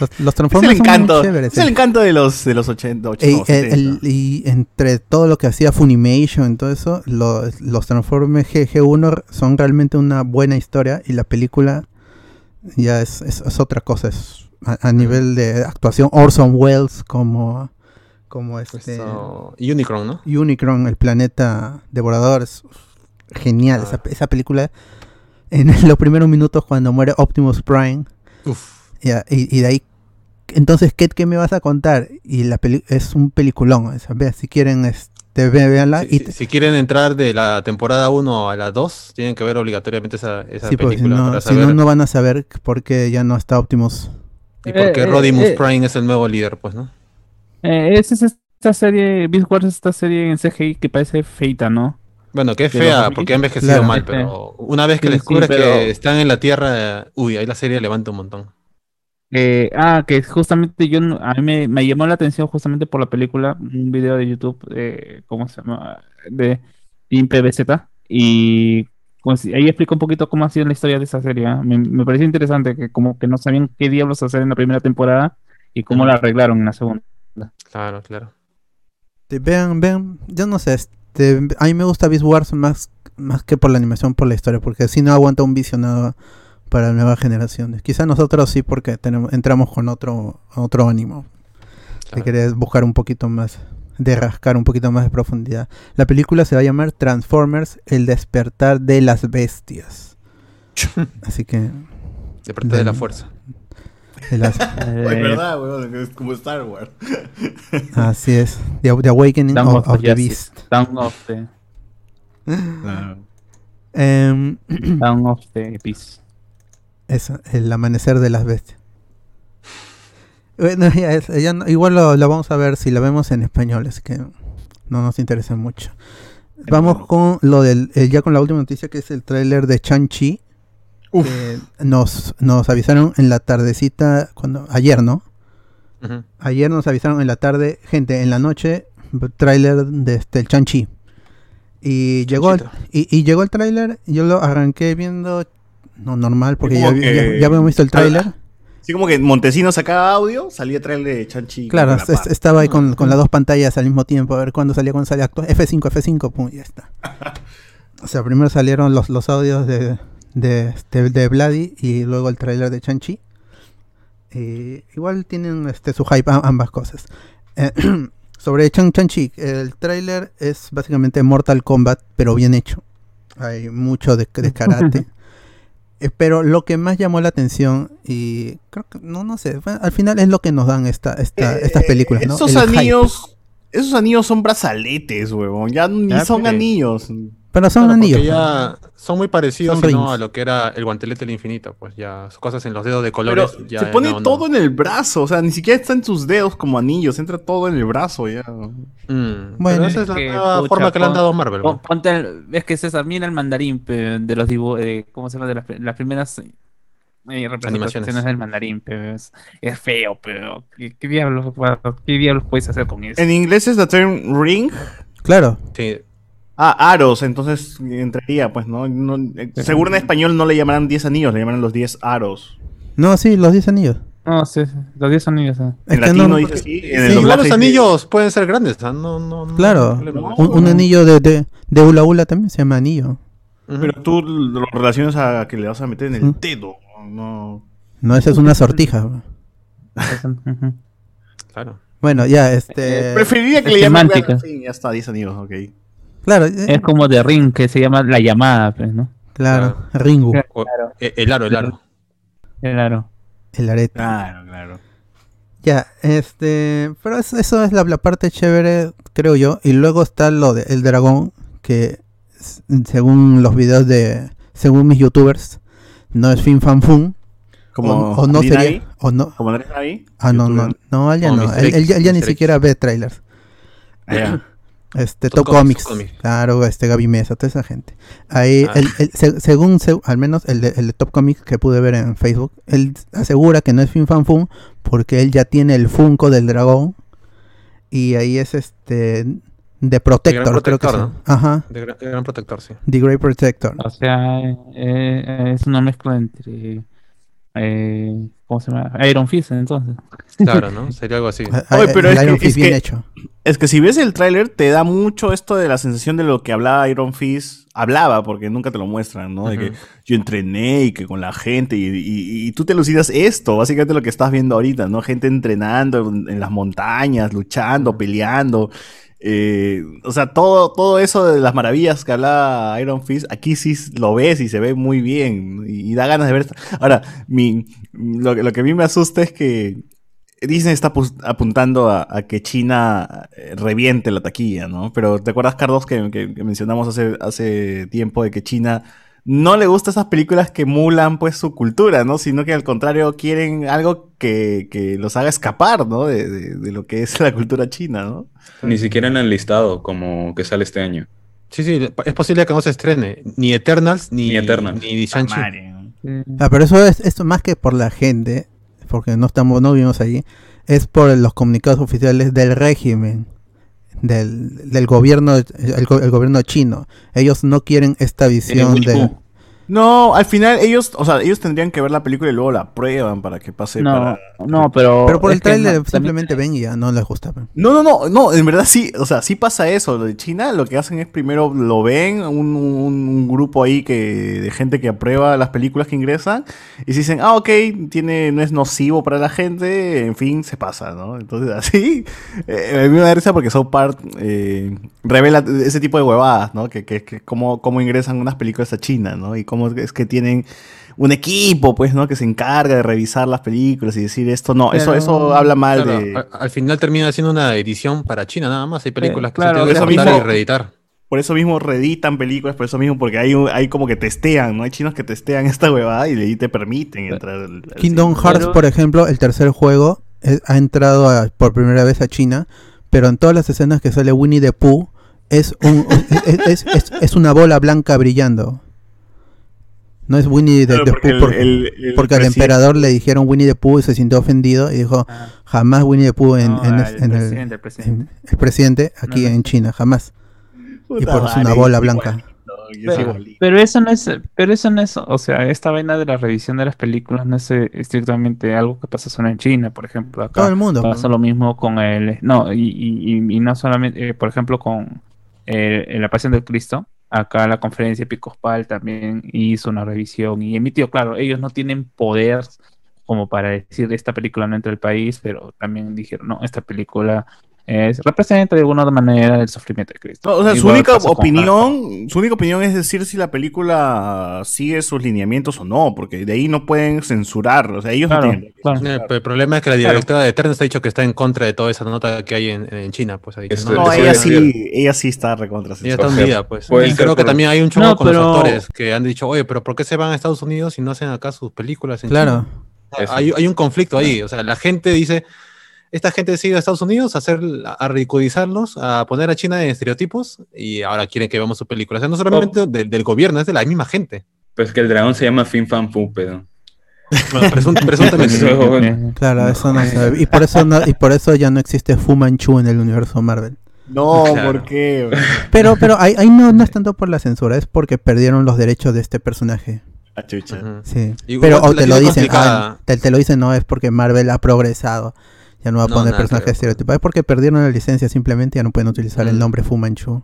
los Es el Transformers son encanto. muy chéveres. Es el encanto de los, de los 80, 80 Ey, no, el- 70. el- y entre todo lo que hacía Funimation y todo eso, lo- los Transformers GG 1 son realmente una buena historia y la película ya es, es- es otra cosa. Es a, a nivel de actuación, Orson Welles como, como este Eso- Unicron, ¿no? Unicron, el planeta devorador, es, genial. Ah. Esa, esa película, en los primeros minutos cuando muere Optimus Prime, Uf. y, y de ahí, entonces, ¿qué, qué me vas a contar? Y la peli es un peliculón. ve, si quieren, este, ve- véanla. Si, y, si- si quieren entrar de la temporada 1 a la 2, tienen que ver obligatoriamente esa, esa sí, si película no, para si no, no van a saber por qué ya no está Optimus. Y porque Eh, eh, Rodimus eh. Prime es el nuevo líder, pues, ¿no? Eh, esa es esta serie, Beast Wars es esta serie en CGI que parece feita, ¿no? Bueno, que es fea, 2000. porque ha envejecido Claro. mal, pero una vez que Sí, sí, descubres pero- que están en la Tierra, uy, ahí la serie levanta un montón. Eh, ah, que justamente yo, a mí me, me llamó la atención justamente por la película, un video de YouTube, eh, ¿cómo se llama? De Team PBZ, y si- ahí explica un poquito cómo ha sido la historia de esa serie. ¿ah? Me, me pareció interesante que como que no sabían qué diablos hacer en la primera temporada y cómo la arreglaron en la segunda. Claro, claro. Vean, vean, yo no sé, este, a mí me gusta Beast Wars más, más que por la animación, por la historia, porque si no aguanta un visionado para nuevas generaciones. Quizá nosotros sí, porque tenemos, entramos con otro, otro ánimo. Claro. querés buscar un poquito más, de rascar un poquito más de profundidad. La película se va a llamar Transformers, el despertar de las bestias. Así que, De parte de la fuerza. de las- Eh, Es verdad, weón, es como Star Wars. así es, The, The Awakening of, the. Beast. Dawn of the, Dawn of the Beast. Eso, el amanecer de las bestias. Bueno, ya es- ya no- igual lo, lo vamos a ver si la vemos en español, es que no nos interesa mucho. Vamos con lo del, eh, ya con la última noticia que es el tráiler de Chan-Chi. Nos, nos avisaron en la tardecita, cuando, ayer, ¿no? Ayer nos avisaron en la tarde, gente, en la noche, tráiler de este, el Chan-Chi. Y llegó, el, y, y llegó el tráiler, yo lo arranqué viendo, no normal, porque ya, que- ya- ya habíamos visto el tráiler. Así como que Montesinos sacaba audio, salía trailer de Chanchi. Claro, con es- estaba ahí con, con las dos pantallas al mismo tiempo, a ver cuándo salía, cuándo salía acto. F5, F5, pum, ya está. O sea, primero salieron los, los audios de, de, este, de Vladi y luego el tráiler de Chanchi. Eh, igual tienen este su hype a- ambas cosas. Eh, sobre Chan Chanchi, el tráiler es básicamente Mortal Kombat, pero bien hecho. Hay mucho de, de karate. Eh, pero lo que más llamó la atención y creo que no no sé, al final es lo que nos dan esta, esta Eh, estas películas, ¿no? Esos El hype. anillos. Esos anillos son brazaletes, huevón. Ya ni Ya, son pues. anillos. Pero son Claro, anillos. ya son muy parecidos Son no, a lo que era el guantelete del infinito, pues ya cosas en los dedos de colores. Pero ya se pone no, no. todo en el brazo. O sea, ni siquiera está en sus dedos como anillos. Entra todo en el brazo ya. Mm, Bueno. pero esa es la Que, nueva pucha, forma que le han pon- dado a Marvel. Pon- pues. Ponte el- es que César, mira el mandarín de los dibujos, ¿cómo se llama? De las, las primeras eh, representaciones Animaciones. del mandarín, es, es feo, pero ¿qué, qué diablos, ¿qué diablos puedes hacer con eso? En inglés es the term ring. Claro. Sí, Ah, aros. Entonces entraría, pues, ¿no? No, eh, seguro en español no le llamarán 10 anillos, le llamarán los 10 aros. No, sí, los 10 anillos. No, sí, sí, los 10 anillos. eh. Es En que latino no- dice así. En sí, el igual los dice- anillos pueden ser grandes, ¿ah? no, no, no Claro, un, un anillo de, de, de Ula Ula también se llama anillo. Pero tú lo relacionas a que le vas a meter en el dedo. No. No, esa es una sortija. Claro. Bueno, ya, este... Preferiría que es le llamen. semántica. En fin, ya está, 10 anillos, ok. Claro, eh, Es como de Ring, que se llama La Llamada, pues, ¿no? claro, Ringu, O- eh, el aro, el aro. Claro. el arete. Claro, claro. Ya, este... Pero eso, eso es la, la parte chévere, creo yo. Y luego está lo de El Dragón, que según los videos de... Según mis youtubers, no es fin fan fun. Como o, o no sería... Navi, O no, Como Andrés Navi. ah, no, no, youtuber. no, él ya no. Él, él ya, él ya ni siquiera ve trailers. Ah. Este, Top Top Comics, claro, este Gaby Mesa, toda esa gente. Ahí, Ah. el- el- se- según, se- al menos el de, el de Top Comics que pude ver en Facebook, él asegura que no es Fin Fan Fun porque él ya tiene el Funko del dragón y ahí es este de Protector, creo que Protector, sí. Ajá, De gran, de gran protector, sí. The Great Protector. O sea, eh, eh, es una mezcla entre. Eh, ¿Cómo se llama? Iron Fist, entonces. Claro, ¿no? Sería algo así. Oye, pero el es que- Iron Fist es bien que- hecho. Es que si ves el tráiler te da mucho esto de la sensación de lo que hablaba Iron Fist. Hablaba, porque nunca te lo muestran, ¿no? De que yo entrené y que con la gente y, y- y tú te alucinas esto, básicamente lo que estás viendo ahorita, ¿no? Gente entrenando en, en las montañas, luchando, peleando. Eh, o sea, todo, todo eso de las maravillas que hablaba Iron Fist, aquí sí lo ves y se ve muy bien. Y, y da ganas de ver. Ahora, mi, lo, que- lo que a mí me asusta es que Disney está apu- apuntando a, a que China eh, reviente la taquilla, ¿no? Pero ¿te acuerdas, Carlos, que, que- que mencionamos hace, hace tiempo de que China no le gusta esas películas que emulan pues su cultura, ¿no? Sino que al contrario quieren algo que, que los haga escapar, ¿no? De, de- de lo que es la cultura china, ¿no? Ni siquiera en el listado, como que sale este año. Sí, sí, es posible que no se estrene ni Eternals ni, Ni Eternals. ni Shang-Chi. Ah, pero eso es esto más que por la gente, porque no estamos, no vivimos allí, es por los comunicados oficiales del régimen, del, del gobierno, el, go- el gobierno chino. Ellos no quieren esta visión Winnie de. Pooh. No, al final ellos, o sea, ellos tendrían que ver la película y luego la prueban para que pase No, para... no, pero. Pero por el trailer no, también- simplemente ven y ya no les gusta. pues. No, no, no, no, en verdad sí, o sea, sí pasa eso. Lo de China lo que hacen es primero lo ven, un, un- un grupo ahí que de gente que aprueba las películas que ingresan, y si dicen, ah, ok, tiene, no es nocivo para la gente, en fin, se pasa, ¿no? Entonces así, eh, a mí me da risa porque South Park eh, revela ese tipo de huevadas, ¿no? Que, que, que cómo, cómo ingresan unas películas a China, ¿no? Y cómo es que tienen un equipo, pues, ¿no? Que se encarga de revisar las películas y decir esto, no, eso, Pero- eso habla mal Claro, de... al, al final termina siendo una edición para China nada más. Hay películas que claro, se tienen que mismo- y reeditar. Por eso mismo reeditan películas, por eso mismo, porque hay, un- hay como que testean, ¿no? Hay chinos que testean esta huevada y ahí te permiten entrar al, al Kingdom cine. Hearts, Pero- por ejemplo, el tercer juego eh, ha entrado a- por primera vez a China, pero en todas las escenas que sale Winnie the Pooh es, un, es, es- es- es una bola blanca brillando. No es Winnie the, Claro, the porque Pooh el- porque, el- el porque al emperador le dijeron Winnie the Pooh y se sintió ofendido y dijo Ah, jamás Winnie the Pooh en, no, en- el en el, presidente, el presidente. en- el presidente aquí No, no. en China, jamás. Puta y por eso una bola blanca. Pero, eso no es, pero eso no es, o sea, esta vaina de la revisión de las películas no es eh, estrictamente algo que pasa solo en China, por ejemplo, acá Todo el mundo. pasa lo mismo con el, no, y, y, y- y no solamente, eh, por ejemplo, con eh, la Pasión del Cristo, acá la conferencia episcopal también hizo una revisión y emitió, claro, ellos no tienen poder como para decir esta película no entra al país, pero también dijeron, no, esta película es, representa de alguna manera el sufrimiento de Cristo. No, o sea, su única opinión, su única opinión es decir si la película sigue sus lineamientos o no, porque de ahí no pueden censurar, o sea, ellos Claro, no tienen. claro. Eh, el problema es que la directora de Eternals ha dicho que está en contra de toda esa nota que hay en, en China. Pues no, No, ella sí, ella sí está recontra ella está hundida, pues. puede Y creo que también hay un chongo No, con pero- los actores que han dicho, oye, pero ¿por qué se van a Estados Unidos si no hacen acá sus películas en Claro. China? Hay, hay un conflicto ahí. O sea, la gente dice, esta gente sigue a Estados Unidos a, hacer, a ridiculizarlos, a poner a China en estereotipos y ahora quieren que veamos sus películas. O sea, no solamente del, del gobierno, es de la misma gente. Pues que el dragón se llama Fin Fan Fu, pero. Bueno, presunt- presuntamente. Eso, bueno. Claro, eso no ve. Y por eso no, y por eso ya no existe Fu Manchu en el universo Marvel. No, Claro. ¿por qué? Pero, pero ahí, ahí no, no es tanto por la censura, es porque perdieron los derechos de este personaje. Ah, chucha. Sí. Igual Pero o te lo dicen, ah, te, te lo dicen no es porque Marvel ha progresado. Ya no va a No, poner personajes ver. estereotipados. Es porque perdieron la licencia, simplemente ya no pueden utilizar el nombre Fu Manchu.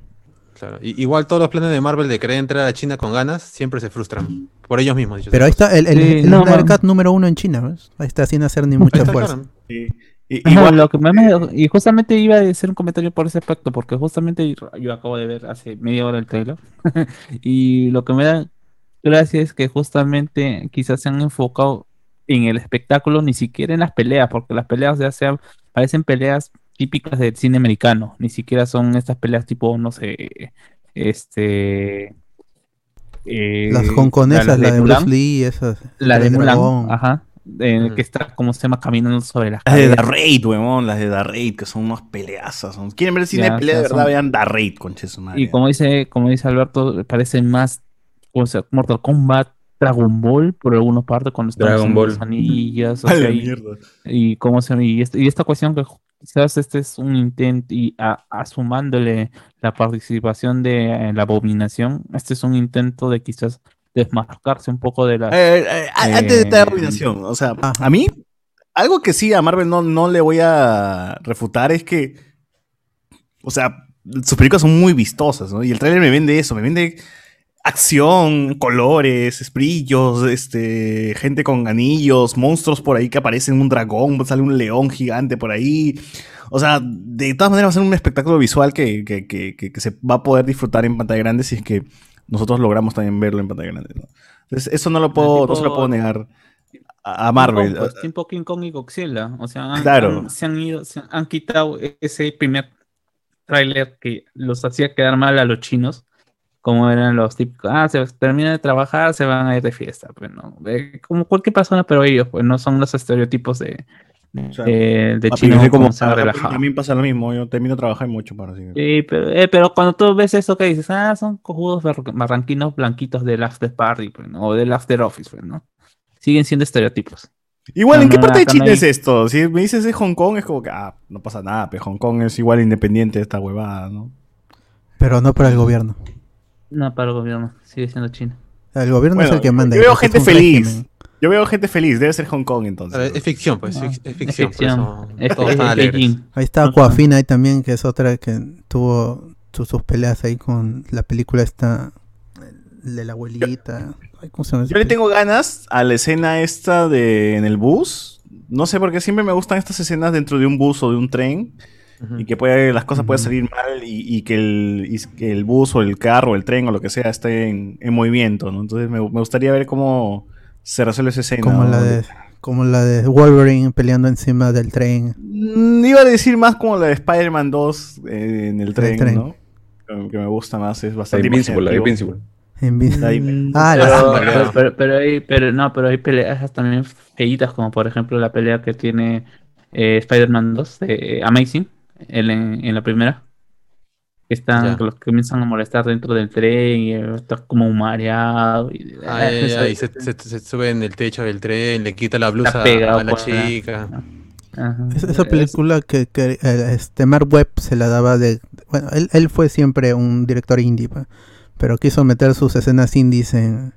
Claro. Y- igual todos los planes de Marvel de querer entrar a China con ganas siempre se frustran. Por ellos mismos. Pero ahí está el, el, Sí, el no, Snyder man. Cut número uno en China. ¿ves? Ahí está sin hacer ni mucha fuerza. Sí. Y- Ajá, igual, lo que me- me- y justamente iba a hacer un comentario por ese aspecto, porque justamente yo acabo de ver hace media hora el trailer, y lo que me da gracia es que justamente quizás se han enfocado en el espectáculo, ni siquiera en las peleas, porque las peleas ya sean, parecen peleas típicas del cine americano, ni siquiera son estas peleas tipo, no sé, este... eh, Las hongkonesas, la de Mulan, Bruce Lee, esas. la de el Mulan, dragón. ajá, en el Ujú. que está, como se llama, caminando sobre las las de The. Raid, weón, las de The Raid, que son unas peleazas. son- ¿Quieren ver cine Ya, de pelea de o sea, verdad? son- Vean The Raid, conche su madre. Y como dice, como dice Alberto, parece más o sea, Mortal Kombat, Dragon Ball, por alguna parte, cuando estamos Dragon en Ball. los anillas, o sea, y, cómo se y, este- y esta cuestión que quizás este es un intento y a, asumándole la participación de eh, la abominación, este es un intento de quizás desmarcarse un poco de la Eh, eh, antes de la abominación, o sea, a mí, algo que sí a Marvel no, no le voy a refutar es que, o sea, sus películas son muy vistosas, ¿no? Y el tráiler me vende eso, me vende acción, colores, brillos, este, gente con anillos, monstruos por ahí que aparecen, un dragón, sale un león gigante por ahí. O sea, de todas maneras va a ser un espectáculo visual que, que, que, que- se va a poder disfrutar en pantalla grande si es que nosotros logramos también verlo en pantalla grande. ¿no? Entonces, eso no lo puedo, no se lo puedo negar a, a Marvel. Kong, pues, tipo King Kong y Godzilla. O sea, han, Claro. han- se han ido, se han quitado ese primer tráiler que los hacía quedar mal a los chinos. Como eran los típicos, ah, se termina de trabajar, se van a ir de fiesta. Pues no, Eh, como cualquier persona, pero ellos, pues no son los estereotipos de, de, sea, de soy como como se han a- relajado. A mí me pasa lo mismo, yo termino de trabajar mucho para así. Sí, pero, eh, pero cuando tú ves eso que dices, ah, son cojudos bar- barranquinos blanquitos del after party, pues, ¿no? o del after office, pues, ¿no? Siguen siendo estereotipos. Igual, No, ¿en qué no, parte de China hay- es esto? Si me dices de Hong Kong, es como que, ah, no pasa nada, pero Hong Kong es igual independiente de esta huevada, ¿no? Pero no para el gobierno. No, para el gobierno, sigue siendo China. El gobierno Bueno, es el que manda. yo veo gente es feliz. régimen. Yo veo gente feliz, debe ser Hong Kong entonces. Es ficción, pues, es, es ficción. por ficción. Es- es- es. Beijing. Ahí está Aquafina ahí también, que es otra que tuvo su- sus peleas ahí con la película esta de la abuelita. Ay, ¿cómo se llama esa Yo le tengo ganas a la escena esta de en el bus. No sé por qué siempre me gustan estas escenas dentro de un bus o de un tren. Y que puede, las cosas pueden salir mal y, y que, el, y que el bus o el carro o el tren o lo que sea esté en, en movimiento, ¿no? Entonces me, me gustaría ver cómo se resuelve esa escena. como ¿no? la de como la de Wolverine peleando encima del tren. Mm, Iba a decir más como la de Spider-Man 2 eh, en el tren, tren. ¿no? Que, me gusta más, es La bastante Invincible, la. Invincible. En La vi- Invi- Ah, la- Pero, pero, pero hay, pero, no, pero hay peleas también feitas, como por ejemplo la pelea que tiene eh, Spider-Man 2 de Amazing él en, en la primera. Que están, Ya. que los que comienzan a molestar dentro del tren y eh, está como mareado. Y, Ay, ay, eso- ay, se, se- se sube en el techo del tren, le quita la blusa pegado a la chica. Ajá. Es- esa Es- película que, que, eh, este Mark Webb se la daba de bueno él, él fue siempre un director indie pa, pero quiso meter sus escenas indies en,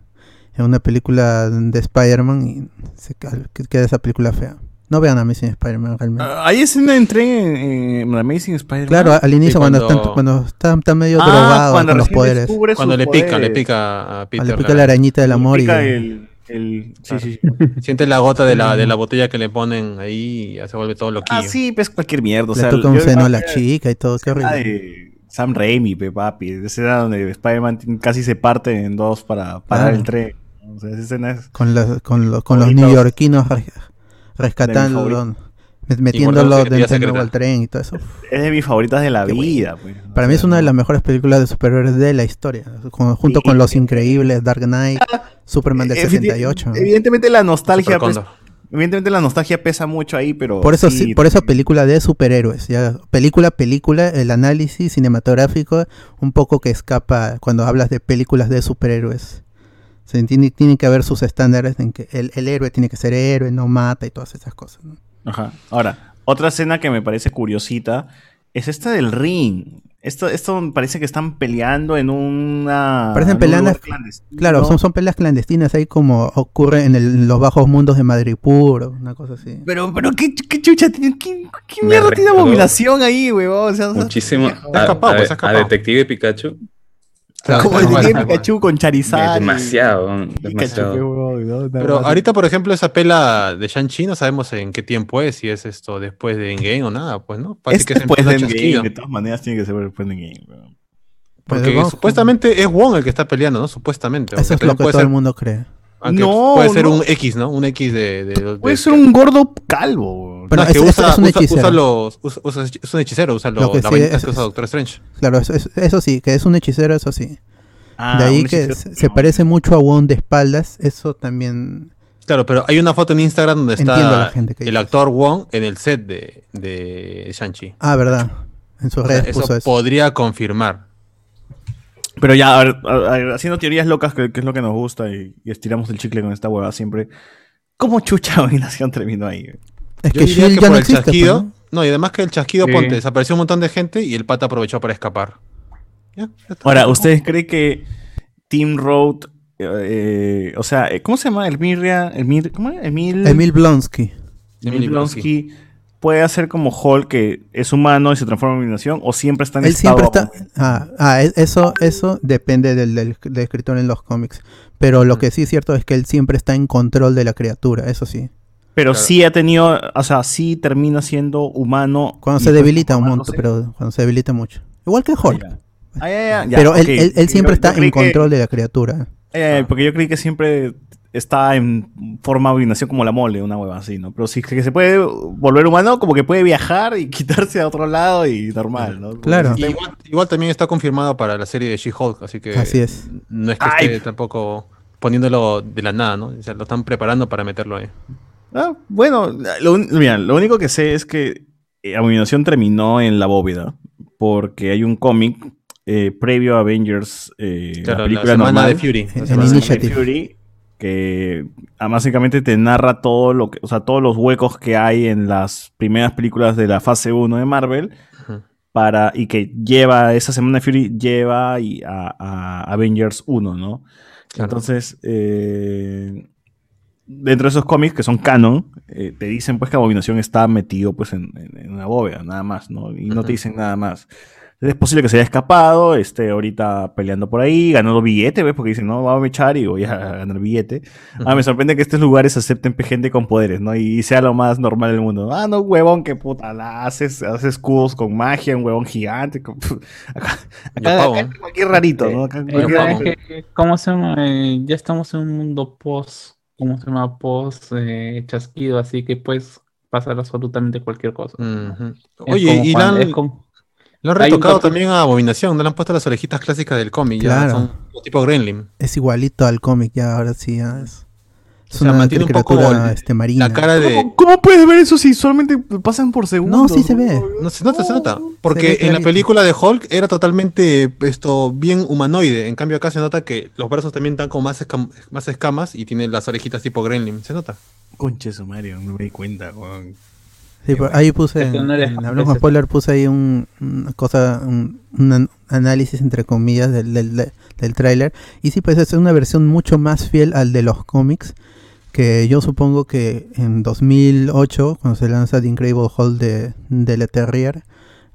en una película de Spider-Man y se queda esa película fea no vean Amazing Spider-Man realmente Ah, Hay escena en tren en, en Amazing Spider-Man. claro al inicio cuando, cuando- están, cuando está, está medio Ah, drogado cuando con los poderes Cuando le pica, le poderes. pica a Peter. le pica la arañita del Le amor y pica el, el- sí, sí, sí. Siente la gota de la, de la botella que le ponen ahí y ya se vuelve todo loquillo. Ah, sí, pues cualquier mierda. O le sea, toca un seno a la chica y todo qué Ah, horrible de Sam Raimi, pe, papi. Esa escena donde Spider-Man casi se parte en dos para parar Ah. el tren. O sea, esa escena es... con, la- con, los con los neoyorquinos re- rescatándolo favoritos. met- metiéndolo de al tren y todo eso Es de mis favoritas de la Qué vida. pues. Para O mí es una de las mejores películas de superhéroes de la historia, con- junto Sí. con Los Increíbles, Dark Knight, Superman del Evident- 68. Evidentemente la nostalgia... Evidentemente la nostalgia pesa mucho ahí, pero... Por eso, sí, sí, por eso película de superhéroes, ya película, película, el análisis cinematográfico un poco que escapa cuando hablas de películas de superhéroes. Se tiene, tiene que haber sus estándares en que el, el héroe tiene que ser héroe, no mata y todas esas cosas. ¿no? Ajá. Ahora, otra escena que me parece curiosita es esta del ring. Esto, esto me parece que están peleando en una... Parecen clandestino. claro, son, son peleas clandestinas, ahí como ocurre en, el- en los bajos mundos de Madrid puro, una cosa así. Pero, pero, ¿qué, qué chucha tiene? ¿Qué, qué mierda tiene abominación ahí, weón? O sea, Muchísimo. Se ha A, escapado, a- pues, a. Detective Pikachu. Claro, como el cual. Pikachu con Charizard. y- Demasiado. Pikachu, ¿no? Pero ahorita, por ejemplo, esa pela de Shang-Chi no sabemos en qué tiempo es, si es esto después de Endgame o nada, pues, ¿no? Parece Es que después de Endgame, de todas maneras tiene que ser después de Endgame. Porque Pero supuestamente es Wong el que está peleando, ¿no? Supuestamente. Eso es lo que todo ser, el mundo cree. Aunque No, puede ser no. un X, ¿no? Un X de... de, de- Puede de- ser un gordo calvo. Pero no, es que es- usa, es un usa- hechicero. usa los, usa- usa- es un hechicero, usa lo- Lo que la sí vainita es- que usa Doctor Strange. Claro, eso, eso- eso sí, que es un hechicero, eso sí. Ah, de ahí que hechicero, se, no. parece mucho a Wong de espaldas, eso también... Claro, pero hay una foto en Instagram donde está gente que el dice. actor Wong en el set de, de Shang-Chi. Ah, verdad. En sus O sea, redes eso puso eso. podría confirmar. Pero ya, a ver, a- a ver, haciendo teorías locas, que, que es lo que nos gusta, y, y estiramos el chicle con esta hueva siempre. ¿Cómo chucha Abominación terminó ahí? Es Yo que diría Shield que ya por no el existe, pues, chasquido. ¿no? ¿no? y además que el chasquido, Sí. ponte, desapareció un montón de gente y el pata aprovechó para escapar. Ya, ya está. Ahora, ¿ustedes creen que Team Road, eh, o sea, eh, ¿cómo se llama? Elmirria, Elmir, ¿cómo es? Emil, Emil Blonsky. Emil Emil Blonsky puede hacer como Hulk que es humano y se transforma en abominación o siempre está en Él estado siempre está... Ah, ah, es- eso, eso depende del, del- del escritor en los cómics. Pero lo que sí es cierto es que él siempre está en control de la criatura, eso sí. Pero Claro. sí ha tenido, o sea, sí termina siendo humano. Cuando se pues debilita un montón, pero cuando se debilita mucho. Igual que Hulk. Ah, ya, ya, ya, pero él, él- él siempre yo está en que- control de la criatura. Eh, porque yo creí que siempre está en forma de abominación como la mole, una hueva así, ¿no? Pero si es que se puede volver humano, como que puede viajar y quitarse a otro lado y normal, ¿no? Claro. Y igual, igual también está confirmado para la serie de She-Hulk, así que Así es. no es que Ay. esté tampoco poniéndolo de la nada, ¿no? O sea, lo están preparando para meterlo ahí. Ah, bueno, lo, mira, lo único que sé es que eh, Abominación terminó en la bóveda, porque hay un cómic eh, previo a Avengers, eh, Claro, la la película semana normal, de Fury. La En Initiative. de Fury, que ah, básicamente te narra todo lo que, o sea, todos los huecos que hay en las primeras películas de la fase 1 de Marvel. Para, y que lleva, esa semana de Fury lleva y a, a Avengers 1, ¿no? Claro. Entonces, eh, dentro de esos cómics que son canon, eh, te dicen pues que Abominación está metido pues en, en- en una bóveda, nada más, ¿no? Y no te dicen nada más. Es posible que se haya escapado, esté ahorita peleando por ahí, ganando billete, ¿ves? Porque dicen, no, vamos a echar y voy a ganar billete. Ah, me sorprende que estos lugares acepten pe- gente con poderes, ¿no? Y sea lo más normal del mundo. Ah, no, huevón, que puta, la haces, haces escudos con magia, un huevón gigante. con- Acá, cualquier rarito, ¿no? Acá Eh, cualquier- que, ¿Cómo se llama? Eh, ya estamos en un mundo post, ¿cómo se llama? Post eh, chasquido, así que puedes pasar absolutamente cualquier cosa. Ujú. Es Oye, como y lo han retocado también a Abominación, no le han puesto las orejitas clásicas del cómic, ya Claro. son como tipo Gremlin. Es igualito al cómic ya, ahora sí. ya es es O sea, una mantiene un poco este, marina. La cara de... ¿Cómo, cómo puedes ver eso si solamente pasan por segundos? No, sí se ve. No se nota, se nota. Porque en la película de Hulk era totalmente esto bien humanoide. En cambio acá se nota que los brazos también están con más, escam- más escamas y tiene las orejitas tipo Gremlin. Se nota. Conche su Mario, no me di cuenta, weón. Sí, por- ahí puse, que no en Hablamos spoiler, puse ahí un, una cosa, un, un an- análisis entre comillas del, del, de- del tráiler. Y sí, pues es una versión mucho más fiel al de los cómics. Que yo supongo que en 2008, cuando se lanza The Incredible Hulk de, de Le Terrier,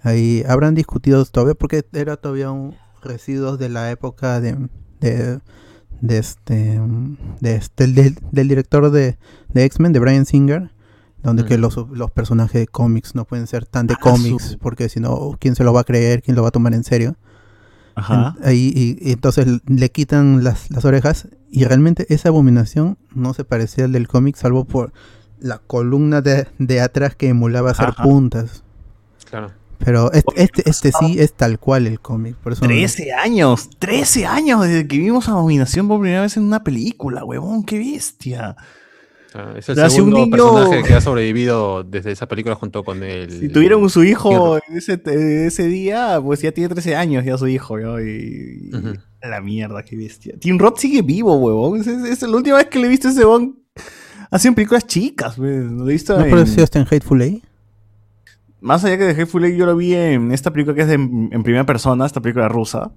ahí habrán discutido todavía, porque era todavía un residuos de la época de, de, de este, de este del, del director de, de X-Men, de Brian Singer, donde que los, los personajes de cómics no pueden ser tan de Ah, cómics, su- porque si no, ¿quién se lo va a creer? ¿Quién lo va a tomar en serio? Ajá. En- ahí, y, y entonces le quitan las, las orejas y realmente esa abominación no se parecía al del cómic, salvo por la columna de, de atrás que emulaba hacer Ajá. puntas. Claro. Pero este, este, este sí es tal cual el cómic. Por eso no- 13 años, 13 años desde que vimos Abominación por primera vez en una película, huevón, qué bestia. Es el O sea, si un segundo niño- personaje que ha sobrevivido desde esa película junto con el... Si tuvieron su hijo ese, día, pues ya tiene 13 años ya su hijo, ¿no? Y, y- Ujú. la mierda, qué bestia. Tim Roth sigue vivo, huevón. Es, es- es la última vez que le he visto a ese huevón. Hacen películas chicas, pues. Lo he visto ¿No en- apareció hasta en Hateful Eight? Más allá que de Hateful Eight, yo lo vi en esta película que es de, en primera persona, esta película rusa.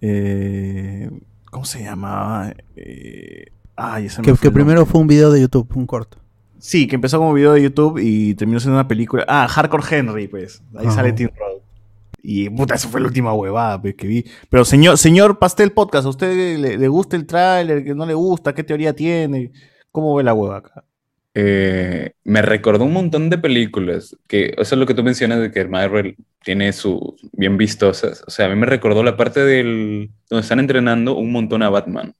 Eh, ¿Cómo se llamaba? Eh, ay, ese me Que, fue que el primero fue un video de YouTube, un corto. Sí, que empezó como video de YouTube y terminó siendo una película. Ah, Hardcore Henry, pues. Ahí Ajá. sale Tim Roth. Y puta, eso fue la última huevada pues, que vi. Pero señor, señor Pastel Podcast, ¿a usted le, le gusta el tráiler? ¿Que no le gusta? ¿Qué teoría tiene? ¿Cómo ve la hueva acá? Eh, me recordó un montón de películas, que eso es lo que tú mencionas de que Marvel tiene su bien vistosas. O sea, a mí me recordó la parte del donde están entrenando un montón a Batman,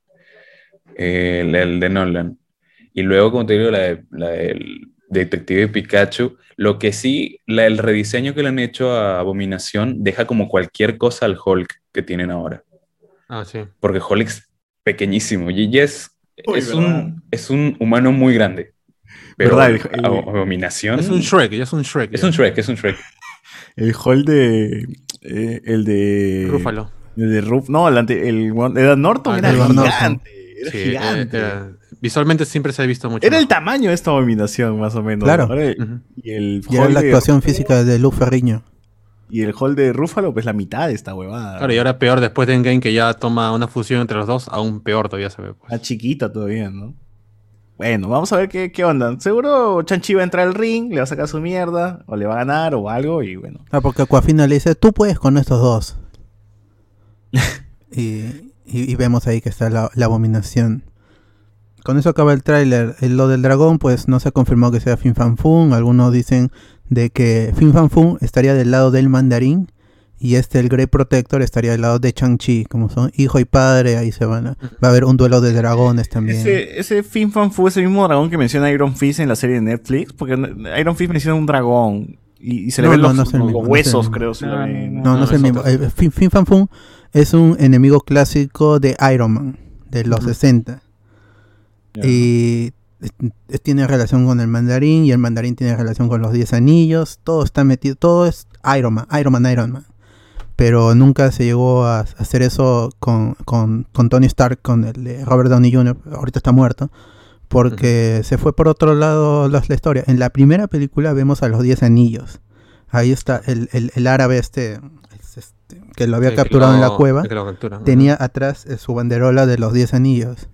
eh, el, el de Nolan. Y luego, como te digo, la, de- la del Detective Pikachu. Lo que sí, la- el rediseño que le han hecho a Abominación deja como cualquier cosa al Hulk que tienen ahora. Ah, sí. Porque Hulk es pequeñísimo y es, Uy, es, un, es un humano muy grande. Pero ¿Verdad? El- el- Abo- Abominación Es un Shrek, ya es un Shrek. es ya. un Shrek, es un Shrek. El hall de. eh, el de. Rúfalo. El de Ruf. No, el, ante, el Edward Norton Ah, era Norton. Era Sí, gigante. era- era- visualmente siempre se ha visto mucho. Era el tamaño de esta abominación, más o menos. Claro. Y el Y era la de- actuación física de Luz Ferriño. Y el hall de Rúfalo, pues la mitad de esta huevada. Claro, y ahora peor después de Endgame que ya toma una fusión entre los dos, aún peor todavía se ve. pues. Está chiquita todavía, ¿no? Bueno, vamos a ver qué, qué onda. Seguro Chanchi va a entrar al ring, le va a sacar su mierda, o le va a ganar, o algo, y bueno. Ah, porque Aquafina le dice, tú puedes con estos dos. y, y- y vemos ahí que está la, la abominación con eso acaba el tráiler. Eh, Lo del dragón, pues no se ha confirmado que sea Fin Fan Fun. Algunos dicen de que Fin Fan Fun estaría del lado del mandarín y este, el Grey Protector, estaría del lado de Chang-Chi. Como son hijo y padre, ahí se van a... Va a haber un duelo de dragones también. Ese, ese Fin Fan Fu es el mismo dragón que menciona Iron Fist en la serie de Netflix. Porque Iron Fist menciona un dragón. Y, y se le No, ven no, los, no los mismo, huesos, creo. No, no, es el mismo. Eh, Fin, Fin Fan Fun es un enemigo clásico de Iron Man, de los 60. Y tiene relación con el mandarín y el mandarín tiene relación con los 10 anillos. Todo está metido, todo es Iron Man, Iron Man, Iron Man. Pero nunca se llegó a hacer eso con, con, con Tony Stark, con el de Robert Downey Jr., ahorita está muerto, porque se fue por otro lado la, la historia. En la primera película vemos a los 10 anillos. Ahí está el, el, el árabe es este, que lo había capturado en la cueva. Tenía atrás eh, su banderola de los 10 anillos.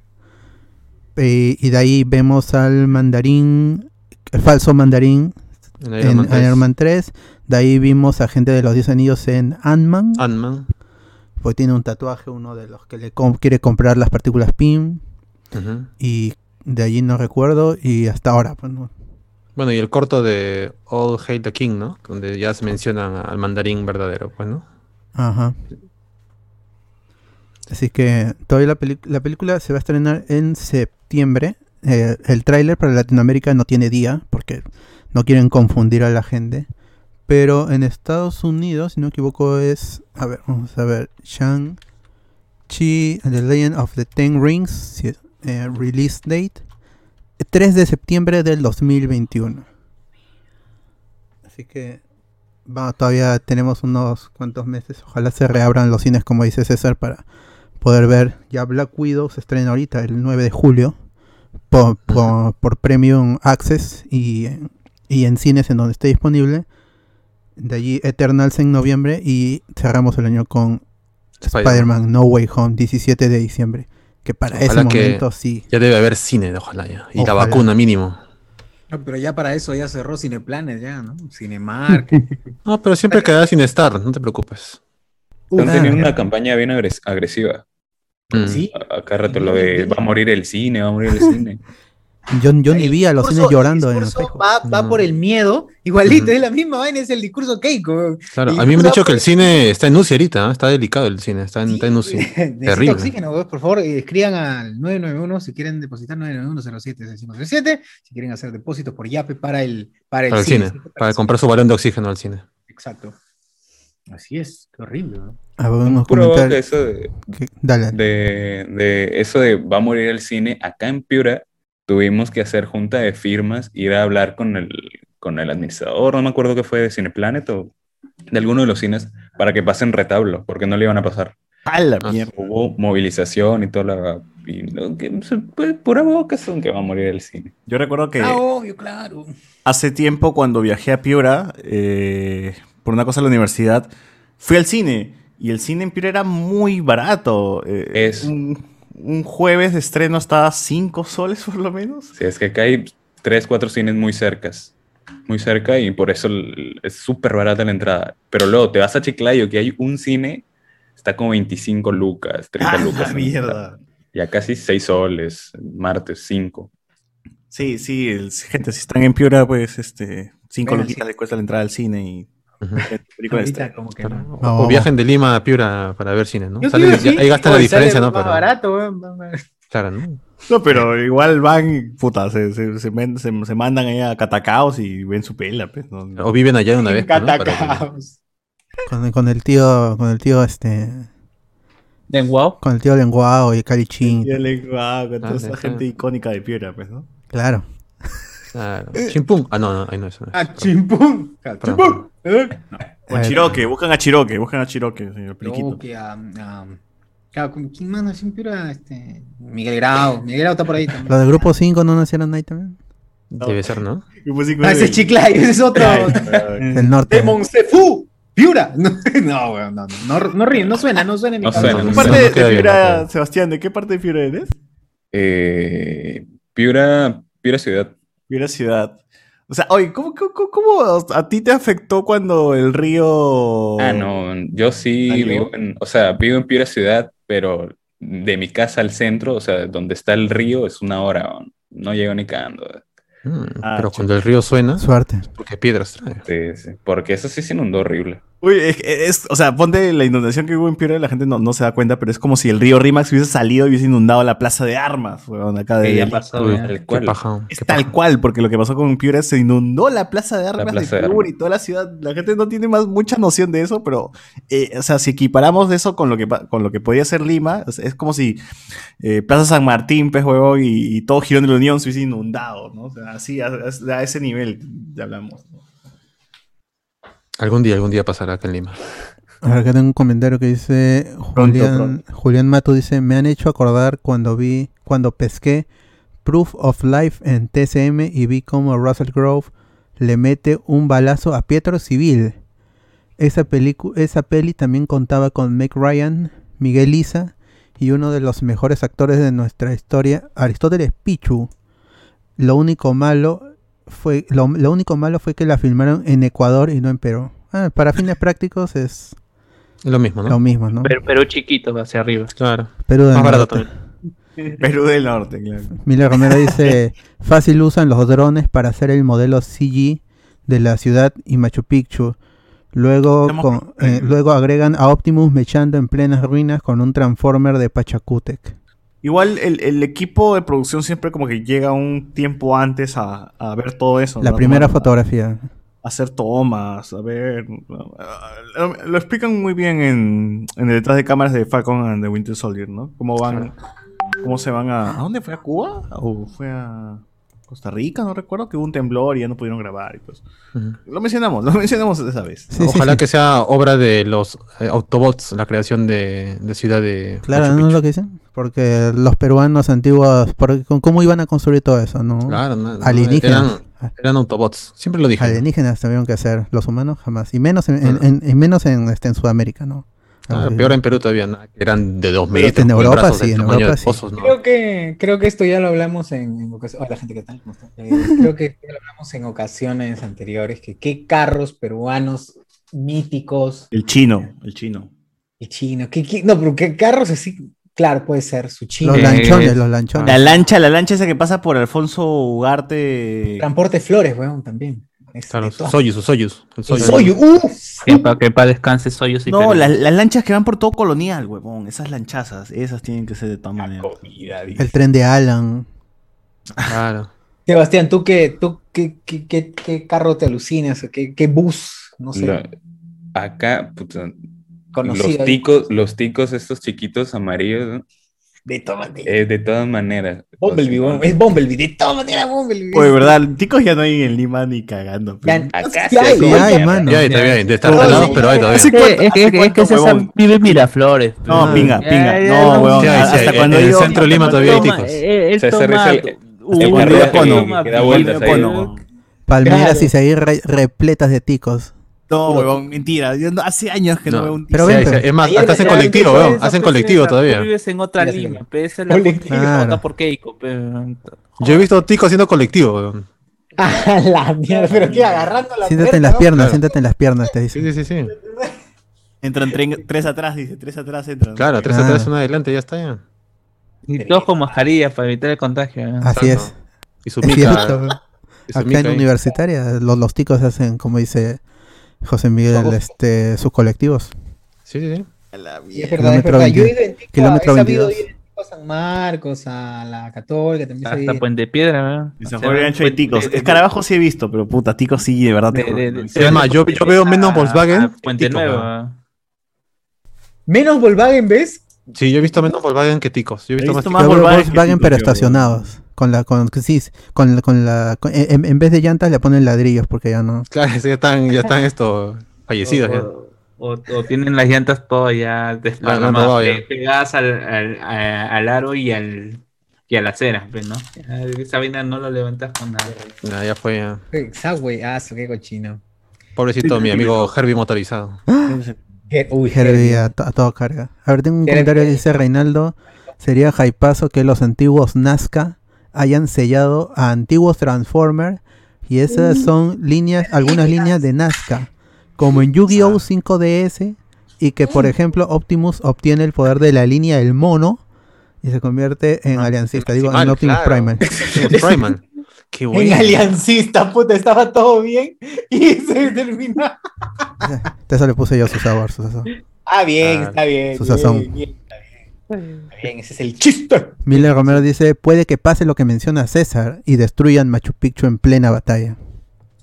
Eh, y de ahí vemos al mandarín, el falso mandarín En en Iron Man 3. Iron Man 3. De ahí vimos a gente de los 10 anillos en Ant-Man. Ant-Man. Pues tiene un tatuaje, uno de los que le com- quiere comprar las partículas PIM. Y de allí no recuerdo. Y hasta ahora, pues no. Bueno, y el corto de All Hail the King, ¿no? Donde ya se mencionan al mandarín verdadero, pues, ¿no? Ajá. Así que todavía la, la película se va a estrenar en septiembre. Eh, el tráiler para Latinoamérica no tiene día porque no quieren confundir a la gente. Pero en Estados Unidos, si no me equivoco, es. A ver, vamos a ver. Shang-Chi the Legend of the Ten Rings. eh, release date: 3 de septiembre del 2021. Así que va, todavía tenemos unos cuantos meses. Ojalá se reabran los cines, como dice César, para poder ver. Ya Black Widow se estrena ahorita, el 9 de julio, por, por, por Premium Access y, en- y en cines en donde esté disponible. De allí Eternals en noviembre y cerramos el año con Spider-Man. No Way Home, 17 de diciembre. Que para ese que momento sí. Ya debe haber cine, ojalá ya. Y la vacuna mínimo. No, pero ya para eso ya cerró Cineplanes, ya, ¿no? Cinemark. No, pero siempre quedará sin estar, no te preocupes. Están Ah, teniendo una campaña bien agres- agresiva. Mm. Sí. Acá rato lo de va a morir el cine, va a morir el cine. Yo, yo ni vi a los cines llorando el en Facebook. va, va No. por el miedo, igualito, es la misma vaina, es el discurso Keiko. Claro, a mí me han dicho que el cine está en UCI ahorita, ¿eh? está delicado el cine, está en, está en UCI. Necesita Terrible. oxígeno, por favor, eh, escriban al 991 si quieren depositar 991-07-6537, si quieren hacer depósitos por Yape para el, para el, Para el cine, para comprar su balón de oxígeno al cine. Exacto. Así es, qué horrible, ¿no? A Puro boca comentarios. eso de, dale. de, de eso de va a morir el cine. Acá en Piura tuvimos que hacer junta de firmas, ir a hablar con el, con el administrador, no me acuerdo qué fue de Cineplanet o de alguno de los cines, para que pasen retablo, porque no le iban a pasar. ¡A la Ah, mierda! Hubo movilización y toda la... Y, que, pues, pura boca son que va a morir el cine. Yo recuerdo que Ah, obvio, claro. hace tiempo cuando viajé a Piura, eh, por una cosa de la universidad, fui al cine. Y el cine en Piura era muy barato. eh, Es. Un, un jueves de estreno estaba 5 soles por lo menos. Sí, es que acá hay tres, cuatro cines muy cercas. Muy cerca y por eso es súper barata la entrada. Pero luego te vas a Chiclayo, que hay un cine, está como 25 lucas, 30 ¡Ah, lucas. la mierda! Ya casi 6 soles, martes 5. Sí, sí, el- gente, si están en Piura, pues este 5 Bueno, luquitas sí. les cuesta la entrada al cine y Ahorita como que Claro. no. O, No. o viajen de Lima a Piura para ver cine, ¿no? Sale- sí. ahí gastan la diferencia, ¿no? Más Pero, barato, claro, ¿no? No, pero igual van, y, puta, se, se, se, se- se mandan ahí a Catacaos y ven su pela, pues. ¿no? O viven allá de una vez, ¿no? Para que- Catacaos. Con, con el tío, con el tío este, ¿De wow? con el tío Lenguao y Calichín. El lenguaje, con toda Ah, esa sí, gente icónica de Piura, pues, ¿no? Claro. Claro. Chimpum. Ah, no, no, ahí no es. no es. Ah, chimpum. Ah, chimpum. Eh. O a Eh, Chiroque, buscan a Chiroque, buscan a Chiroque, señor Periquito. No, que a, a- claro, ¿con ¿quién más siempre era este Miguel Grau? Miguel Grau está por ahí también. Los del grupo 5 no nacieron ahí también. Debe ser, ¿no? Ah, ese es Chiclayo, ese es otro. Del norte. De Monsefu. Piura. No, no, weón, no, no, no, no ríe, no suena, no suena en mi No cabeza. suena, ¿Qué no parte no de, queda Piura, no. Sebastián, de qué parte de Piura eres? Eh, Piura, Piura ciudad. Piura ciudad. O sea, oye, ¿cómo, cómo, cómo- cómo a ti te afectó cuando el río... Ah, no, yo sí ¿Salió? vivo en, o sea, vivo en Piura ciudad, pero de mi casa al centro, o sea, donde está el río, es una hora. No llego ni cagando. Mm, Ah, pero cuando el río suena, Suerte. porque piedras trae. Sí, sí, Porque eso sí se inundó horrible. Uy, es, es- o sea, ponte la inundación que hubo en Piura, la gente no, no se da cuenta, pero es como si el río Rimax hubiese salido y hubiese inundado la plaza de armas, weón, acá de Que ya pasó, Uy, cual. paja, Es qué tal paja. cual, porque lo que pasó con Piura es se inundó la plaza de armas plaza de de Piura armas. y toda la ciudad. La gente no tiene más mucha noción de eso, pero, eh, o sea, si equiparamos eso con lo que, con lo que podía ser Lima, es, es como si eh, Plaza San Martín, pues, huevón, y, y todo Girón de la Unión se hubiese inundado, ¿no? O sea, así, a, a- a ese nivel ya hablamos. ¿no? Algún día, algún día pasará acá en Lima. Ahora acá tengo un comentario que dice Julián, Julián Mato dice, me han hecho acordar cuando vi, cuando pesqué Proof of Life en TCM y vi como Russell Grove le mete un balazo a Pietro Civil. Esa, esa peli también contaba con Meg Ryan, Miguel Isa y uno de los mejores actores de nuestra historia, Aristóteles Pichu. Lo único malo fue lo, lo único malo fue que la filmaron en Ecuador y no en Perú. Ah, para fines prácticos es Es lo mismo, ¿no? lo mismo, ¿no? Pero, pero chiquito hacia arriba. Claro. Perú del Más barato Norte. también. Perú del Norte, claro. Miller Romero dice, fácil usan los drones para hacer el modelo CG de la ciudad y Machu Picchu. Luego, con- eh, luego agregan a Optimus mechando en plenas ruinas con un transformer de Pachacútec. Igual el, el equipo de producción siempre como que llega un tiempo antes a, a ver todo eso. La ¿no? primera A- fotografía. a hacer tomas, a ver. Lo, lo explican muy bien en, en el detrás de cámaras de Falcon and the Winter Soldier, ¿no? Cómo van, cómo se van a. ¿A dónde fue? ¿A Cuba? ¿O fue a Costa Rica? No recuerdo que hubo un temblor y ya no pudieron grabar y pues. Lo mencionamos, lo mencionamos esa vez. Sí, Ojalá sí. que sea obra de los eh, Autobots, la creación de, de ciudad de Claro, Machu ¿no es Picchu. lo que dicen? Porque los peruanos antiguos, porque, ¿con- ¿cómo iban a construir todo eso? ¿no? Claro, no, Alienígenas. Eran, eran Autobots, siempre lo dije. Alienígenas tuvieron que hacer, los humanos jamás. Y menos en, en- en- y menos en, este, en Sudamérica, ¿no? Así- peor en Perú todavía, ¿no? que eran de dos metros. en con Europa sí, en Europa sí. pozos, ¿no? Creo que, creo que esto ya lo hablamos en, en ocasiones. Hola, gente, ¿qué tal? Eh, creo que ya lo hablamos en ocasiones anteriores. Que qué carros peruanos míticos El chino, el chino. y chinos. qué- qué- no, pero qué carros así. Claro, puede ser su chino. Los Eh, lanchones, los lanchones. La lancha, la lancha esa que pasa por Alfonso Ugarte. Transporte Flores, weón, también. Claro, Soyuz, Soyuz. El El Soyuz. Soyuz, ¡uf! Que para que pa descanse Soyuz y No, las, las lanchas que van por todo colonial, huevón. Esas lanchazas, esas tienen que ser de todas maneras. El tren de Alan. Claro. Sebastián, ¿tú qué, tú qué, qué, qué- qué carro te alucinas? ¿Qué, qué bus? No sé. La- acá, puta, los ticos, los ticos estos chiquitos amarillos, ¿no? De todas maneras. Eh, de todas maneras. O Bumblebee, sea, es Bumblebee. De todas maneras, Bumblebee. Oye, verdad, ticos ya no hay en Lima ni cagando. Ya- Acá Sí sí hay, hay, Sí weón. hay, mano. Ya, está bien, de estar Todo talados, sí. pero hay todavía. Es que, es que- es que César huevón? vive en Miraflores. No, pinga, Ya, pinga. ya, No, no, weón. Sí, hay, sí, hasta hay. cuando En el centro de Lima todavía hay ticos. eh, César toma es el- que da vueltas ahí. Palmeras y seguir re- repletas de ticos. No, huevón, mentira. Yo no- hace años que no, No. veo un Pero Sí, ven, sí, pero- es más, Ayer hasta hacen colectivo, que weón. Esa, Hacen pues, colectivo todavía. Tú vives en otra sí, Lima, pero esa es la Colectivo. colectivo. Claro. por Keiko. pero- Yo he visto ticos haciendo colectivo, weón. La mierda, pero qué agarrando la Siéntate en las piernas, Claro. siéntate en las piernas, te Sí, dice. sí, sí, sí. Entran tre- tres atrás, dice. Tres atrás entran. Claro, tres Ah. atrás, una adelante, ya está ya. Y todos con mascarilla para evitar el contagio. ¿no? Así es. Y su Es mica. cierto. y su Acá mica en ahí. universitaria, los, los ticos hacen, como dice José Miguel, este, sus colectivos. Sí, sí, sí. La es verdad, es Kilómetro verdad. Yo he 20, ido en Tico, kilómetro he sabido 22. ir en Tico a San Marcos, a la Católica, también he Hasta sabido ir. Puente Piedra, ¿no? San de Ancho Puente- ticos. de- Escarabajo sí he visto, pero puta, ticos sí, de verdad. de- de- de- Sí. de- Es más, yo, yo veo menos a- Volkswagen. a Puente ticos, Nuevo. Menos Volkswagen, ¿ves? Sí, yo he visto menos Volkswagen que ticos. Yo he visto, visto más más Volkswagen que Volkswagen, pero yo, estacionados. Con la, con, sí, con la, con la, con- en, en vez de llantas le ponen ladrillos porque ya no. Claro, ya están, ya están estos fallecidos. ya. O, tienen las llantas todas ya desparramadas, robado ya. pe- pegadas al, al, al aro y al y a la acera, pues, ¿no? Esa vaina no lo levantas con nada. Ya, ya fue. ya. Subway, ah, su qué cochino. Pobrecito mi amigo Herbie motorizado. Uy, Herbie a, to- a todo carga. A ver, tengo un Herbie. comentario que dice Reinaldo. Sería hypazo que los antiguos Nazca hayan sellado a antiguos Transformers y esas son líneas, algunas líneas de Nazca, como en Yu-Gi-Oh 5DS y que por ejemplo Optimus obtiene el poder de la línea del mono Y se convierte en aliancista, digo, en Optimus claro. Primal. Primal. Qué En aliancista, puta, estaba todo bien y se terminó. Eso le puse yo su sabor, su sazón. Ah, bien, Ah, está bien. su bien, sazón. bien, está bien. Bien, ese es el chiste. Miller Romero dice, puede que pase lo que menciona César y destruyan Machu Picchu en plena batalla.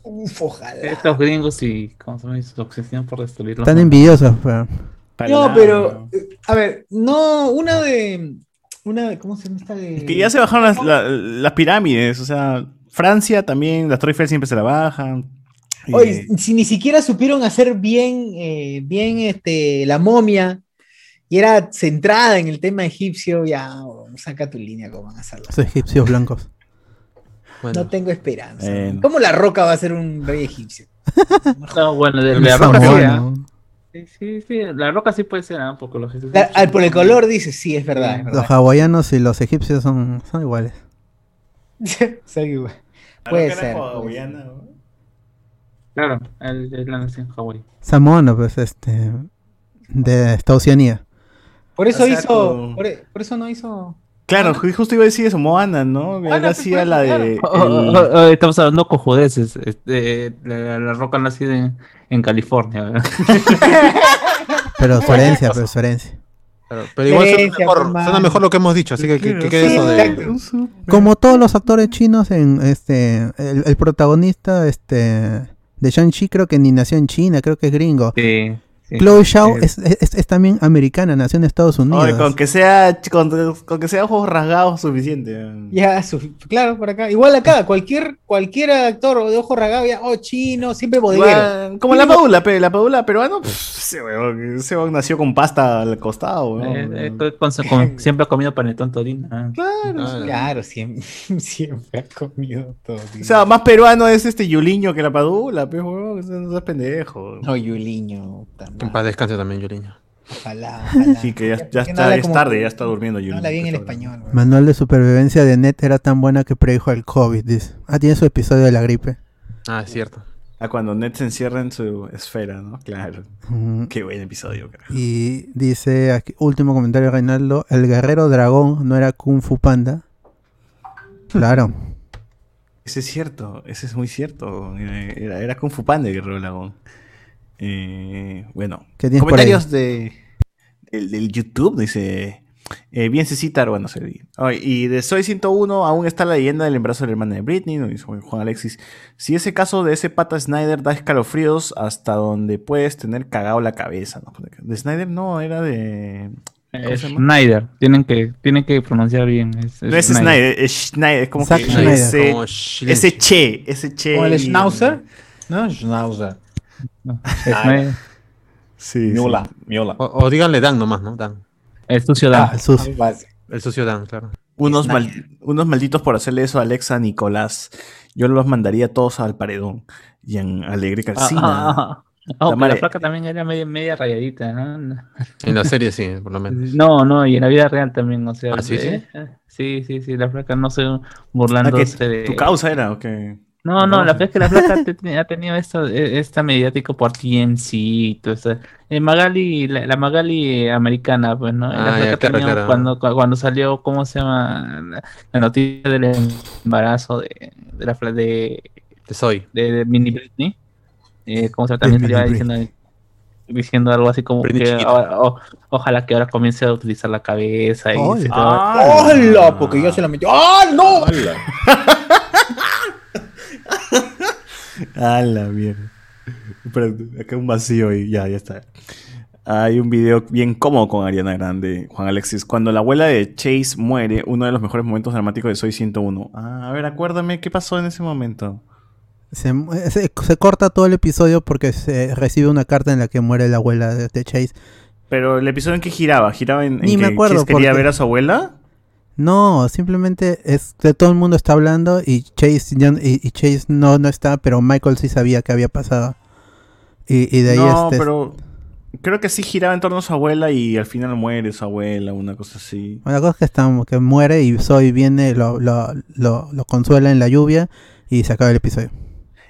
Uf, ojalá. Estos gringos y ¿cómo se llama? su obsesión por destruirlo. Están envidiosos, pero... No, pero, eh, a ver, no, una de. Una de. ¿Cómo se llama esta de.? Que ya se bajaron las, la- las pirámides, o sea, Francia también, las Torre Eiffel siempre se la bajan. Oye, Eh, si ni siquiera supieron hacer bien, eh, bien este, la momia y era centrada en el tema egipcio, ya, oh, saca tu línea cómo van a hacerlo. Los egipcios blancos. No tengo esperanza. Bueno. ¿Cómo la roca va a ser un rey egipcio? No, bueno, de, El la roca. ¿ah? sí, sí, sí, la roca sí puede ser, ¿ah? porque los La- al- por el color dice, sí, es verdad. Es Los verdad. hawaianos y los egipcios son, son iguales. Son igual. la Puede ser. hawaiana, ¿no? Claro, el, el la nación Hawái. Samoano, pues, este... De esta Oceanía. Por eso O sea, hizo. como- Por, e- por eso no hizo. Claro, ju- justo iba a decir eso, Moana, ¿no? Moana, Él pues, hacía la de... Oh, el- oh, oh, estamos hablando cojudeces. Este, la, la roca nacida en, en California. ¿verdad? Pero su herencia, pero su herencia. Claro, pero igual suena mejor, suena mejor lo que hemos dicho, así que que, que quede Sí, eso de... Como todos los actores chinos en este el, el protagonista este de Shang-Chi creo que ni nació en China, creo que es gringo. Sí, sí. Chloe Zhao Eh. es, es- es también americana, nació en Estados Unidos. Oye, con que sea con, con que sea ojos rasgados suficiente. Ya, su- claro, por acá. Igual acá, cualquier, cualquier actor de ojo ragado, ya, oh, chino, siempre bodeguero. Igual, como la Paula, pe- la Paula peruana, pff, ese weón, nació con pasta al costado. Eh, eh, con- con- siempre ha comido panetón todino. ah. Claro. Claro, siempre, siempre ha comido todo. O sea, más peruano es este Yuliño que la Padula, pe, weón, no es pendejo. no, Yuliño. Que en paz descanse también, Yuriño. Ojalá, ojalá. Sí, que ya, ¿Por ya no está, es tarde, ya está durmiendo no Yuliño. habla bien el español. Manual de supervivencia de Net era tan buena que predijo el COVID, dice. Ah, tiene su episodio de la gripe. Ah, es cierto. Ah, cuando Ned se encierra en su esfera, ¿no? Claro. Mm, Qué buen episodio, carajo. Y dice aquí, último comentario Reinaldo, el guerrero dragón no era Kung Fu Panda. Claro. Ese es cierto, ese es muy cierto. Era, era Kung Fu Panda el Guerrero Dragón. Eh, bueno, ¿Qué tienes por comentarios de, del, del YouTube, dice. eh, bien Cecita, bueno, se vi. Y de Soy 101 aún está la leyenda del embarazo de la hermana de Britney, nos dice Juan Alexis. Si ese caso de ese pata Snyder da escalofríos hasta donde puedes tener cagado la cabeza. ¿no? De Snyder no, era de... Schneider. Tienen que, tienen que pronunciar bien. Es, No es Snyder, es Schneider, es como Zack que Schneider. ese, Como ese che, ese che. ¿Como el Schnauzer? No, Schnauzer. No, Schneider. Sí, sí. Miola, Miola. O, o díganle Dan nomás, ¿no? Dan. El sucio Dan. Ah, el sucio. El Dan, claro. Unos, mal- unos malditos por hacerle eso a Alexa Nicolás. Yo los mandaría todos al paredón. Y en Alegre Ah, Calcina. ah, ah. Oh, pero la placa también era media, media rayadita, ¿no? En la serie sí, por lo menos. No, no, y en la vida real también, o sea. Ah, ¿sí, eh, eh, sí, sí, sí, la placa no se Ah, burlándose de. ¿Tu causa era o qué? No, no, la verdad es que la placa te- te- ha tenido esto, eh, esta mediático por TNC y todo eso. Eh, Magali, la, la Magali americana, pues, ¿no? La Ah, ya, claro, claro. Cuando, cu- cuando salió, ¿cómo se llama? La, la noticia del embarazo de, de la fla- de, Te soy. de, de Mini Britney. Eh, ¿Cómo se llama? También Mini salía diciendo, diciendo algo así como Britney que ahora- o- ojalá que ahora comience a utilizar la cabeza y se- Ah, ¡Hola! Porque yo se la metí. ¡Ah, no! A la mierda. Pero acá un vacío y ya, ya está. Hay un video bien cómodo con Ariana Grande, Juan Alexis. Cuando la abuela de Chase muere, uno de los mejores momentos dramáticos de Soy 101. Ah, a ver, acuérdame, ¿qué pasó en ese momento? Se, se- se corta todo el episodio porque se recibe una carta en la que muere la abuela de, de Chase. Pero el episodio en que giraba, giraba en, en Ni me que acuerdo, Chase quería porque- ver a su abuela. No, simplemente es que todo el mundo está hablando y Chase ya- y, y Chase no, no está, pero Michael sí sabía qué había pasado. Y, y de ahí no, este, pero creo que sí giraba en torno a su abuela y al final muere su abuela, una cosa así. Una cosa es que, está, que muere y Zoe viene, lo, lo, lo, lo consuela en la lluvia y se acaba el episodio.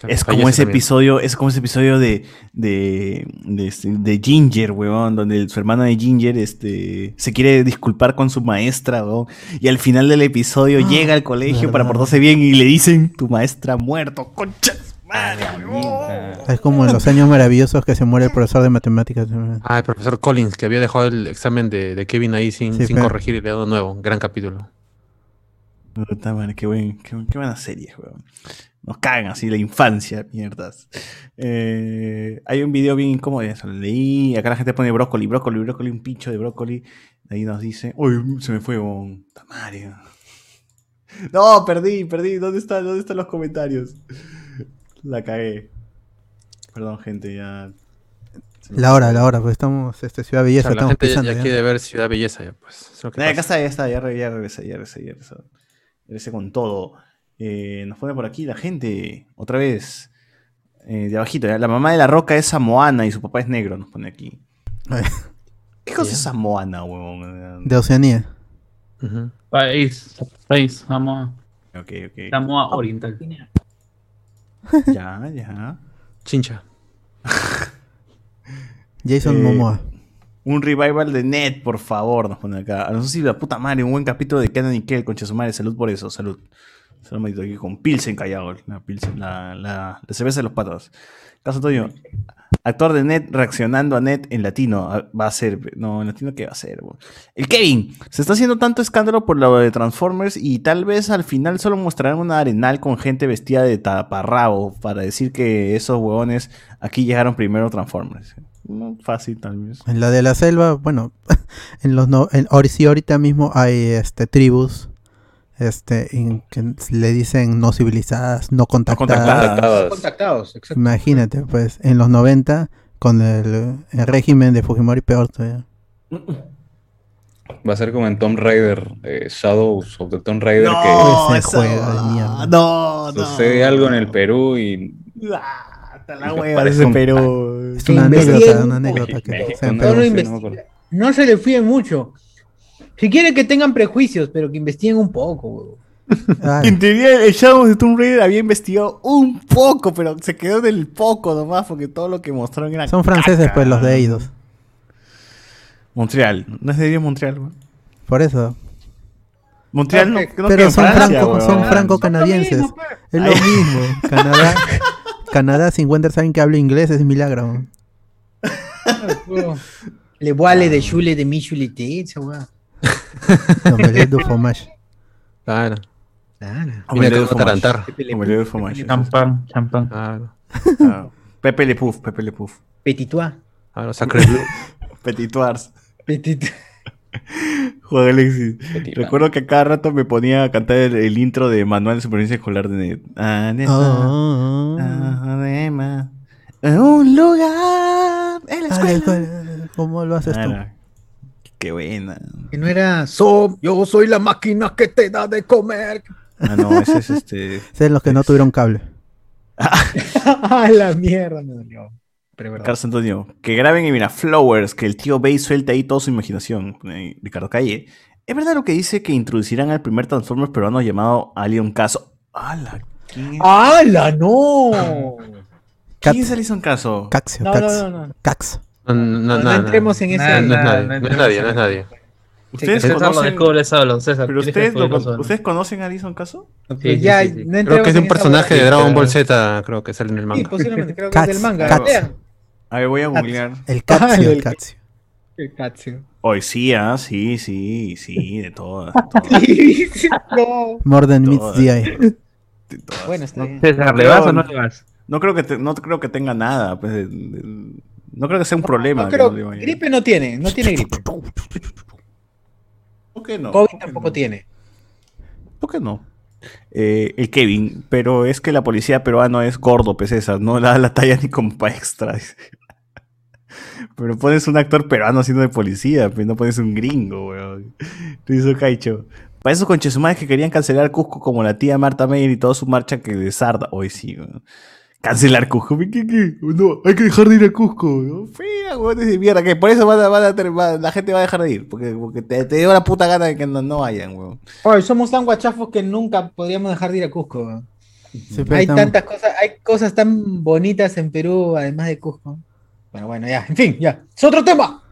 Es como ese también. episodio, es como ese episodio de, de, de, de Ginger, weón, donde su hermana de Ginger este, se quiere disculpar con su maestra, weón, y al final del episodio llega al colegio para portarse bien y le dicen, tu maestra ha muerto, concha. de su madre, Es como en los años maravillosos que se muere el profesor de matemáticas. Ah, el profesor Collins, que había dejado el examen de, de Kevin ahí sin, Sí, sin pero- corregir y le ha dado nuevo. Gran capítulo. Puta madre, qué, buen, qué, qué buena serie, weón. Nos cagan así la infancia, mierdas. Eh, hay un video bien incómodo de eso. lo Leí, acá la gente pone brócoli, brócoli, brócoli, un pincho de brócoli. De ahí nos dice, uy, se me fue, weón. Madre. No, perdí, perdí. ¿Dónde, está, ¿Dónde están los comentarios? La cagué. Perdón, gente, ya. La hora, la hora, pues estamos, este, Ciudad Belleza, O sea, la estamos gente ya, pisando. ya ya. quiere ver Ciudad Belleza ya, pues. es lo que Eh, acá está, ya está, ya regresé, ya regresé, ya regresé. Regresé con todo. Eh, nos pone por aquí la gente, otra vez, eh, de abajito. La mamá de la roca es samoana y su papá es negro, nos pone aquí. ¿Qué cosa es samoana, huevón? De Oceanía. País, país, vamos Ok, ok. Samoa Oriental. Ya, ya. Chincha. Jason Eh, Momoa. Un revival de Net, por favor, nos pone acá. A nosotros sí, la puta madre, un buen capítulo de Kenan y Kel, concha su. Salud por eso, salud. Salud, maldito, aquí con Pilsen callado. La, Pilsen, la, la, cerveza de los patas. Caso Toño. Actor de Net reaccionando a Net en latino. Va a ser. No, en latino, ¿qué va a ser? El Kevin. Se está haciendo tanto escándalo por lo de Transformers y tal vez al final solo mostrarán una arenal con gente vestida de taparrabo para decir que esos huevones aquí llegaron primero Transformers. No, fácil, tal vez. En la de la selva, bueno, en los no, en, sí ahorita mismo hay este tribus este en que le dicen no civilizadas, no contactadas. contactadas. Contactados, exacto. Imagínate, pues, en los 90 con el, el régimen de Fujimori peor todavía. Va a ser como en Tomb Raider, eh, Shadows of the Tomb Raider, No, Ese esa- juego de mierda. No, que no. sucede algo en el Perú y Ah, la hueva parece Perú. Es una anécdota, una que México, sea en no. No, no no se le fíen mucho. Si quieren que tengan prejuicios, pero que investiguen un poco, huevón. Ah, En teoría, el Shadow de Tomb Raider había investigado un poco, pero se quedó del poco nomás, porque todo lo que mostraron era. son franceses, caca. pues, los de ellos. Montreal. No es de Montreal, weón. Por eso. Montreal no, no queda Pero son, Francia, franco, son franco-canadienses. Es lo mismo. Canadá, Canadá, si encuentras a alguien que hable inglés, es milagro. Le voile de chule de mi chulité, esa hueá. Omelette du fromage. Claro. Claro. Mira tarantar. Omelette de fromage. Champán, champán. Claro. Pepe Le Puff, Pepe Le Puff. Petitois. Claro, Sacre Blue. Petitoires. Petit. Juan Alexis. Recuerdo que a cada rato me ponía a cantar el, el intro de Manual de Supervivencia Escolar de. Ah, neta. Oh, Ah, Adema. En un lugar en la Ah, la escuela. ¿Cómo lo haces tú? Claro. Qué buena. Que no era so, yo soy la máquina que te da de comer. Ah, no, ese es este. Ese los que no tuvieron cable. ah, la mierda me dolió. Pero es verdad. Carlos Antonio. Que graben y mira, Flowers, que el tío Bay suelta ahí toda su imaginación. Ahí Ricardo Calle. ¿Es verdad lo que dice que introducirán al primer Transformers peruano llamado Alien Caso? ¡Hala! ¿Quién es, ¡Hala, no! ¿Quién es Alison Caso? Caxio, No, Caxio. no, no, no. Cax. No, no, No, no, no entremos en ese- No, no es nadie. no es nadie, no es nadie. ¿Ustedes conocen, descubre solo, César. pero ustedes, que lo descubrirlo con- solo. ¿ustedes conocen a Alison Caso? Sí, Que sí, ya, sí, sí. no Creo que es un personaje de Dragon Ball Z, creo que sale en el Sí, manga. posiblemente, creo que Cats, es del manga. Cats. Vean. A ver, voy a googlear. El Ah, el el- Caxio. El Katsu. Hoy sí, ah, sí, sí, sí, de todas. de todas, no. More than meets the eye. Bueno, está bien. César, ¿le vas o no le vas? No creo que, te- no creo que tenga nada. Pues, de- de- no creo que sea un problema. No creo- no gripe no tiene, no tiene gripe. ¿Por qué no? COVID ¿Por qué tampoco no? tiene. ¿Por qué no? Eh, el Kevin, pero es que la policía peruano es gordo, pues esa, no da la talla ni como para extra. Pero pones un actor peruano siendo de policía, pues no pones un gringo, weón. Te hizo Caicho. Para esos conchesumares que querían cancelar Cusco como la tía Marta Meyer y toda su marcha que desarda. Hoy sí, weón. Cancelar Cusco. ¿Qué, qué? No, hay que dejar de ir a Cusco. ¿no? Fea, weón, de mierda. Que por eso van a- van a tener- va- la gente va a dejar de ir. Porque, porque te, te dio la puta gana de que no, no vayan, weón. Oye, somos tan guachafos que nunca podríamos dejar de ir a Cusco. weón. Sí, pero Hay estamos- tantas cosas, hay cosas tan bonitas en Perú, además de Cusco. Bueno, bueno, ya, en fin, ya. ¡Es otro tema!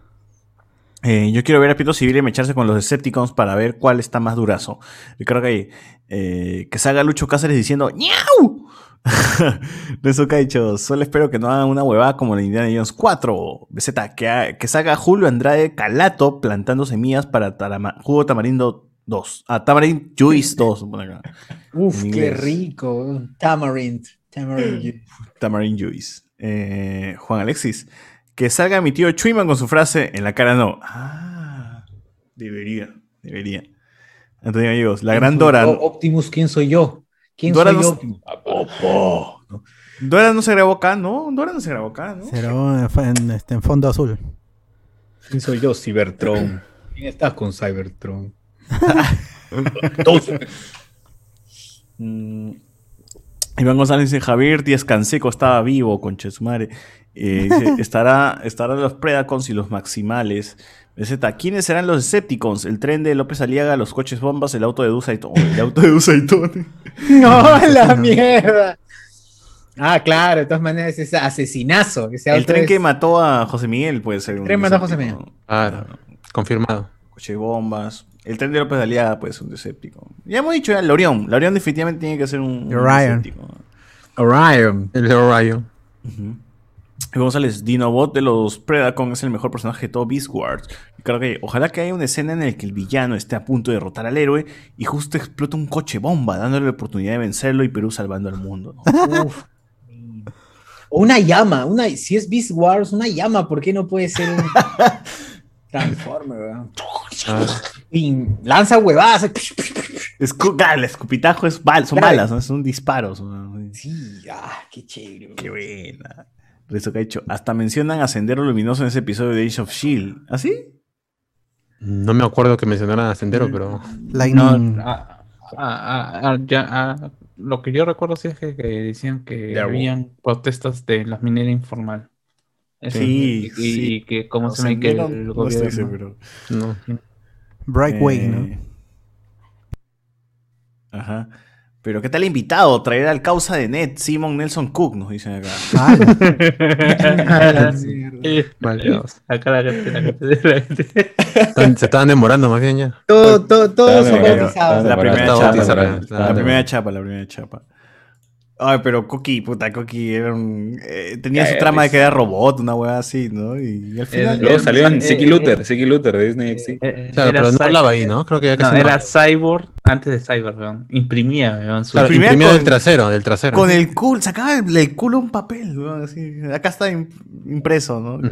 Eh, yo quiero ver a Pito Civil mecharse con los Decepticons para ver cuál está más durazo. Yo creo que eh, que salga Lucho Cáceres diciendo ¡Ñau! Rezo Caicho, solo espero que no hagan una huevada como la Indiana Jones 4. BZ, que, ha- que salga Julio Andrade Calato plantando semillas para tarama- jugo tamarindo 2. Ah, tamarind juice 2. pone acá. Uf, qué rico. Tamarind. Tamarind. juice. Tamarind Juice. Eh, Juan Alexis. Que salga mi tío Chuiman con su frase en la cara no. Ah, debería, debería. Antonio Gallegos, la gran ¿Quién soy Dora. yo? Optimus, ¿quién soy yo? ¿Quién Dora soy no yo? s- Optimus? Opo, ¿no? Dora no se grabó acá, ¿no? Dora no se grabó acá, ¿no? Se grabó en, en, este, en fondo azul. ¿Quién soy yo? Cybertron. ¿Quién está con Cybertron? Mm. Iván González dice, Javier Díaz Canseco estaba vivo, concha de su madre. Eh, dice, estará, estarán los Predacons y los Maximales. BZ, ¿quiénes serán los Decepticons? El tren de López Aliaga, los coches bombas, el auto de Dusaitón. El auto de Dusaitón. ¡No, la mierda! Ah, claro, de todas maneras, ese asesinazo. Ese El tren es- que mató a José Miguel puede ser un tren mató a José Decepticon. Claro, confirmado. Coche bombas. El tren de López Aliaga puede ser un Decepticon. Ya hemos dicho ya, el Orión. El Orión definitivamente tiene que ser un, un Orion. Decepticon. Orion. El de Orion. Ujú. Y González, Dinobot de los Predacon es el mejor personaje de todo Beast Wars. Creo que ojalá que haya una escena en la que el villano esté a punto de derrotar al héroe y justo explota un coche bomba, dándole la oportunidad de vencerlo y Perú salvando al mundo. ¿no? Uf. O una llama, una, si es Beast Wars, una llama, ¿por qué no puede ser un Transformer? weón? Ah, lanza huevadas. Escu- ah, el escupitajo es bal- son Claro. balas, ¿no? son disparos. ¿no? Sí, ah, qué chévere. Qué buena. Rezo que ha hecho. Hasta mencionan a Sendero Luminoso en ese episodio de Age of Shield. ¿Ah, sí? no me acuerdo que mencionaran a Sendero, pero. Lightning. Ah, ah, ah, ah, ya, ah, lo que yo recuerdo sí es que, que decían que habían protestas de la minera informal. Eso, Sí, y, sí. y que como No, se me que el no estoy gobierno- seguro. No. Brightway, Eh, ¿no? Ajá. Pero ¿qué tal invitado? Traer al causa de Net, Simon Nelson Cook, nos dicen acá. Ah, Dios, acá la gente, la gente, la gente. Están- Se estaban demorando más bien ya. Todo, todo, Dame, bautizados. La primera chapa. La, primera chapa, la primera chapa. Ay, pero Coqui, puta, Coqui era un, eh, tenía su Cállate, trama de que era robot, una weá así, ¿no? Y, al final. Luego salió en eh, Siki eh, Luther, Siki Luther de Disney XD. Eh, Claro, pero no hablaba ahí, ¿no? Creo que ya casi no. era Cyborg antes de Cyborg, weón. Imprimía, weón, su- Claro, Imprimía imprimía con- del trasero, del trasero. Con el culo, sacaba el, el culo un papel, weón, así. Acá está im- impreso, ¿no?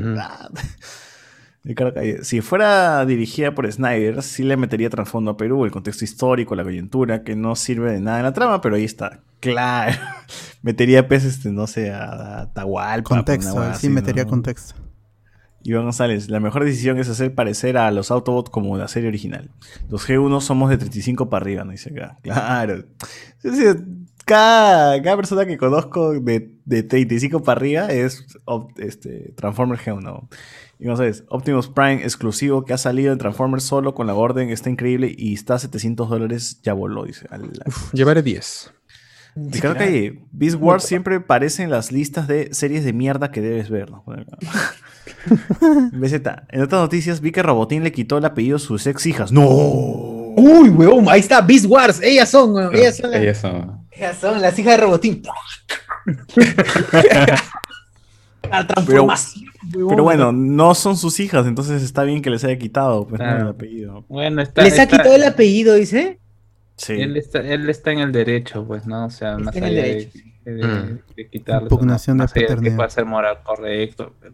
Si fuera dirigida por Snyder, sí le metería trasfondo a Perú, el contexto histórico, la coyuntura, que no sirve de nada en la trama, pero ahí está. Claro. metería pues, este, no sé, a, a Atahualpa, contexto, sí así, metería ¿no? contexto. Iván González, la mejor decisión es hacer parecer a los Autobots como la serie original. Los G1 somos de 35 para arriba, ¿no? Dice acá. Claro. Cada, cada persona que conozco de, de 35 para arriba es este, Transformer G1. Y González, Optimus Prime exclusivo que ha salido en Transformers solo con la orden, está increíble y está a 700 dólares, ya voló, dice. Llevaré 10. Ricardo Calle, Beast Wars siempre aparece en las listas de series de mierda que debes ver. ¿no? BZ, en otras noticias vi que Robotín le quitó el apellido a sus ex hijas. ¡No! Uy, weón, ahí está, Beast Wars. Ellas son, weón. Ellas son, las, Ellas son. ellas son las hijas de Robotín. La transformación, weón. Pero bueno, no son sus hijas, entonces está bien que les haya quitado pues, el apellido. Bueno, está, ¿Les ha está- quitado el apellido, dice? Sí. Él está, él está en el derecho, pues, ¿no? O sea, más en el allá de, derecho. de, Mm. de quitarle. Impugnación de de que paternidad. pueda ser moral correcto. pues,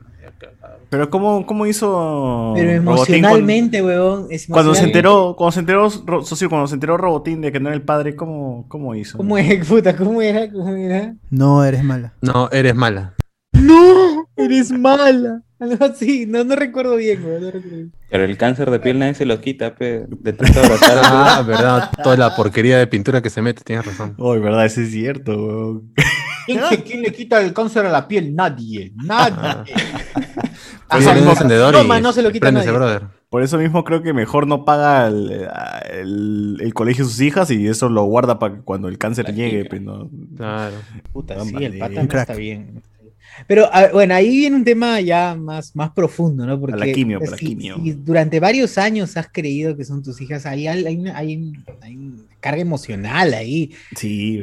Pero ¿cómo, cómo hizo Pero Robotín emocionalmente, weón. es Cuando, cuando se enteró, cuando se enteró, Ro- socio, cuando se enteró Robotín de que no era el padre, ¿cómo, cómo hizo? ¿Cómo es, puta? ¿Cómo era? ¿Cómo era? No, eres mala. No, eres mala. ¡No! ¡Eres mala! Algo así. No, no recuerdo bien, weón. No recuerdo bien. Pero el cáncer de piel nadie se lo quita, pe. De tanto abrazar a Ah, verdad. Toda la porquería de pintura que se mete, tienes razón. Uy, verdad, eso es cierto, weón. ¿Quién, le quita el cáncer a la piel? Nadie. Nadie. Pues Hasta viene el encendedor Toma, y no se lo quita nadie. brother. Por eso mismo creo que mejor no paga el, el- el colegio de sus hijas y eso lo guarda para que cuando el cáncer llegue. pues, ¿no? Claro. Puta, Ah, sí, el pata no está bien. Pero a- bueno, ahí viene un tema ya más, más profundo, ¿no? Porque la quimio, pues, para la si- quimio. si durante varios años has creído que son tus hijas, ahí hay, hay una, hay hay una carga emocional ahí. Sí,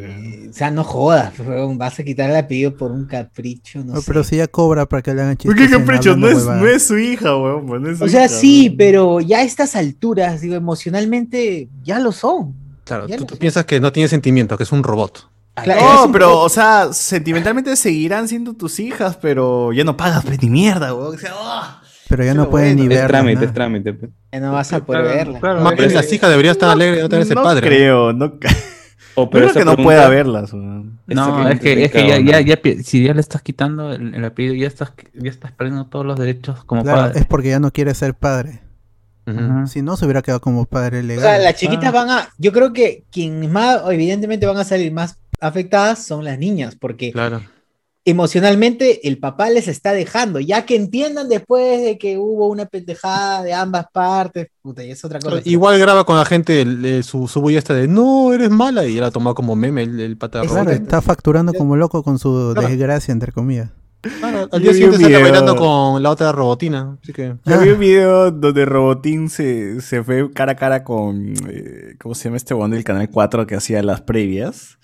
o sea, no jodas, vas a quitar el apellido por un capricho, no No, sé. pero si ella cobra para que le hagan ¿Por chistes. qué en capricho? No es, no es su hija, weón. pues, no es su O sea, hija, sí, weón. pero ya a estas alturas, digo, emocionalmente ya lo son. Claro, tú, tú piensas que no tiene sentimientos, que es un robot. Claro, es No, pero, o sea, sentimentalmente seguirán siendo tus hijas, pero ya no pagas pues, ni mierda, weón. O sea, ¡ah! Pero ya no es puede bueno. ni Es ver. trámite, es trámite. pues. Ya no vas a poder verla. Más pero esas hijas deberían estar alegres de no tener ese no padre. creo, no, O no creo que no pueda verlas, weón. No, es que, es que ya, ya, ya si ya le estás quitando el, el apellido, ya estás, ya estás perdiendo todos los derechos como Claro, padre. es porque ya no quiere ser padre. Si no, se hubiera quedado como padre O legal. sea, las chiquitas van a. Yo creo que quienes más, evidentemente, van a salir más afectadas son las niñas, porque Claro. emocionalmente el papá les está dejando, ya que entiendan después de que hubo una pendejada de ambas partes, puta, y es otra cosa. Igual graba con la gente el- el- su, su bulla esta de no, eres mala y él la tomado como meme el, el pata Claro, robot. está facturando como loco con su Claro. desgracia, entre comillas. Claro, al día siguiente sale bailando con la otra robotina. Así que. Yo vi un video donde Robotín se, se fue cara a cara con. eh, ¿Cómo se llama este weón del canal 4 que hacía las previas?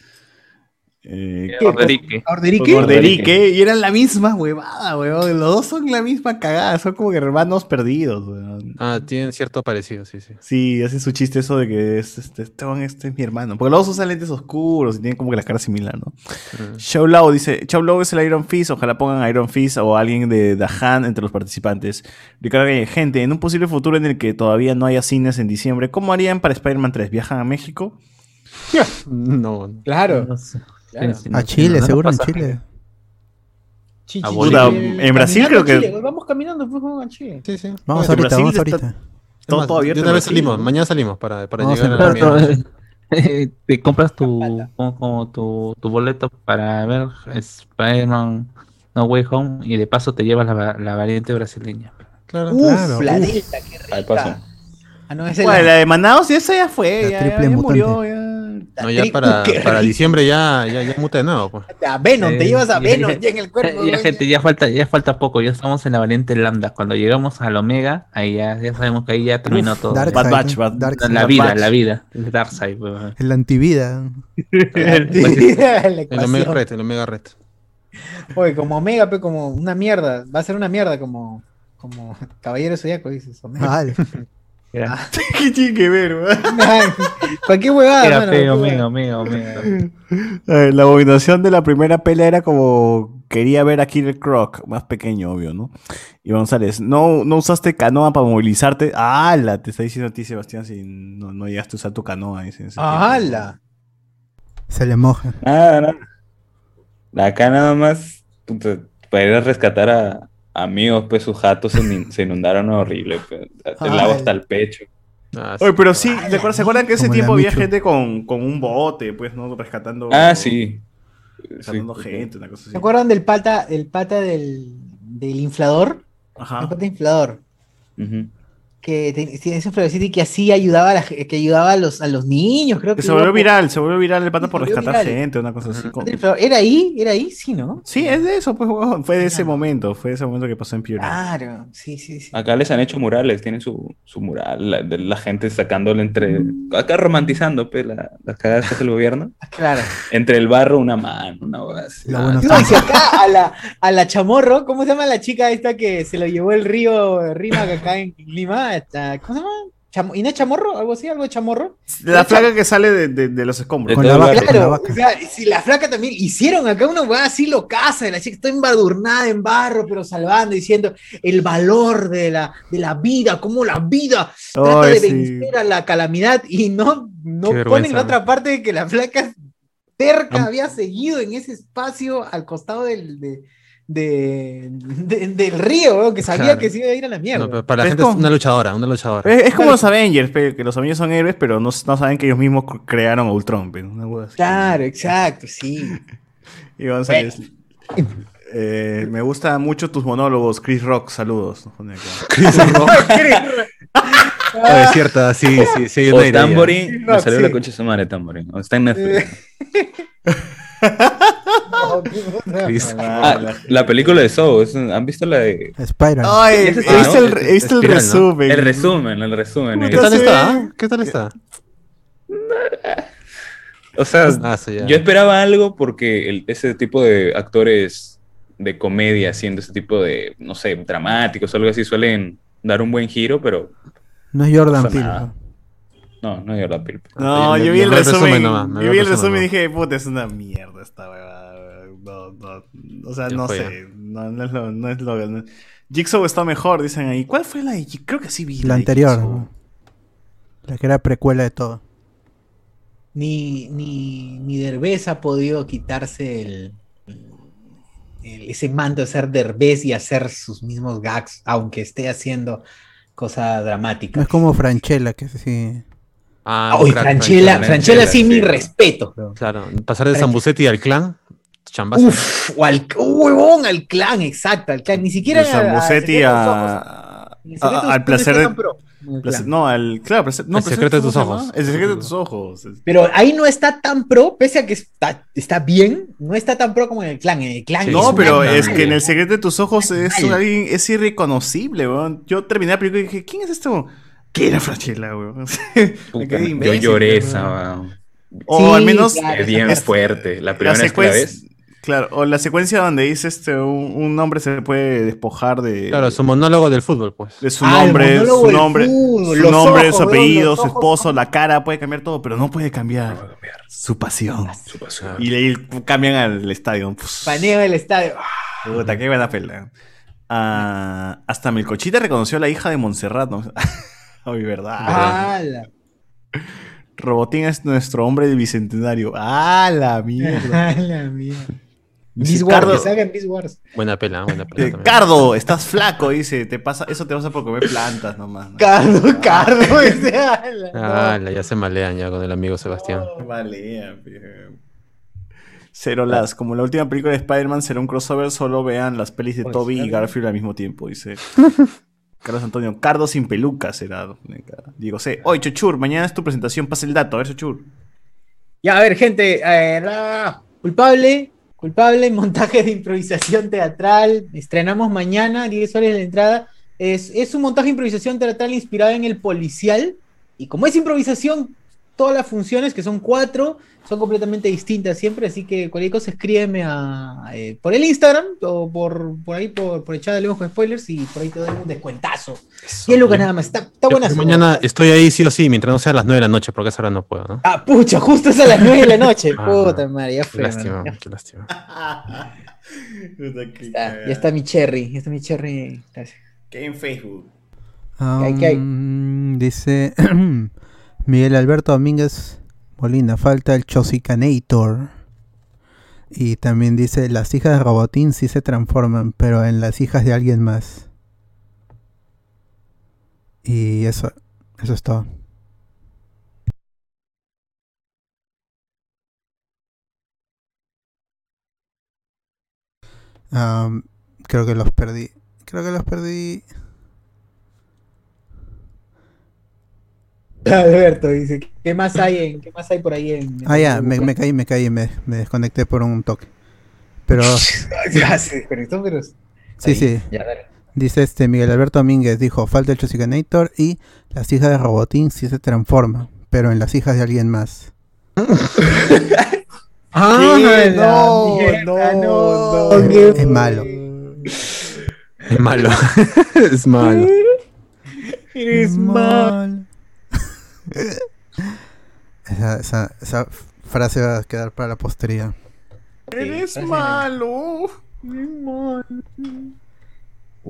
Eh, ¿Qué? Orderique. ¿Orderique? Con Orderique, y eran la misma huevada, weón. Los dos son la misma cagada, son como que hermanos perdidos, weón. Ah, tienen cierto parecido, sí, sí. Sí, hacen su chiste eso de que es, este, este, weón, este es mi hermano. Porque los dos usan lentes oscuros y tienen como que la cara similar, ¿no? Mm. Show Lau dice, Show Lau es el Iron Fist, ojalá pongan Iron Fist o alguien de Hand entre los participantes. Ricardo Galle, gente, en un posible futuro en el que todavía no haya cines en diciembre, ¿cómo harían para Spider-Man 3? ¿Viajan a México? No. Claro. No sé. Claro. A Chile, no seguro en. Chile. Puta, en Brasil creo que- Chile, Vamos caminando, pues, vamos a Chile. Sí, sí. Vamos ahorita, Brasil vamos está- ahorita. Todo, abierto de en una vez Brasil, salimos, ¿no? mañana salimos para, para Vamos llegar a la eh, te compras tu, como, como tu, tu boleto para ver Spider-Man No Way Home y de paso te llevas la, la variante brasileña. Claro. Uf, claro, la uf. delta, qué rica. Ahí paso. Ah, no, esa es Bueno, la- la de Manaus, esa ya fue, La ya, triple ya mutante. murió, ya. No, ya para, para diciembre ya, ya, ya muta de nuevo. Pues. A Venom, te Eh, llevas a Venom ya- ya en el cuerpo. Ya, güey. gente, ya falta, ya falta poco, ya estamos en la variante lambda. Cuando llegamos al Omega, ahí ya, ya sabemos que ahí ya terminó todo. Dark Bad Batch. Bad- Dark la. Bad vida, Batch. la vida. El Darkseid, weón. El antivida. La El ecuación. Omega Red, el Omega Red. Oye, como Omega, pe, como una mierda. Va a ser una mierda como, como Caballero Zodíaco, dices. Omega. Vale. Era, ¿Qué tiene que ver, Cualquier huevada, era feo. Omega, Omega. Eh, La abominación de la primera pelea era como quería ver a Killer Croc, más pequeño, obvio, ¿no? Y González, ¿no, no usaste canoa para movilizarte? ¡Hala! Te está diciendo a ti, Sebastián, si no, no llegaste a usar tu canoa. dice. ¡Hala! Se le moja. Nada, nada. Acá nada más puta, para ir a rescatar a amigos, pues sus jatos se, in- se inundaron horrible. pues. El agua hasta el pecho. Ah, sí. Oye, pero sí, ¿se acuerdan, ¿se acuerdan que ese tiempo había gente con, con un bote, pues, ¿no? Rescatando. Ah, sí. Rescatando gente, una cosa así. ¿Se acuerdan del pata, el pata del, del inflador? El Ajá. pata inflador. Ujú. Que te- sí, ese inflador que así ayudaba a, la que ayudaba a los, a los niños, creo que. Que se volvió viral, se volvió viral el pata por rescatar viral. gente, una cosa así. ¿Era ahí? ¿Era ahí? Sí, ¿no? Sí, es de eso, pues. Fue de ese momento, fue de ese momento que pasó en Piura. Claro, sí, sí, sí. Acá les han hecho murales, tienen su, su mural, la, de la gente sacándole entre. Acá romantizando pues, la, las cagadas que hace el gobierno. Claro. Entre el barro, una mano, una hueá así. Lo bueno No, y si acá a la, a la chamorro, ¿cómo se llama la chica esta que se lo llevó el río Rima acá en Lima? ¿Cómo se llama? Chamo- ¿Inés Chamorro? ¿Algo así? ¿Algo de Chamorro? La flaca que sale de, de- de los escombros. Con la el vaca, barrio. con la Claro, vaca. o sea, si la flaca también hicieron acá una weá así lo casa de la chica, está embadurnada en barro, pero salvando, diciendo el valor de la, de la vida, cómo la vida trata Ay, de sí. vencer a la calamidad y no, no ponen la otra parte de que la flaca cerca Am- había seguido en ese espacio al costado del, de- de- de- del río, weón, que sabía Claro. que se iba a ir a la mierda. No, pero para la gente es como- una luchadora, una luchadora. Es, es como los Avengers, pe, que los Avengers son héroes, pero no, no saben que ellos mismos cr- crearon a Ultron. pe, una así. Claro, exacto, sí. Y González. Eh, me gustan mucho tus monólogos, Chris Rock, saludos. Chris Rock. Oh, es cierto, sí, sí, sí. O. Tamborín, me salió sí. la concha de su madre Tamborín. O está en Netflix. Ah, la película de Saw, ¿han visto la de Spiral. Ay, el, resumen. el resumen, el resumen? ¿Qué tal está? ¿Qué tal está? O sea, Ah, sí, yo esperaba algo porque el- ese tipo de actores de comedia haciendo ese tipo de, no sé, dramáticos o algo así suelen dar un buen giro, pero No es Jordan Peele. ¿No? no, no es la Peele. No, yo vi el resumen. resumen nomás, me yo vi el resumen y dije, puta, es una mierda esta weá. No, no, o sea, no sé. No, no es lo. No es lo no- Jigsaw está mejor, dicen ahí. ¿Cuál fue la de Jig- Creo que sí vi. La anterior. Jigsaw. ¿no? La que era precuela de todo. Ni, ni, ni Derbez ha podido quitarse el, el- ese manto de ser Derbez y hacer sus mismos gags, aunque esté haciendo cosas No dramáticas. es como Franchella, que sí. Ah, crack, Franchella, Franchella, Franchella sí, sí. mi respeto. Claro, pasar de. Zambucetti al clan, chambazo. Uf, o al huevón, al clan, exacto, al clan. Ni siquiera De Zambucetti a, El al no placer de. el no, al. Claro, no, El secreto de ¿cómo tus ojos. El secreto de tus ojos. Pero ahí no está tan pro, pese a que está, está bien, no está tan pro como en el clan. En el clan Sí, No, pero es que en el secreto de tus ojos es, alguien, es irreconocible, weón. Yo terminé la película y dije, ¿quién es este esto? ¿Qué era Franchella, weón? Quedé yo lloré weón. esa. O Sí, al menos claro. Es bien es- fuerte. La la primera vez que la secuencia. ves. Claro, o la secuencia donde dice este un, un hombre se puede despojar de, Claro, su monólogo del fútbol, pues. de su Ah, el nombre, su nombre, fútbol, su nombre, ojos, su apellido, su esposo, la cara, puede cambiar todo, pero no puede cambiar su pasión. Su pasión. Y ahí cambian al estadio. Puf. Paneo del estadio. Puta, qué buena pela. Ah, hasta Melcochita reconoció a la hija de Montserrat. ¿no? Ay, verdad. Robotín es nuestro hombre del bicentenario. ¡Ah, la mierda! ah, la mierda. Dice, Beast Wars, Cardo, que salgan Beast Wars. Buena pela, buena pela. eh, también. Cardo, estás flaco, dice. Te pasa, eso te pasa por comer plantas nomás. ¿no? Cardo, Cardo. ese, ah, la- Ah, la- ya se malean ya con el amigo Sebastián. Vale, Cero las. Como la última película de Spider-Man será un crossover, solo vean las pelis de Pues, Toby y. Garfield al mismo tiempo, dice. Carlos Antonio, Cardo sin peluca será. Digo, sé. Oye, Chochur, mañana es tu presentación, pasa el dato. A ver, Chochur. Ya, a ver, gente. eh, culpable, culpable, montaje de improvisación teatral. Estrenamos mañana, 10 soles la entrada. Es, es un montaje de improvisación teatral inspirado en el policial. Y como es improvisación, todas las funciones, que son cuatro, son completamente distintas siempre. Así que cualquier cosa escríbeme a, eh, por el Instagram o por, por ahí, por, por el chat de Lejos con Spoilers. Y por ahí te doy un descuentazo. 10 lucas nada más. Está, está Yo buena. mañana estoy ahí sí o sí, mientras no sea a las 9 de la noche, porque a esa hora no puedo, ¿no? Ah, pucha, justo es a las 9 de la noche. Ah, Puta madre, ya Qué fue. lástima, qué lástima. está, ya está mi cherry, ya está mi cherry. Gracias. ¿Qué en Facebook? hay, qué hay? Um, Dice Miguel Alberto Domínguez Molina, falta el Chosicanator. Y también dice, las hijas de Robotín sí se transforman, pero en las hijas de alguien más. Y eso, eso es todo. Creo que los perdí. Creo que los perdí. Alberto dice, ¿qué más hay en, qué más hay por ahí en? Ah, ya, me, me caí, me caí, me, me desconecté por un toque. Pero Ya se desconectó, pero. sí, ahí, sí. Ya, dale. Dice este Miguel Alberto Domínguez, dijo, falta el Chosicanator y las hijas de Robotín sí se transforman, pero en las hijas de alguien más. Ah, No, mierda, no, no, no. qué Es malo. Es malo. es malo. Eres mal. Esa, esa, esa frase va a quedar para la posteridad. Eres gracias, malo.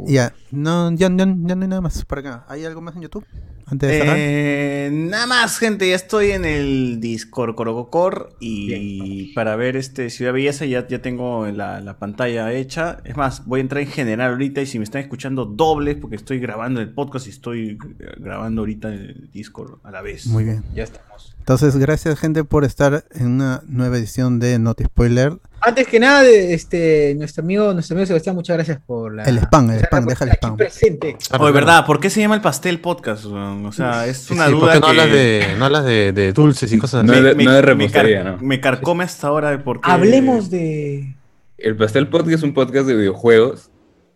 Ya, no, ya, ya- ya no hay nada más por acá. ¿Hay algo más en YouTube? Antes de cerrar. Eh, nada más, gente, ya estoy en el Discord Corococor y para ver este Ciudad Belleza ya, ya tengo la, la pantalla hecha. Es más, voy a entrar en general ahorita y si me están escuchando dobles porque estoy grabando el podcast y estoy eh, grabando ahorita el Discord a la vez. Muy bien. Ya estamos. Entonces, gracias gente por estar en una nueva edición de Not Spoiler. Antes que nada, este, nuestro amigo, nuestro amigo Sebastián, muchas gracias por la. El spam, el spam, deja el spam. presente. Oye, ¿verdad? ¿Por qué se llama el pastel podcast? O sea, es una sí, ¿por duda no hablas de, no hablas de, de dulces y cosas así? No de- no de me, repostería, car- ¿no? me carcome hasta ahora de por qué... Hablemos de. El Pastel Podcast es un podcast de videojuegos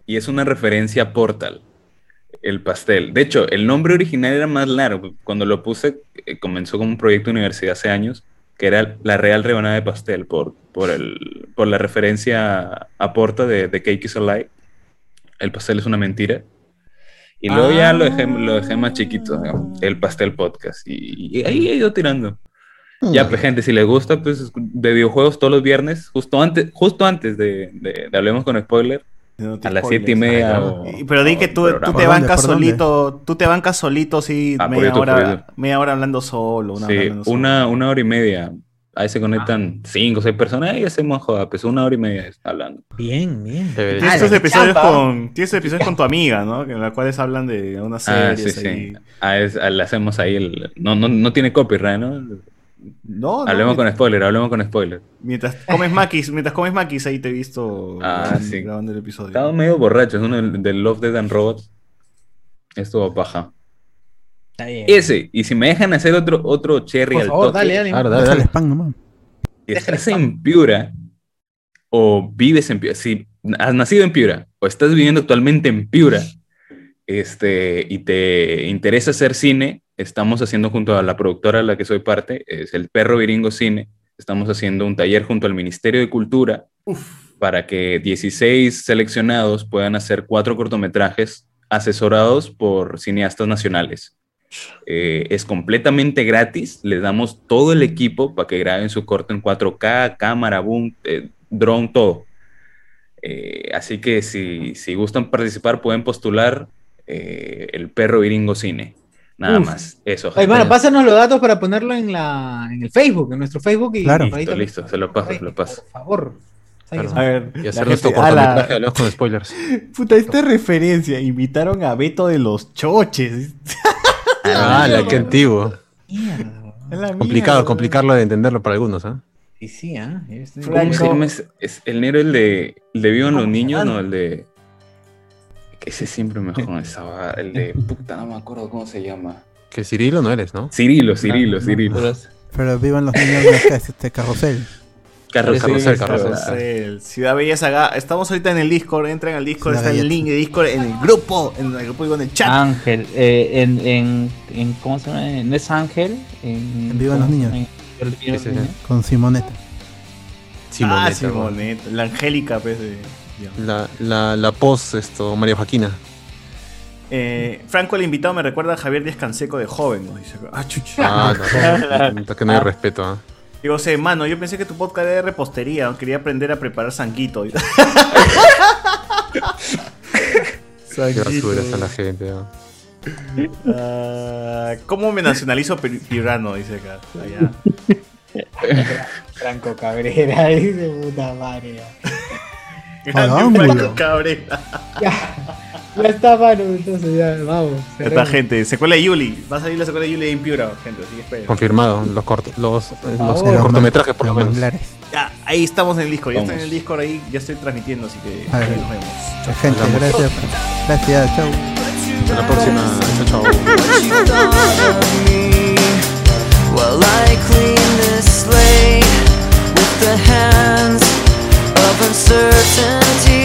y es una referencia a Portal. El pastel. De hecho, el nombre original era más largo. Cuando lo puse, eh, comenzó como un proyecto de universidad hace años, que era la Real Rebanada de Pastel, por, por, el, por la referencia a Porta de, de Cake is a Lie. El pastel es una mentira. Y luego ya lo dejé, lo dejé más chiquito, el Pastel Podcast. Y, y ahí he ido tirando. Ya, pues, gente, si les gusta, pues, de videojuegos todos los viernes, justo antes, justo antes de, de- de Hablemos con Spoiler, a las siete y media. o- Pero di que tú, te bancas solito, tú te bancas solito, sí, Ah, media, YouTube, hora, media hora hablando solo. Una, hora Sí, hablando solo. una, una hora y media. Ahí se conectan cinco o seis personas y hacemos joda, pues una hora y media hablando. Bien, bien. Tienes Ah, estos la episodios chapa. con, tienes estos episodios con tu amiga, ¿no? En las cuales hablan de una Ah, serie. sí, sí. Ah, es- ah, le hacemos ahí el. No, no, no tiene copyright, ¿no? No, no, hablemos con spoiler, hablemos con spoiler. mientras comes maquis, mientras comes maquis ahí te he visto Ah, grabando, sí. grabando el episodio. Estaba medio borracho, es uno del, del Love, Dead and Robots. Estuvo paja. Está bien. Ese, y si me dejan hacer otro, otro cherry Por al favor, toque, dale, dale. Claro, dale, dale. spam nomás. Estás en Piura o vives en Piura, si has nacido en Piura o estás viviendo actualmente en Piura este, y te interesa hacer cine, estamos haciendo junto a la productora a la que soy parte, es el Perro Viringo Cine, estamos haciendo un taller junto al Ministerio de Cultura para que 16 seleccionados puedan hacer cuatro cortometrajes asesorados por cineastas nacionales. Eh, es completamente gratis. Les damos todo el equipo para que graben su corto en 4K, cámara, boom, eh, drone, todo. Eh, así que si, si gustan participar, pueden postular eh, el perro viringo cine. Nada Uf. más. Eso. Ay, mano, pásanos los datos para ponerlo en la en el Facebook, en nuestro Facebook y Claro. y Listo, listo, se lo paso, se lo paso. Por favor. ¿Sabes? A ver, Y la hacer nuestro gente- a la- cortometraje, hablamos con spoilers. Puta, esta referencia. Invitaron a Beto de los Choches. Ah, la que antiguo. Mierda. A la Complicado, complicarlo de entenderlo para algunos, ¿ah? Sí, sí, ¿ah? Este- ¿Cómo se llama ese? Es el negro, el de, el de Vivan los ¿Cómo se niños, no, el de. Ese siempre me jode esa va- El de. Puta, no me acuerdo cómo se llama. Que Cirilo no eres, ¿no? Cirilo, Cirilo, No, Cirilo. pero vivan los niños es este carrusel. Carrusel, Carrusel, carrusel. carrusel. Ciudad Belleza Ga- Estamos ahorita en el Discord, entren al Discord, Ciudad está el Belleza. link de Discord en el grupo, en el grupo y en el chat. Ángel, eh, en, en, en, ¿cómo se llama? ¿No es Ángel? En, En Vivan los ¿cómo se Niños. En. Con Simoneta. Simoneta, ah. Simoneta, la Angélica, pues, de... La, la, la pos, esto, María Joaquina. Eh, Franco, el invitado, me recuerda a Javier Díaz Canseco de joven, ¿no? Dice, ah, chucha. Ah, no, no, que no hay respeto, ¿ah? Digo, sé, mano, yo pensé que tu podcast era de repostería, quería aprender a preparar sanguito. Qué basura a la gente, ¿ah? Ah, ¿Cómo me nacionalizo pi- pirano? Dice acá. Allá. Franco Cabrera, dice puta madre. Cabrera. Ya, está mano, entonces ya, vamos. Esta gente, secuela de Yuli. Va a salir la secuela de Yuli de Impura, gente, así que. Confirmado, los, cort- los, eh, los cortometrajes por lo menos. Ya, ahí estamos en el Discord, ya estoy en el Discord ahí, ya estoy transmitiendo, así que nos vemos. Gente, gracias. Gracias, chau. Hasta la próxima. Chao, chao. uncertainty.